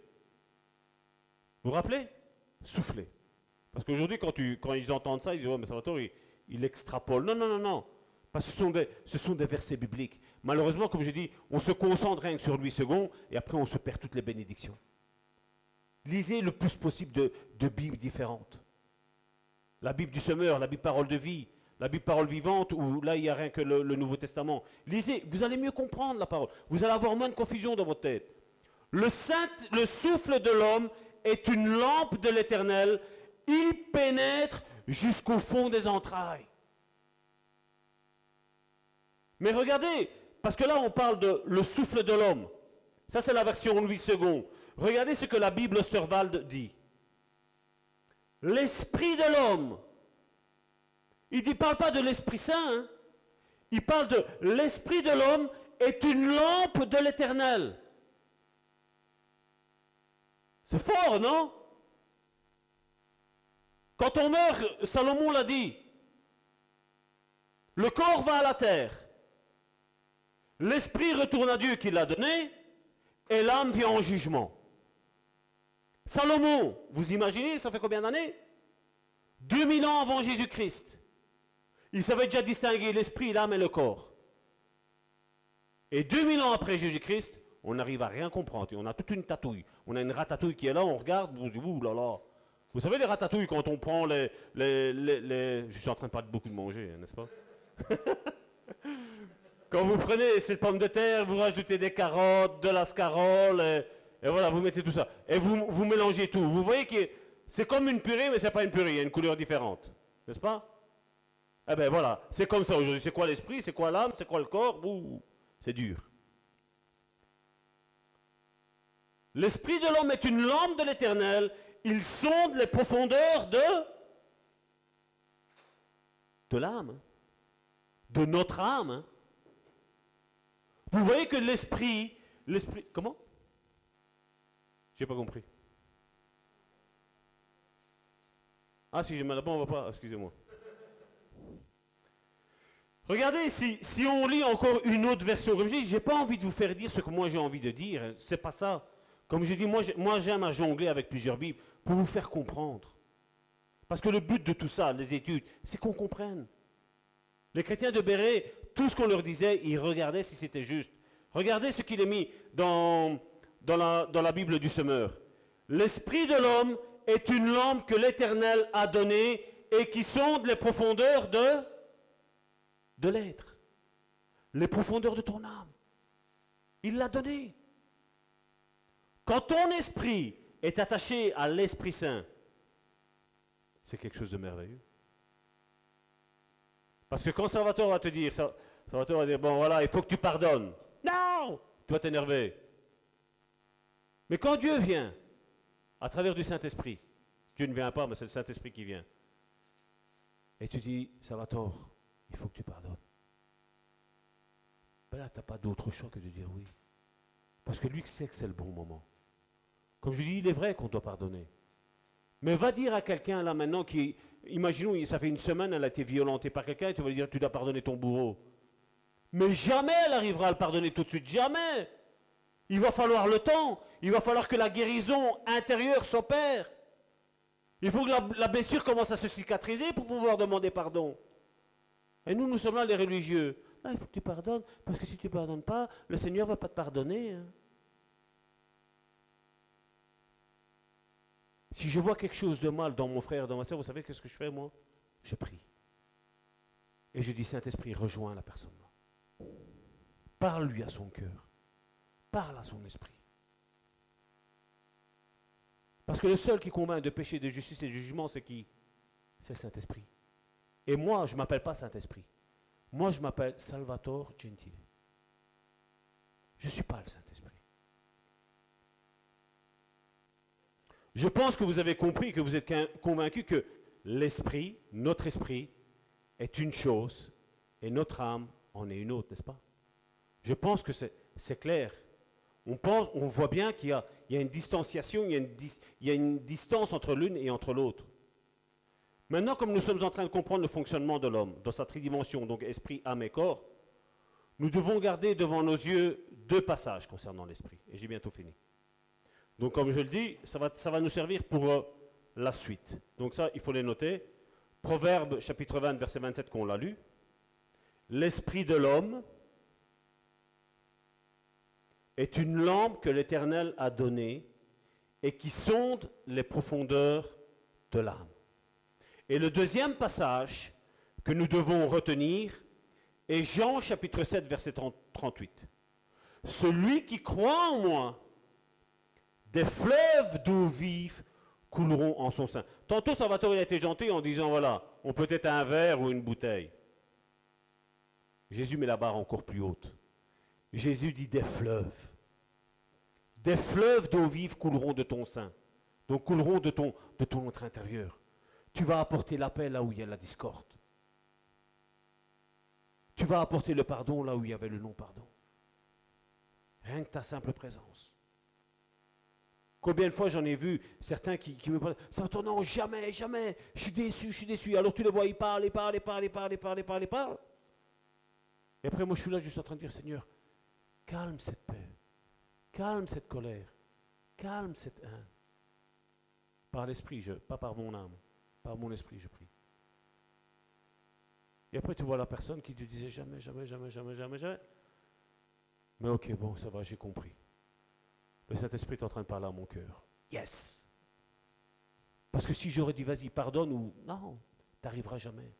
Vous vous rappelez? Souffler. Parce qu'aujourd'hui, quand, ils entendent ça, ils disent, oh, mais Salvatore, il, il extrapole. Non, non, non, non. Parce que ce sont, des, ce sont des versets bibliques. Malheureusement, comme je dis, on se concentre rien que sur lui second, et après on se perd toutes les bénédictions. Lisez le plus possible de, de Bibles différentes. La Bible du semeur, la Bible parole de vie, la Bible parole vivante, où là, il n'y a rien que le, Nouveau Testament. Lisez, vous allez mieux comprendre la parole. Vous allez avoir moins de confusion dans votre tête. Le, le souffle de l'homme est une lampe de l'éternel. Il pénètre jusqu'au fond des entrailles. Mais regardez, parce que là, on parle de le souffle de l'homme. Ça, c'est la version Louis II. Regardez ce que la Bible Osterwald dit. L'esprit de l'homme il ne parle pas de l'Esprit Saint. Hein. Il parle de l'Esprit de l'homme est une lampe de l'éternel. C'est fort, non? Quand on meurt, Salomon l'a dit, le corps va à la terre. L'esprit retourne à Dieu qui l'a donné et l'âme vient en jugement. Salomon, vous imaginez, ça fait combien d'années? 2000 ans avant Jésus-Christ. Il savait déjà distinguer l'esprit, l'âme et le corps. Et 2000 ans après Jésus-Christ, on n'arrive à rien comprendre. on a toute une tatouille. On a une ratatouille qui est là, on regarde, on se dit, ouh là là. Vous savez les ratatouilles quand on prend les, Je suis en train de parler beaucoup de manger, hein, n'est-ce pas? Quand vous prenez cette pomme de terre, vous rajoutez des carottes, de la scarole, et, voilà, vous mettez tout ça. Et vous, vous mélangez tout. Vous voyez que c'est comme une purée, mais ce n'est pas une purée, il y a une couleur différente. N'est-ce pas? Eh bien voilà, c'est comme ça aujourd'hui. C'est quoi l'esprit C'est quoi l'âme C'est quoi le corps? C'est dur. L'esprit de l'homme est une lampe de l'éternel. Il sonde les profondeurs de de l'âme, de notre âme. Vous voyez que l'esprit, l'esprit, comment? J'ai pas compris. Ah si j'ai mal à on va pas. Excusez-moi. Regardez, si, on lit encore une autre version, comme je dis, j'ai pas envie de vous faire dire ce que moi j'ai envie de dire. C'est pas ça. Comme je dis, moi, j'aime à jongler avec plusieurs Bibles pour vous faire comprendre. Parce que le but de tout ça, les études, c'est qu'on comprenne. Les chrétiens de Béret, tout ce qu'on leur disait, ils regardaient si c'était juste. Regardez ce qu'il est mis dans, dans, la, dans la Bible du semeur. L'esprit de l'homme est une lampe que l'Éternel a donnée et qui sonde les profondeurs de, l'être, les profondeurs de ton âme. Il l'a donnée. Quand ton esprit est attaché à l'Esprit Saint, c'est quelque chose de merveilleux. Parce que quand Salvatore va te dire, Salvatore va dire, bon voilà, il faut que tu pardonnes. Non Tu vas t'énerver. Mais quand Dieu vient, à travers du Saint-Esprit, Dieu ne vient pas, mais c'est le Saint-Esprit qui vient. Et tu dis, Salvatore, il faut que tu pardonnes. Là, tu n'as pas d'autre choix que de dire oui. Parce que lui sait que c'est le bon moment. Comme je dis, il est vrai qu'on doit pardonner. Mais va dire à quelqu'un là maintenant qui, imaginons, ça fait une semaine, elle a été violentée par quelqu'un, et tu vas lui dire, tu dois pardonner ton bourreau. Mais jamais elle arrivera à le pardonner tout de suite, jamais. Il va falloir le temps, il va falloir que la guérison intérieure s'opère. Il faut que la, blessure commence à se cicatriser pour pouvoir demander pardon. Et nous, nous sommes là les religieux. Ah, il faut que tu pardonnes, parce que si tu ne pardonnes pas, le Seigneur ne va pas te pardonner. Hein. Si je vois quelque chose de mal dans mon frère, dans ma soeur, vous savez qu'est-ce que je fais moi? Je prie. Et je dis, Saint-Esprit, rejoins la personne. Parle-lui à son cœur. Parle à son esprit. Parce que le seul qui convainc de péché, de justice et de jugement, c'est qui? C'est Saint-Esprit. Et moi, je ne m'appelle pas Saint-Esprit. Moi, je m'appelle Salvatore Gentile. Je ne suis pas le Saint-Esprit. Je pense que vous avez compris, que vous êtes convaincu que l'esprit, notre esprit, est une chose et notre âme en est une autre, n'est-ce pas? Je pense que c'est clair. On, pense, on voit bien qu'il y, a une distanciation, il y a une, il y a une distance entre l'une et entre l'autre. Maintenant, comme nous sommes en train de comprendre le fonctionnement de l'homme dans sa tridimension, donc esprit, âme et corps, nous devons garder devant nos yeux deux passages concernant l'esprit. Et j'ai bientôt fini. Donc, comme je le dis, ça va, ça va nous servir pour euh, la suite. Donc, ça, il faut les noter. Proverbe chapitre 20, verset 27, qu'on l'a lu. L'esprit de l'homme est une lampe que l'Éternel a donnée et qui sonde les profondeurs de l'âme. Et le deuxième passage que nous devons retenir est Jean chapitre 7, verset 38. Celui qui croit en moi, des fleuves d'eau vive couleront en son sein. Tantôt, Salvatore a été gentil en disant, voilà, on peut être un verre ou une bouteille. Jésus met la barre encore plus haute. Jésus dit des fleuves. Des fleuves d'eau vive couleront de ton sein. Donc couleront de ton, de intérieur. Tu vas apporter la paix là où il y a la discorde. Tu vas apporter le pardon là où il y avait le non-pardon. Rien que ta simple présence. Combien de fois j'en ai vu certains qui, me parlent, ça non, jamais, jamais, je suis déçu, je suis déçu. Alors tu les vois, ils parlent, ils parlent, ils parlent, ils parlent, ils parlent, ils parlent. Et après, moi, je suis là juste en train de dire, Seigneur, calme cette paix, calme cette colère, calme cette haine. Par l'esprit, je, pas par mon âme, par mon esprit, je prie. Et après, tu vois la personne qui te disait jamais, jamais, jamais, jamais, jamais, jamais. Mais ok, bon, ça va, j'ai compris. Le Saint-Esprit est en train de parler à mon cœur. Yes. Parce que si j'aurais dit, vas-y, pardonne, ou non, tu n'arriveras jamais.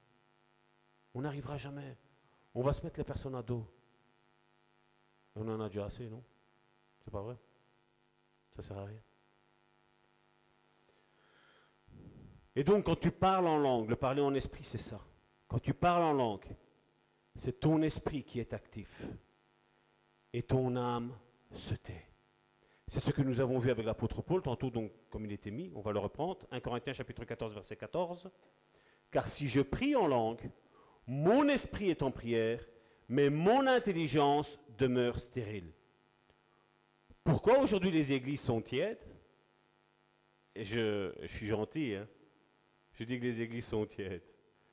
On n'arrivera jamais. On va se mettre les personnes à dos. On en a déjà assez, non? C'est pas vrai? Ça sert à rien. Et donc, quand tu parles en langue, le parler en esprit, c'est ça. Quand tu parles en langue, c'est ton esprit qui est actif. Et ton âme se tait. C'est ce que nous avons vu avec l'apôtre Paul, tantôt, donc, comme il était mis, on va le reprendre. 1 Corinthiens chapitre 14, verset 14. Car si je prie en langue, mon esprit est en prière, mais mon intelligence demeure stérile. Pourquoi aujourd'hui les églises sont tièdes? Et je, suis gentil, hein je dis que les églises sont tièdes.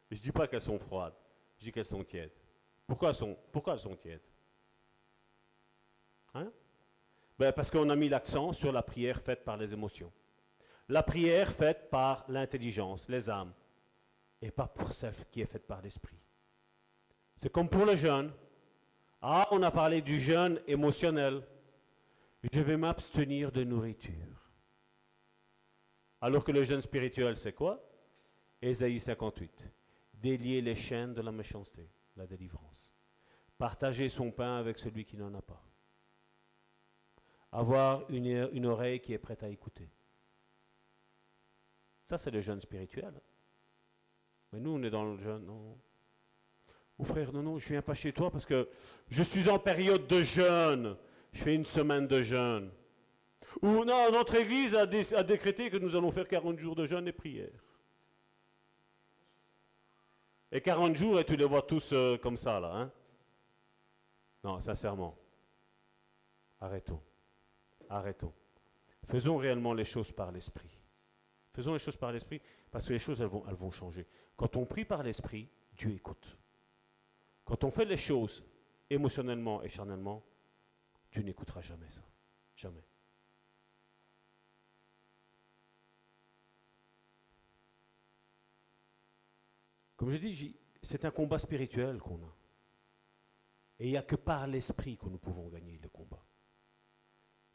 Je ne dis pas qu'elles sont froides, je dis qu'elles sont tièdes. Pourquoi elles sont, pourquoi elles sont tièdes? Hein? Ben, parce qu'on a mis l'accent sur la prière faite par les émotions. la prière faite par l'intelligence, les âmes, et pas pour celle qui est faite par l'esprit. C'est comme pour le jeûne. Ah, on a parlé du jeûne émotionnel. Je vais m'abstenir de nourriture. Alors que le jeûne spirituel, c'est quoi? Ésaïe 58. Délier les chaînes de la méchanceté, la délivrance. Partager son pain avec celui qui n'en a pas. Avoir une, oreille qui est prête à écouter. Ça, c'est le jeûne spirituel. Mais nous, on est dans le jeûne. Non? Mon frère, non, non, je ne viens pas chez toi parce que je suis en période de jeûne. Je fais une semaine de jeûne. Ou non, notre Église a, a décrété que nous allons faire 40 jours de jeûne et prière. Et 40 jours et tu les vois tous euh, comme ça là. Hein? Non, sincèrement. Arrêtons. Arrêtons. Faisons réellement les choses par l'esprit. Faisons les choses par l'esprit parce que les choses, elles vont, elles vont changer. Quand on prie par l'esprit, Dieu écoute. Quand on fait les choses émotionnellement et charnellement, Dieu n'écoutera jamais ça. Jamais. Comme je dis, c'est un combat spirituel qu'on a. Et il n'y a que par l'esprit que nous pouvons gagner le combat.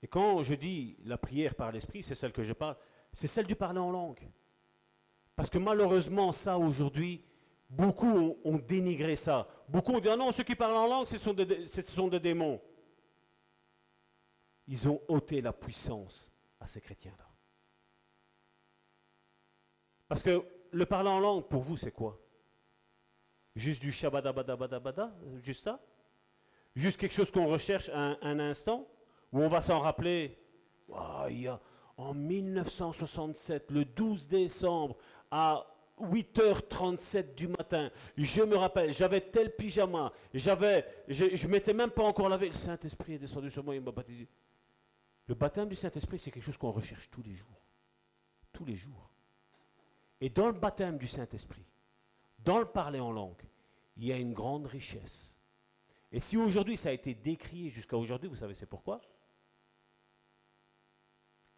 Et quand je dis la prière par l'esprit, c'est celle que je parle, c'est celle du parler en langue. Parce que malheureusement, ça aujourd'hui, beaucoup ont, dénigré ça. Beaucoup ont dit, ah non, ceux qui parlent en langue, ce sont ce sont des démons. Ils ont ôté la puissance à ces chrétiens-là. Parce que le parler en langue, pour vous, c'est quoi? Juste du shabadabadabadabada, juste ça Juste quelque chose qu'on recherche un, un, instant Où on va s'en rappeler il y a, En 1967, le 12 décembre, à 8h37 du matin, je me rappelle, j'avais tel pyjama, j'avais, je ne m'étais même pas encore lavé, le Saint-Esprit est descendu sur moi, il m'a baptisé. Le baptême du Saint-Esprit, c'est quelque chose qu'on recherche tous les jours. Tous les jours. Et dans le baptême du Saint-Esprit, dans le parler en langue, il y a une grande richesse. Et si aujourd'hui ça a été décrié jusqu'à aujourd'hui, vous savez c'est pourquoi?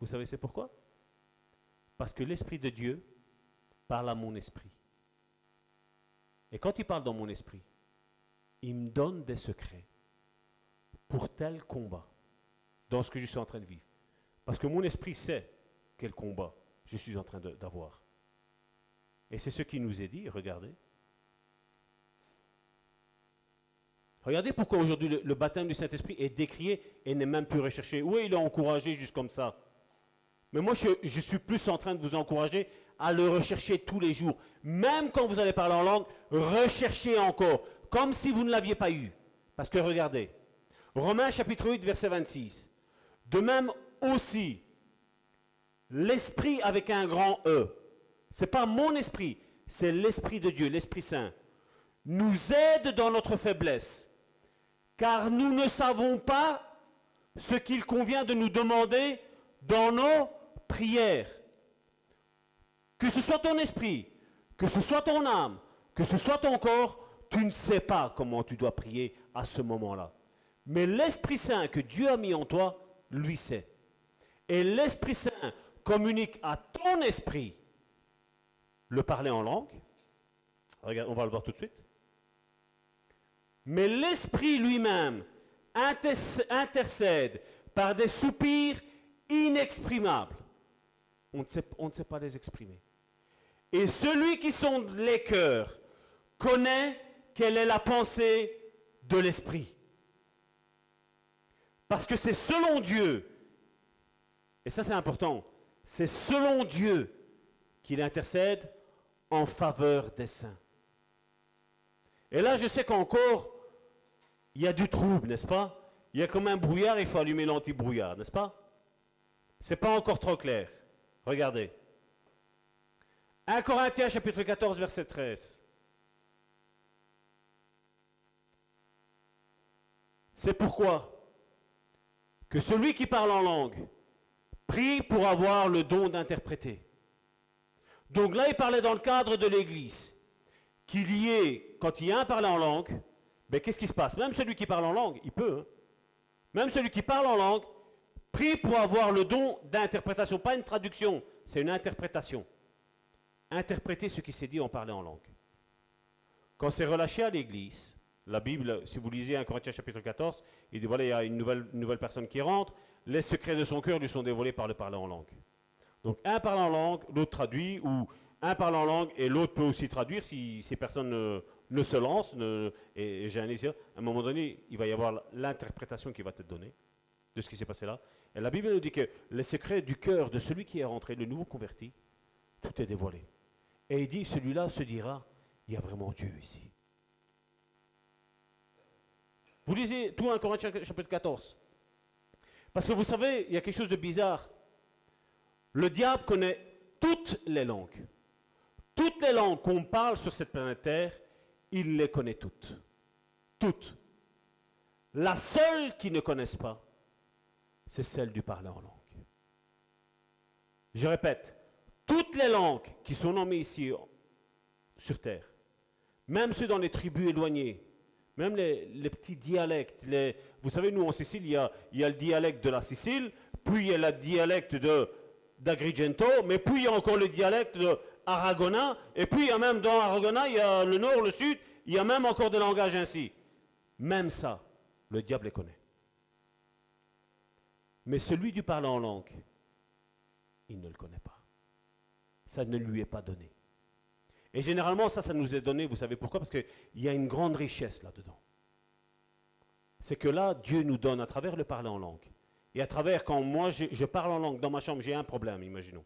Vous savez c'est pourquoi? Parce que l'Esprit de Dieu parle à mon esprit. Et quand il parle dans mon esprit, il me donne des secrets pour tel combat dans ce que je suis en train de vivre. Parce que mon esprit sait quel combat je suis en train d'avoir. Et c'est ce qui nous est dit, regardez. Regardez pourquoi aujourd'hui le, baptême du Saint-Esprit est décrié et n'est même plus recherché. Oui, il est encouragé juste comme ça? Mais moi, je, je, suis plus en train de vous encourager à le rechercher tous les jours. Même quand vous allez parler en langue, recherchez encore, comme si vous ne l'aviez pas eu. Parce que regardez, Romains chapitre 8, verset 26. De même aussi, l'esprit avec un grand E c'est pas mon esprit, c'est l'Esprit de Dieu, l'Esprit Saint, nous aide dans notre faiblesse, car nous ne savons pas ce qu'il convient de nous demander dans nos prières. Que ce soit ton esprit, que ce soit ton âme, que ce soit ton corps, tu ne sais pas comment tu dois prier à ce moment-là. Mais l'Esprit Saint que Dieu a mis en toi, lui sait. Et l'Esprit Saint communique à ton esprit le parler en langue. On va le voir tout de suite. Mais l'Esprit lui-même intercède par des soupirs inexprimables. On ne, sait, on ne sait pas les exprimer. Et celui qui sonde les cœurs connaît quelle est la pensée de l'Esprit. Parce que c'est selon Dieu, et ça c'est important, c'est selon Dieu qu'il intercède en faveur des saints. Et là, je sais qu'encore, il y a du trouble, n'est-ce pas? Il y a comme un brouillard, il faut allumer l'anti-brouillard, n'est-ce pas? C'est pas encore trop clair. Regardez. 1 Corinthiens chapitre 14, verset 13. C'est pourquoi que celui qui parle en langue prie pour avoir le don d'interpréter. Donc là, il parlait dans le cadre de l'Église. Qu'il y ait, quand il y a un parler en langue, ben, qu'est-ce qui se passe? Même celui qui parle en langue, il peut. Hein. Même celui qui parle en langue Prie pour avoir le don d'interprétation, pas une traduction, c'est une interprétation. Interpréter ce qui s'est dit en parlant en langue. Quand c'est relâché à l'église, la Bible, si vous lisez 1 Corinthiens chapitre 14, il dit voilà, il y a une nouvelle, nouvelle personne qui rentre, les secrets de son cœur lui sont dévoilés par le parler en langue. Donc un parle en langue, l'autre traduit, ou un parle en langue et l'autre peut aussi traduire si ces personnes ne, se lancent. et, j'ai un à un moment donné, il va y avoir l'interprétation qui va être donnée de ce qui s'est passé là. Et la Bible nous dit que les secrets du cœur de celui qui est rentré, le nouveau converti, tout est dévoilé. Et il dit, celui-là se dira, il y a vraiment Dieu ici. Vous lisez tout 1 Corinthiens chapitre 14. Parce que vous savez, il y a quelque chose de bizarre. Le diable connaît toutes les langues. Toutes les langues qu'on parle sur cette planète Terre, il les connaît toutes. Toutes. La seule qui ne connaisse pas, c'est celle du parler en langue. Je répète, toutes les langues qui sont nommées ici sur Terre, même ceux dans les tribus éloignées, même les, petits dialectes. vous savez, nous en Sicile, il y, a, le dialecte de la Sicile, puis il y a le dialecte d'Agrigento, mais puis il y a encore le dialecte de et puis il y a même dans Aragonais, il y a le nord, le sud, il y a même encore des langages ainsi. Même ça, le diable les connaît. Mais celui du parler en langue, il ne le connaît pas. Ça ne lui est pas donné. Et généralement, ça, ça nous est donné, vous savez pourquoi? Parce qu'il y a une grande richesse là-dedans. C'est que là, Dieu nous donne à travers le parler en langue. Et à travers, quand moi je, parle en langue dans ma chambre, j'ai un problème, imaginons.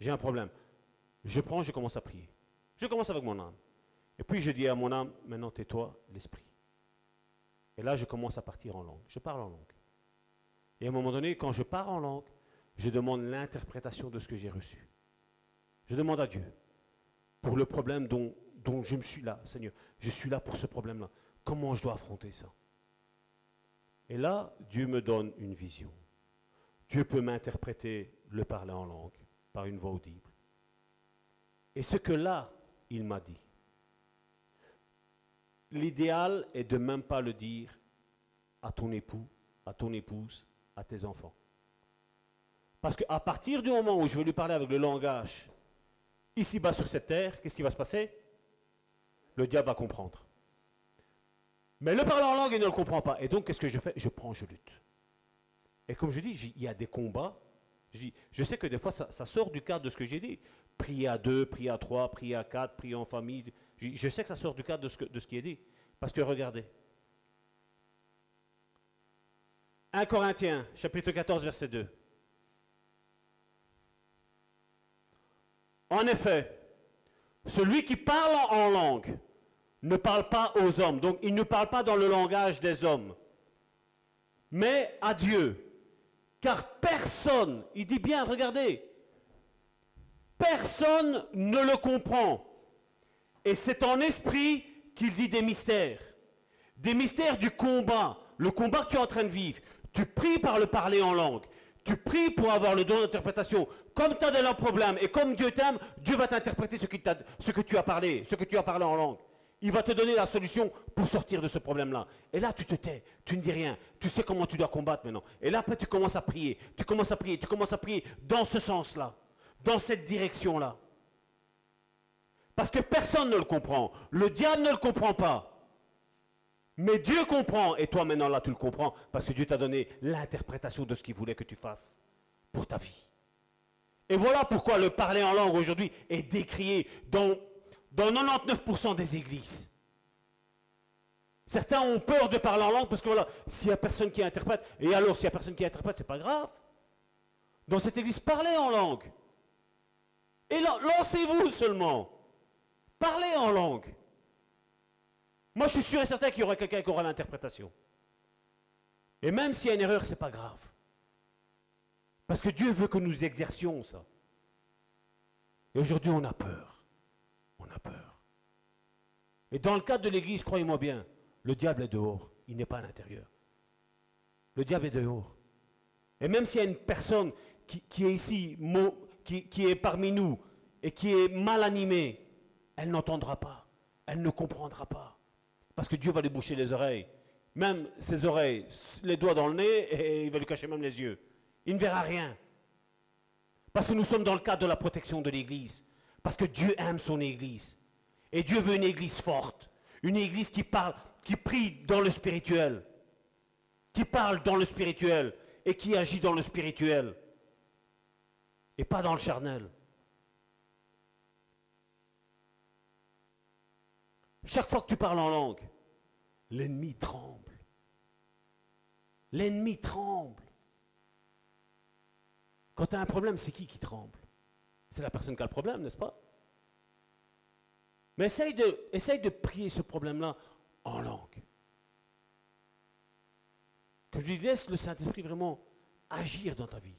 J'ai un problème. Je prends, je commence à prier. Je commence avec mon âme. Et puis je dis à mon âme, maintenant tais-toi, l'esprit. Et là, je commence à partir en langue. Je parle en langue. Et à un moment donné, quand je pars en langue, je demande l'interprétation de ce que j'ai reçu. Je demande à Dieu, pour le problème dont, dont je me suis là, Seigneur. Je suis là pour ce problème-là. Comment je dois affronter ça? Et là, Dieu me donne une vision. Dieu peut m'interpréter le parler en langue par une voix audible. Et ce que là, il m'a dit, l'idéal est de même pas le dire à ton époux, à ton épouse, à tes enfants. Parce qu'à partir du moment où je vais lui parler avec le langage ici-bas sur cette terre, qu'est-ce qui va se passer? Le diable va comprendre. Mais le parler en langue, il ne le comprend pas. Et donc, qu'est-ce que je fais? Je prends, je lutte. Et comme je dis, il y a des combats. Je, je sais que des fois, ça, sort du cadre de ce que j'ai dit. Prier à deux, prier à trois, prier à quatre, prier en famille. Je, sais que ça sort du cadre de ce qui est dit. Parce que regardez. 1 Corinthiens, chapitre 14, verset 2. En effet, celui qui parle en langue ne parle pas aux hommes. Donc il ne parle pas dans le langage des hommes, mais à Dieu. Car personne, il dit bien, regardez, personne ne le comprend. Et c'est en esprit qu'il dit des mystères. Des mystères du combat, le combat que tu es en train de vivre. Tu pries par le parler en langue. Tu pries pour avoir le don d'interprétation. Comme tu as de leurs problèmes et comme Dieu t'aime, Dieu va t'interpréter ce, que tu as parlé, ce que tu as parlé en langue. Il va te donner la solution pour sortir de ce problème-là. Et là, tu te tais, tu ne dis rien. Tu sais comment tu dois combattre maintenant. Et là, après, tu commences à prier. Tu commences à prier, tu commences à prier dans ce sens-là, dans cette direction-là. Parce que personne ne le comprend. Le diable ne le comprend pas. Mais Dieu comprend, et toi maintenant là tu le comprends, parce que Dieu t'a donné l'interprétation de ce qu'il voulait que tu fasses pour ta vie. Et voilà pourquoi le parler en langue aujourd'hui est décrié dans, dans 99% des églises. Certains ont peur de parler en langue parce que voilà, s'il n'y a personne qui interprète, et alors s'il n'y a personne qui interprète, c'est pas grave. Dans cette église, parlez en langue. Et lancez-vous seulement. Parlez en langue. Moi, je suis sûr et certain qu'il y aura quelqu'un qui aura l'interprétation. Et même s'il y a une erreur, ce n'est pas grave. Parce que Dieu veut que nous exercions ça. Et aujourd'hui, on a peur. Peur. Et dans le cadre de l'Église, croyez-moi bien, le diable est dehors. Il n'est pas à l'intérieur. Le diable est dehors. Et même s'il y a une personne qui, est ici, qui, qui est parmi nous, et qui est mal animée, elle n'entendra pas. Elle ne comprendra pas. Parce que Dieu va lui boucher les oreilles. Même ses oreilles, les doigts dans le nez, et il va lui cacher même les yeux. Il ne verra rien. Parce que nous sommes dans le cadre de la protection de l'Église. Parce que Dieu aime son Église. Et Dieu veut une Église forte. Une Église qui parle, qui prie dans le spirituel. Qui parle dans le spirituel. Et qui agit dans le spirituel. Et pas dans le charnel. Chaque fois que tu parles en langue, l'ennemi tremble. L'ennemi tremble. Quand tu as un problème, c'est qui qui tremble? C'est la personne qui a le problème, n'est-ce pas? Mais essaye de, prier ce problème-là en langue. Que je laisse le Saint-Esprit vraiment agir dans ta vie.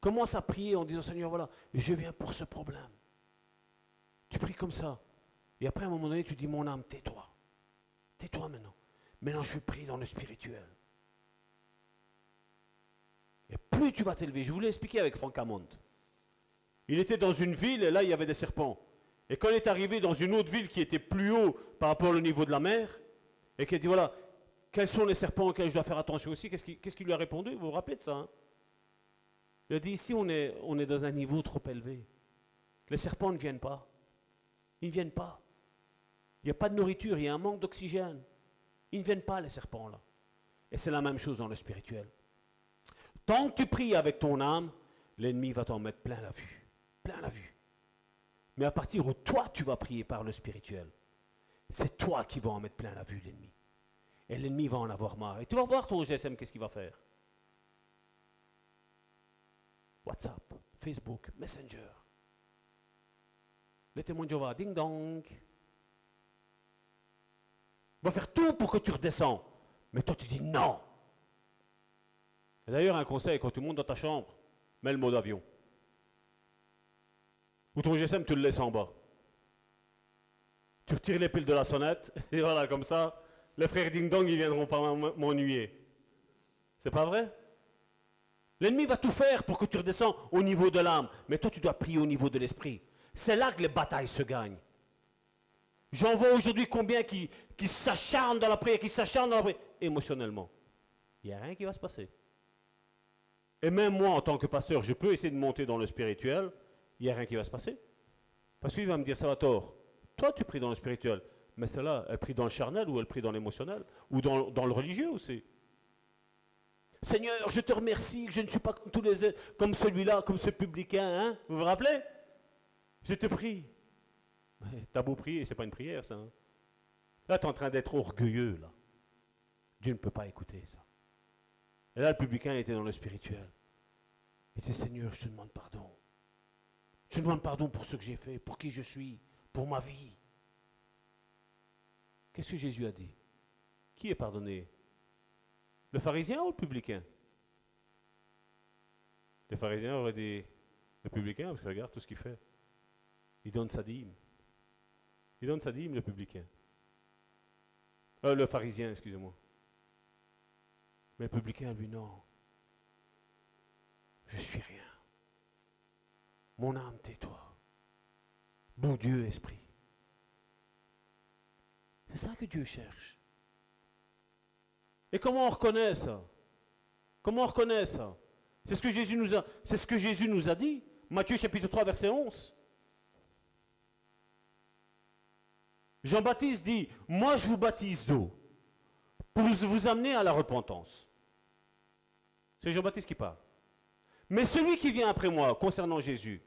Commence à prier en disant Seigneur, voilà, je viens pour ce problème. Tu pries comme ça. Et après, à un moment donné, tu dis Mon âme, tais-toi. Tais-toi maintenant. Maintenant, je prie dans le spirituel. Et plus tu vas t'élever, je vous l'ai expliqué avec Franck Amont. Il était dans une ville et là, il y avait des serpents. Et quand il est arrivé dans une autre ville qui était plus haut par rapport au niveau de la mer, et qu'il a dit voilà, quels sont les serpents auxquels je dois faire attention aussi Qu'est-ce qu'il lui a répondu? Vous vous rappelez de ça hein? Il a dit ici, on est, on est dans un niveau trop élevé. Les serpents ne viennent pas. Ils ne viennent pas. Il n'y a pas de nourriture, il y a un manque d'oxygène. Ils ne viennent pas, les serpents, là. Et c'est la même chose dans le spirituel. Tant que tu pries avec ton âme, l'ennemi va t'en mettre plein la vue. Plein la vue. Mais à partir où toi, tu vas prier par le spirituel, c'est toi qui vas en mettre plein la vue, l'ennemi. Et l'ennemi va en avoir marre. Et tu vas voir ton GSM, qu'est-ce qu'il va faire? WhatsApp, Facebook, Messenger. Le témoin de Jéhovah, ding dong. Va faire tout pour que tu redescends. Mais toi, tu dis non. D'ailleurs, un conseil, quand tu montes dans ta chambre, mets le mode avion. Ou ton GSM, tu le laisses en bas. Tu retires les piles de la sonnette, et voilà, comme ça, les frères Ding Dong, ils viendront pas m'ennuyer. C'est pas vrai? L'ennemi va tout faire pour que tu redescends au niveau de l'âme, mais toi, tu dois prier au niveau de l'esprit. C'est là que les batailles se gagnent. J'en vois aujourd'hui combien qui, qui s'acharnent dans la prière, qui s'acharnent dans la prière, émotionnellement. Il n'y a rien qui va se passer. Et même moi, en tant que pasteur, je peux essayer de monter dans le spirituel, il n'y a rien qui va se passer. Parce qu'il va me dire, ça va tort. Toi, tu pries dans le spirituel, mais celle-là, elle prie dans le charnel ou elle prie dans l'émotionnel ou dans, dans, le religieux aussi. Seigneur, je te remercie que je ne suis pas comme tous les comme celui-là, comme ce publicain, hein Vous vous rappelez? Je te prie. T'as beau prier, c'est pas une prière, ça. Hein. là, tu es en train d'être orgueilleux, là. Dieu ne peut pas écouter ça. Et là, le publicain était dans le spirituel. Il dit, Seigneur, je te demande pardon. Je demande pardon pour ce que j'ai fait, pour qui je suis, pour ma vie. Qu'est-ce que Jésus a dit? Qui est pardonné? Le pharisien ou le publicain? Le pharisien aurait dit le publicain, parce que regarde tout ce qu'il fait. Il donne sa dîme. Il donne sa dîme, le publicain. Euh, le pharisien, excusez-moi. Mais le publicain, lui, non. Je suis rien. Mon âme, tais-toi. Bon Dieu, esprit. C'est ça que Dieu cherche. Et comment on reconnaît ça? Comment on reconnaît ça? C'est ce que Jésus nous a, dit. Matthieu chapitre 3 verset 11. Jean-Baptiste dit, moi je vous baptise d'eau pour vous amener à la repentance. C'est Jean-Baptiste qui parle. Mais celui qui vient après moi, concernant Jésus,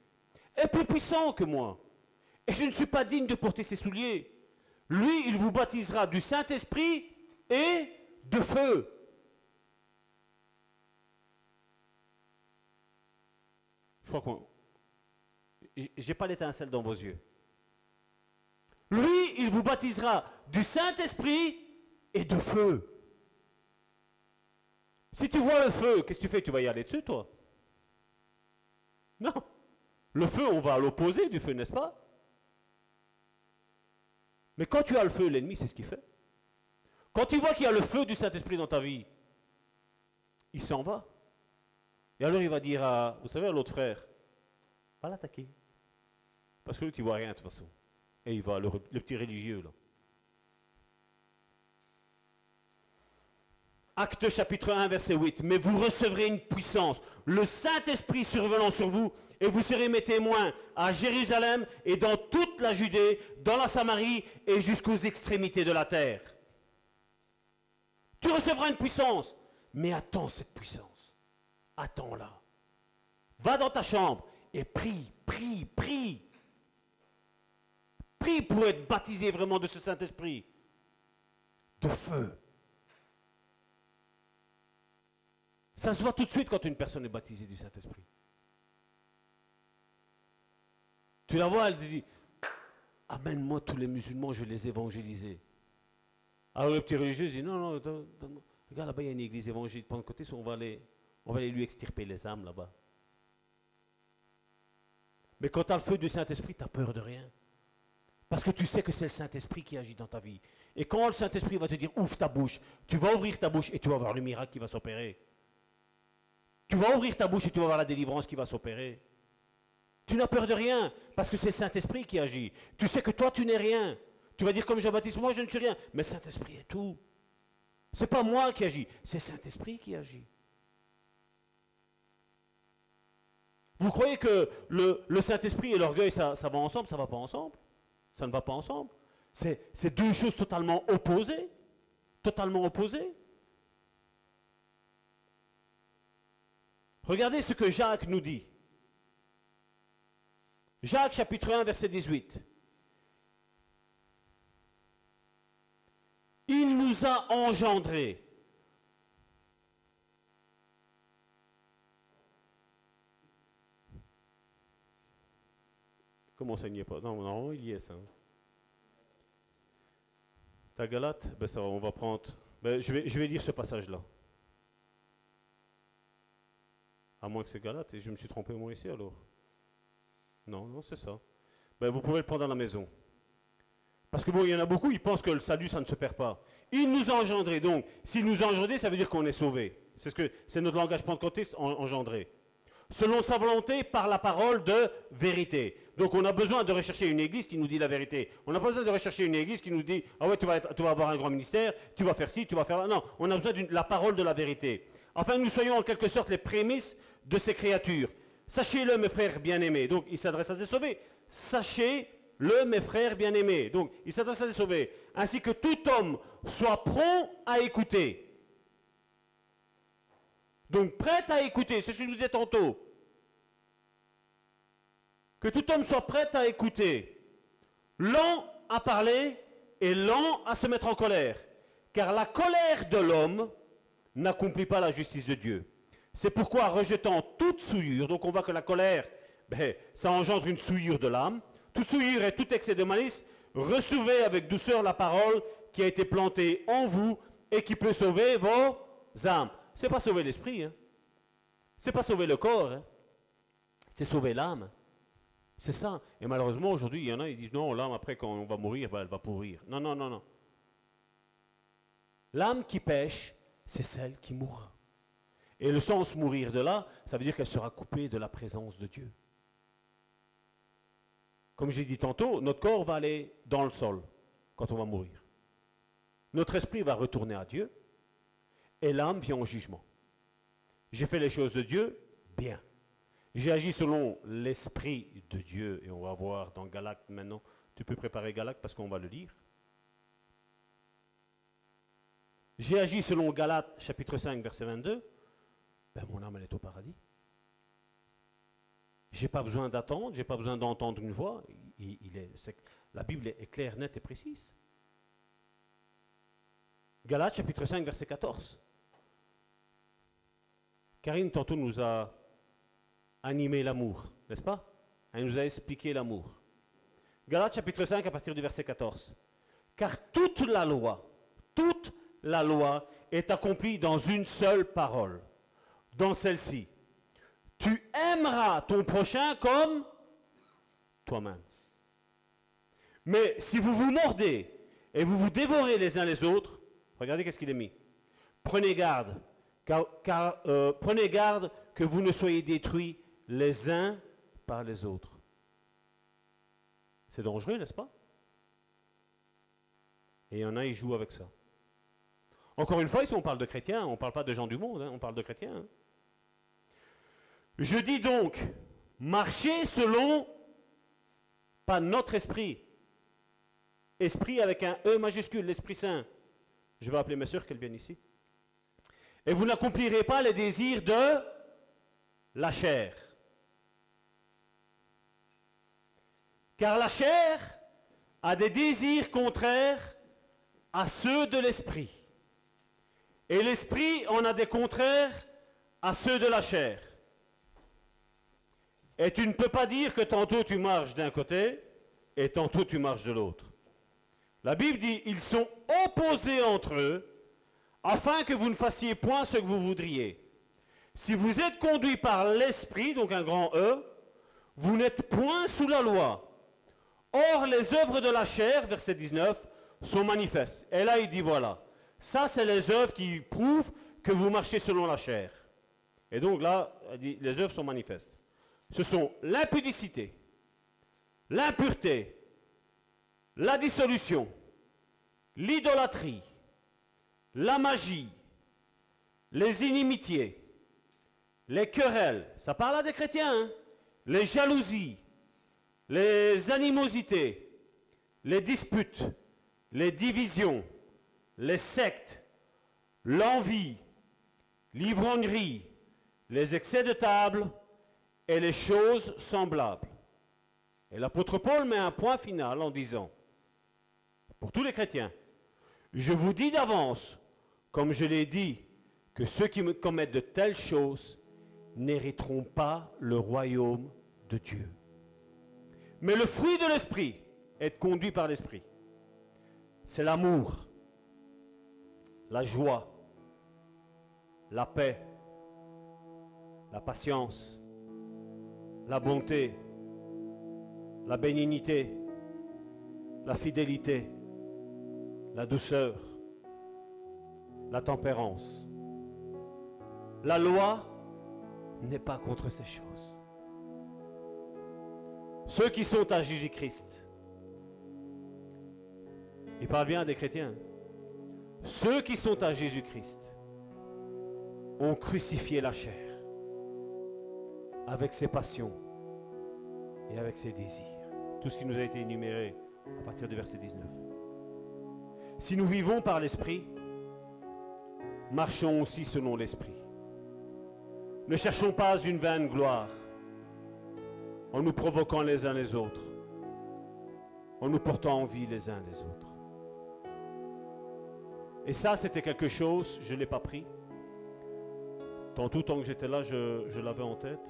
est plus puissant que moi. Et je ne suis pas digne de porter ses souliers. Lui, il vous baptisera du Saint-Esprit et de feu. Je crois qu'on... J'ai pas l'étincelle dans vos yeux. Lui, il vous baptisera du Saint-Esprit et de feu. Si tu vois le feu, qu'est-ce que tu fais? Tu vas y aller dessus, toi? Non. Le feu, on va à l'opposé du feu, n'est-ce pas? Mais quand tu as le feu, l'ennemi, c'est ce qu'il fait. Quand tu vois qu'il y a le feu du Saint-Esprit dans ta vie, il s'en va. Et alors il va dire à, vous savez, à l'autre frère, va l'attaquer. Parce que lui, tu vois rien de toute façon. Et il va, le, le petit religieux, là. Acte chapitre 1, verset 8. Mais vous recevrez une puissance, le Saint-Esprit survenant sur vous, et vous serez mes témoins à Jérusalem et dans toute la Judée, dans la Samarie et jusqu'aux extrémités de la terre. Tu recevras une puissance, mais attends cette puissance. Attends-la. Va dans ta chambre et prie, prie, prie. Prie pour être baptisé vraiment de ce Saint-Esprit. De feu. Ça se voit tout de suite quand une personne est baptisée du Saint-Esprit. Tu la vois, elle dit, amène-moi tous les musulmans, je vais les évangéliser. Alors le petit religieux dit, non, non, regarde là-bas, il y a une église évangélique de côté, on va aller, on va aller lui extirper les âmes là-bas. Mais quand tu as le feu du Saint-Esprit, tu n'as peur de rien. Parce que tu sais que c'est le Saint-Esprit qui agit dans ta vie. Et quand le Saint-Esprit va te dire ouvre ta bouche, tu vas ouvrir ta bouche et tu vas voir le miracle qui va s'opérer. Tu vas ouvrir ta bouche et tu vas voir la délivrance qui va s'opérer. Tu n'as peur de rien, parce que c'est Saint-Esprit qui agit. Tu sais que toi, tu n'es rien. Tu vas dire comme Jean-Baptiste, moi, je ne suis rien. Mais Saint-Esprit est tout. Ce n'est pas moi qui agis, c'est Saint-Esprit qui agit. Vous croyez que le, Saint-Esprit et l'orgueil, ça, ça, va ensemble Ça ne va pas ensemble? Ça ne va pas ensemble. C'est deux choses totalement opposées. Totalement opposées. Regardez ce que Jacques nous dit. Jacques chapitre 1 verset 18. Il nous a engendrés. Comment ça n'y est pas? Non, non, il y est ça. Ta Galate ben ça, On va prendre. Ben, je, vais, je vais lire ce passage-là. À moins que c'est Galate, et je me suis trompé moi ici alors. Non, non, c'est ça. Ben, vous pouvez le prendre à la maison. Parce que bon, il y en a beaucoup, ils pensent que le salut, ça ne se perd pas. Il nous a engendrés. Donc, s'il nous a engendrés, ça veut dire qu'on est sauvé. C'est ce que c'est notre langage pentecôtiste engendré. Selon sa volonté, par la parole de vérité. Donc, on a besoin de rechercher une église qui nous dit la vérité. On n'a pas besoin de rechercher une église qui nous dit Ah ouais, tu vas, tu vas avoir un grand ministère, tu vas faire ci, tu vas faire là. Non, on a besoin de la parole de la vérité. Afin que nous soyons en quelque sorte les prémices de ces créatures. Sachez-le, mes frères bien-aimés. Donc, il s'adresse à ses sauvés. Sachez-le, mes frères bien-aimés. Donc, il s'adresse à ses sauvés. Ainsi que tout homme soit prompt à écouter. Donc, prêt à écouter. C'est ce que je vous disais tantôt. Que tout homme soit prêt à écouter. Lent à parler et lent à se mettre en colère. Car la colère de l'homme n'accomplit pas la justice de Dieu. C'est pourquoi, rejetant toute souillure, donc on voit que la colère, ben, ça engendre une souillure de l'âme, toute souillure et tout excès de malice, recevez avec douceur la parole qui a été plantée en vous et qui peut sauver vos âmes. Ce n'est pas sauver l'esprit, hein. ce n'est pas sauver le corps, hein. c'est sauver l'âme. C'est ça. Et malheureusement, aujourd'hui, il y en a, qui disent non, l'âme, après, quand on va mourir, ben, elle va pourrir. Non, non, non, non. L'âme qui pêche, c'est celle qui mourra. Et le sens mourir de là, ça veut dire qu'elle sera coupée de la présence de Dieu. Comme j'ai dit tantôt, notre corps va aller dans le sol quand on va mourir. Notre esprit va retourner à Dieu et l'âme vient au jugement. J'ai fait les choses de Dieu, bien. J'ai agi selon l'esprit de Dieu et on va voir dans Galacte maintenant. Tu peux préparer Galacte parce qu'on va le lire. J'ai agi selon Galates chapitre 5 verset 22. Ben, mon âme, elle est au paradis. Je n'ai pas besoin d'attendre, je n'ai pas besoin d'entendre une voix. La Bible est claire, nette et précise. Galates chapitre 5, verset 14. Karine, tantôt, nous a animé l'amour, n'est-ce pas? Elle nous a expliqué l'amour. Galates chapitre 5, à partir du verset 14. Car toute la loi, toute la loi est accomplie dans une seule parole dans celle-ci. Tu aimeras ton prochain comme toi-même. Mais si vous vous mordez et vous vous dévorez les uns les autres, regardez qu'est-ce qu'il est mis. Prenez garde, car, euh, prenez garde que vous ne soyez détruits les uns par les autres. C'est dangereux, n'est-ce pas? Et il y en a, ils jouent avec ça. Encore une fois, ici on parle de chrétiens, on ne parle pas de gens du monde, hein, on parle de chrétiens. Hein. Je dis donc, marchez selon, pas notre esprit, esprit avec un E majuscule, l'Esprit Saint. Je vais appeler mes soeurs qu'elles viennent ici. Et vous n'accomplirez pas les désirs de la chair. Car la chair a des désirs contraires à ceux de l'esprit. Et l'esprit en a des contraires à ceux de la chair. Et tu ne peux pas dire que tantôt tu marches d'un côté et tantôt tu marches de l'autre. La Bible dit, ils sont opposés entre eux, afin que vous ne fassiez point ce que vous voudriez. Si vous êtes conduit par l'Esprit, donc un grand E, vous n'êtes point sous la loi. Or, les œuvres de la chair, verset 19, sont manifestes. Et là, il dit, voilà, ça, c'est les œuvres qui prouvent que vous marchez selon la chair. Et donc là, dit, les œuvres sont manifestes. Ce sont l'impudicité, l'impureté, la dissolution, l'idolâtrie, la magie, les inimitiés, les querelles, ça parle à des chrétiens, hein, les jalousies, les animosités, les disputes, les divisions, les sectes, l'envie, l'ivrognerie, les excès de table et les choses semblables. Et l'apôtre Paul met un point final en disant, pour tous les chrétiens. Je vous dis d'avance, comme je l'ai dit, que ceux qui me commettent de telles choses n'hériteront pas le royaume de Dieu. Mais le fruit de l'esprit, est conduit par l'esprit, c'est l'amour, la joie, la paix, la patience, la bonté, la bénignité, la fidélité, la douceur, la tempérance. La loi n'est pas contre ces choses. Ceux qui sont à Jésus-Christ, il parle bien des chrétiens, ceux qui sont à Jésus-Christ ont crucifié la chair avec ses passions et avec ses désirs. Tout ce qui nous a été énuméré à partir du verset 19. Si nous vivons par l'Esprit, marchons aussi selon l'Esprit. Ne cherchons pas une vaine gloire en nous provoquant les uns les autres, en nous portant envie les uns les autres. Et ça, c'était quelque chose, je ne l'ai pas pris. Tantôt, tant que j'étais là, je, je l'avais en tête.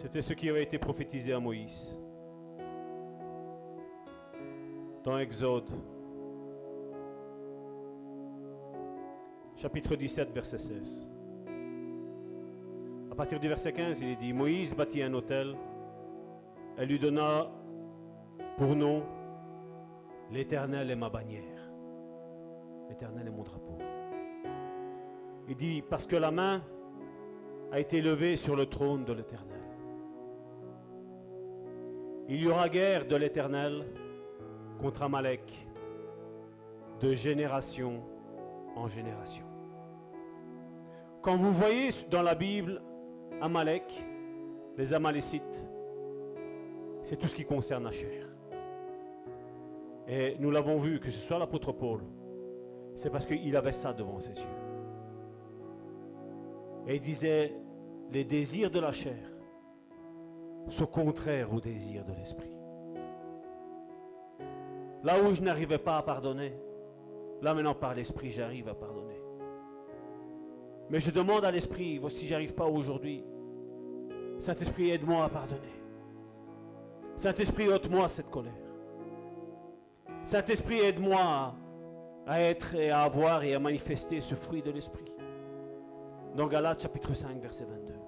C'était ce qui avait été prophétisé à Moïse. Dans Exode, chapitre 17, verset 16. À partir du verset 15, il est dit, Moïse bâtit un hôtel, elle lui donna pour nom l'Éternel est ma bannière. L'Éternel est mon drapeau. Il dit, parce que la main a été levée sur le trône de l'Éternel. Il y aura guerre de l'Éternel contre Amalek de génération en génération. Quand vous voyez dans la Bible Amalek, les Amalécites, c'est tout ce qui concerne la chair. Et nous l'avons vu, que ce soit l'apôtre Paul, c'est parce qu'il avait ça devant ses yeux. Et il disait, les désirs de la chair sont contraires au désir de l'esprit. Là où je n'arrivais pas à pardonner, là maintenant par l'esprit j'arrive à pardonner. Mais je demande à l'esprit, voici j'arrive pas aujourd'hui. Saint-Esprit, aide-moi à pardonner. Saint-Esprit, ôte-moi cette colère. Saint-Esprit, aide-moi à être et à avoir et à manifester ce fruit de l'Esprit. Dans Galates chapitre 5, verset 22.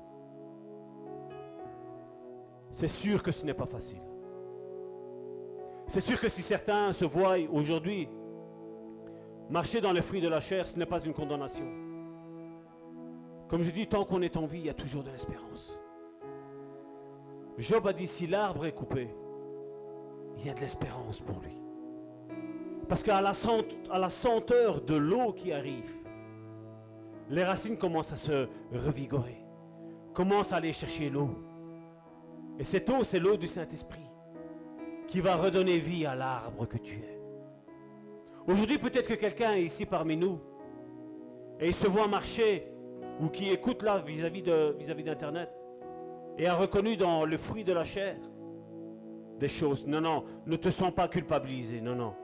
C'est sûr que ce n'est pas facile. C'est sûr que si certains se voient aujourd'hui marcher dans les fruits de la chair, ce n'est pas une condamnation. Comme je dis, tant qu'on est en vie, il y a toujours de l'espérance. Job a dit, si l'arbre est coupé, il y a de l'espérance pour lui. Parce qu'à la, la senteur de l'eau qui arrive, les racines commencent à se revigorer, commencent à aller chercher l'eau. Et cette eau, c'est l'eau du Saint-Esprit qui va redonner vie à l'arbre que tu es. Aujourd'hui, peut-être que quelqu'un est ici parmi nous et il se voit marcher ou qui écoute là vis-à-vis d'Internet et a reconnu dans le fruit de la chair des choses. Non, non, ne te sens pas culpabilisé. Non, non.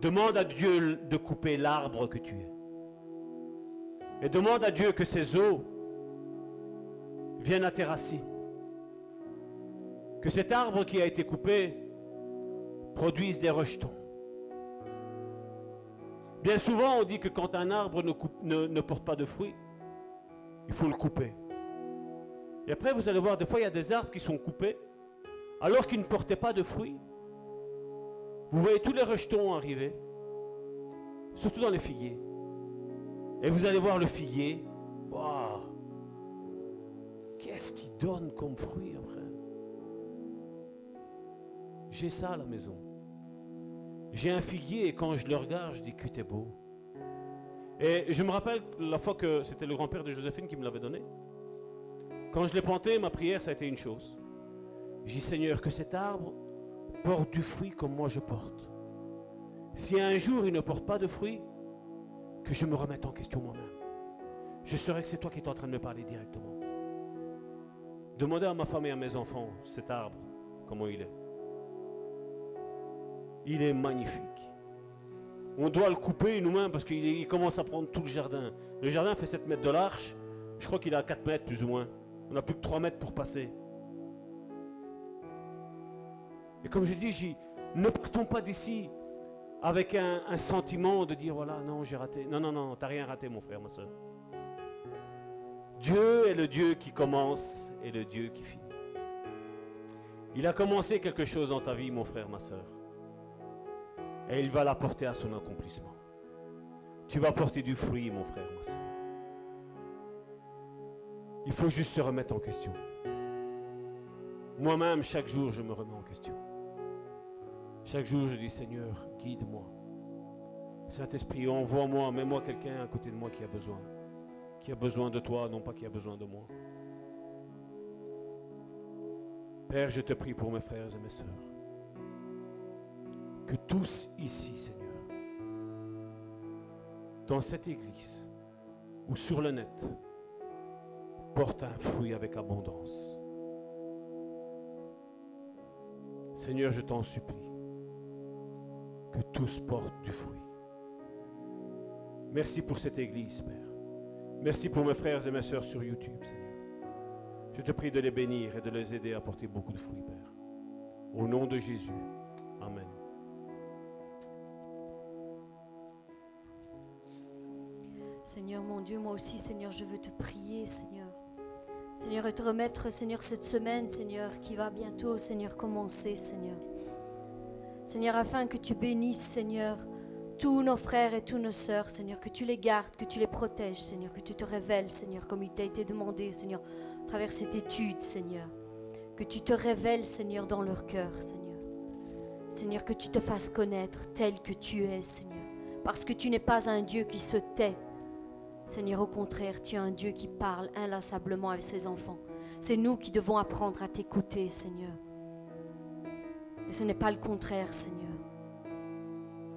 Demande à Dieu de couper l'arbre que tu es. Et demande à Dieu que ces eaux viennent à tes racines. Que cet arbre qui a été coupé produise des rejetons. Bien souvent, on dit que quand un arbre ne, porte pas de fruits, il faut le couper. Et après, vous allez voir, des fois, il y a des arbres qui sont coupés, alors qu'ils ne portaient pas de fruits. Vous voyez tous les rejetons arriver, surtout dans les figuiers. Et vous allez voir le figuier, qu'est-ce qu'il donne comme fruit J'ai ça à la maison. J'ai un figuier et quand je le regarde, je dis que t'es beau. Et je me rappelle la fois que c'était le grand-père de Joséphine qui me l'avait donné. Quand je l'ai planté, ma prière, ça a été une chose. J'ai dit, Seigneur, que cet arbre porte du fruit comme moi je porte. Si un jour il ne porte pas de fruit, que je me remette en question moi-même. Je saurais que c'est toi qui es en train de me parler directement. Demandez à ma femme et à mes enfants cet arbre, comment il est. Il est magnifique. On doit le couper nous-mêmes parce qu'il commence à prendre tout le jardin. Le jardin fait 7 mètres de large. Je crois qu'il a 4 mètres plus ou moins. On n'a plus que 3 mètres pour passer. Et comme je dis, ne partons pas d'ici avec un, un, sentiment de dire voilà, non, j'ai raté. Non, non, non, t'as rien raté, mon frère, ma soeur. Dieu est le Dieu qui commence et le Dieu qui finit. Il a commencé quelque chose dans ta vie, mon frère, ma soeur et il va la porter à son accomplissement. Tu vas porter du fruit, mon frère, ma soeur. Il faut juste se remettre en question. Moi-même, chaque jour, je me remets en question. Chaque jour, je dis, Seigneur, guide-moi. Saint-Esprit, envoie-moi, mets-moi quelqu'un à côté de moi qui a besoin. Qui a besoin de toi, non pas qui a besoin de moi. Père, je te prie pour mes frères et mes sœurs que tous ici, Seigneur, dans cette église ou sur le net, portent un fruit avec abondance. Seigneur, je t'en supplie, que tous portent du fruit. Merci pour cette église, Père. Merci pour mes frères et mes sœurs sur YouTube, Seigneur. Je te prie de les bénir et de les aider à porter beaucoup de fruits, Père. Au nom de Jésus. Amen. Seigneur mon Dieu, moi aussi, Seigneur, je veux te prier, Seigneur. Seigneur, et te remettre, Seigneur, cette semaine, Seigneur, qui va bientôt, Seigneur, commencer, Seigneur. Seigneur, afin que tu bénisses, Seigneur, tous nos frères et toutes nos sœurs, Seigneur, que tu les gardes, que tu les protèges, Seigneur, que tu te révèles, Seigneur, comme il t'a été demandé, Seigneur, à travers cette étude, Seigneur. Que tu te révèles, Seigneur, dans leur cœur, Seigneur. Seigneur, que tu te fasses connaître tel que tu es, Seigneur. Parce que tu n'es pas un Dieu qui se tait, Seigneur, au contraire, tu es un Dieu qui parle inlassablement avec ses enfants. C'est nous qui devons apprendre à t'écouter, Seigneur. Et ce n'est pas le contraire, Seigneur.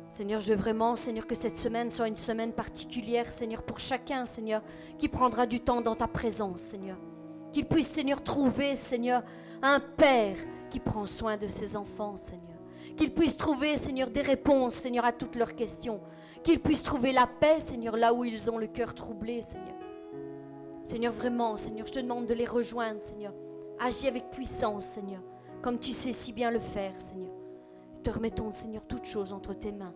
Seigneur, je veux vraiment, Seigneur, que cette semaine soit une semaine particulière, Seigneur, pour chacun, Seigneur, qui prendra du temps dans ta présence, Seigneur. Qu'il puisse, Seigneur, trouver, Seigneur, un Père qui prend soin de ses enfants, Seigneur. Qu'il puisse trouver, Seigneur, des réponses, Seigneur, à toutes leurs questions qu'ils puissent trouver la paix, Seigneur, là où ils ont le cœur troublé, Seigneur. Seigneur, vraiment, Seigneur, je te demande de les rejoindre, Seigneur. Agis avec puissance, Seigneur, comme tu sais si bien le faire, Seigneur. Te remettons, Seigneur, toutes choses entre tes mains,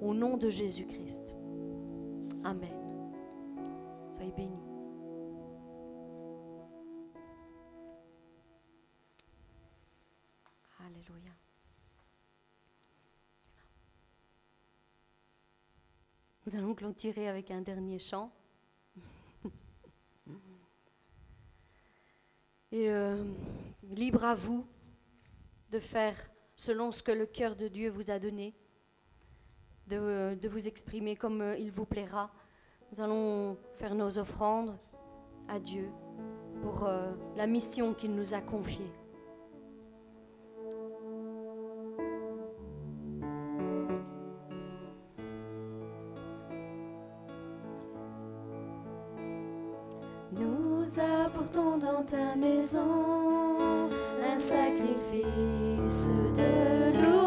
au nom de Jésus-Christ. Amen. Soyez bénis. Nous allons clôturer avec un dernier chant. Et euh, libre à vous de faire selon ce que le cœur de Dieu vous a donné, de, euh, vous exprimer comme euh, il vous plaira. Nous allons faire nos offrandes à Dieu pour la mission qu'il nous a confiée. dans ta maison un sacrifice de loup.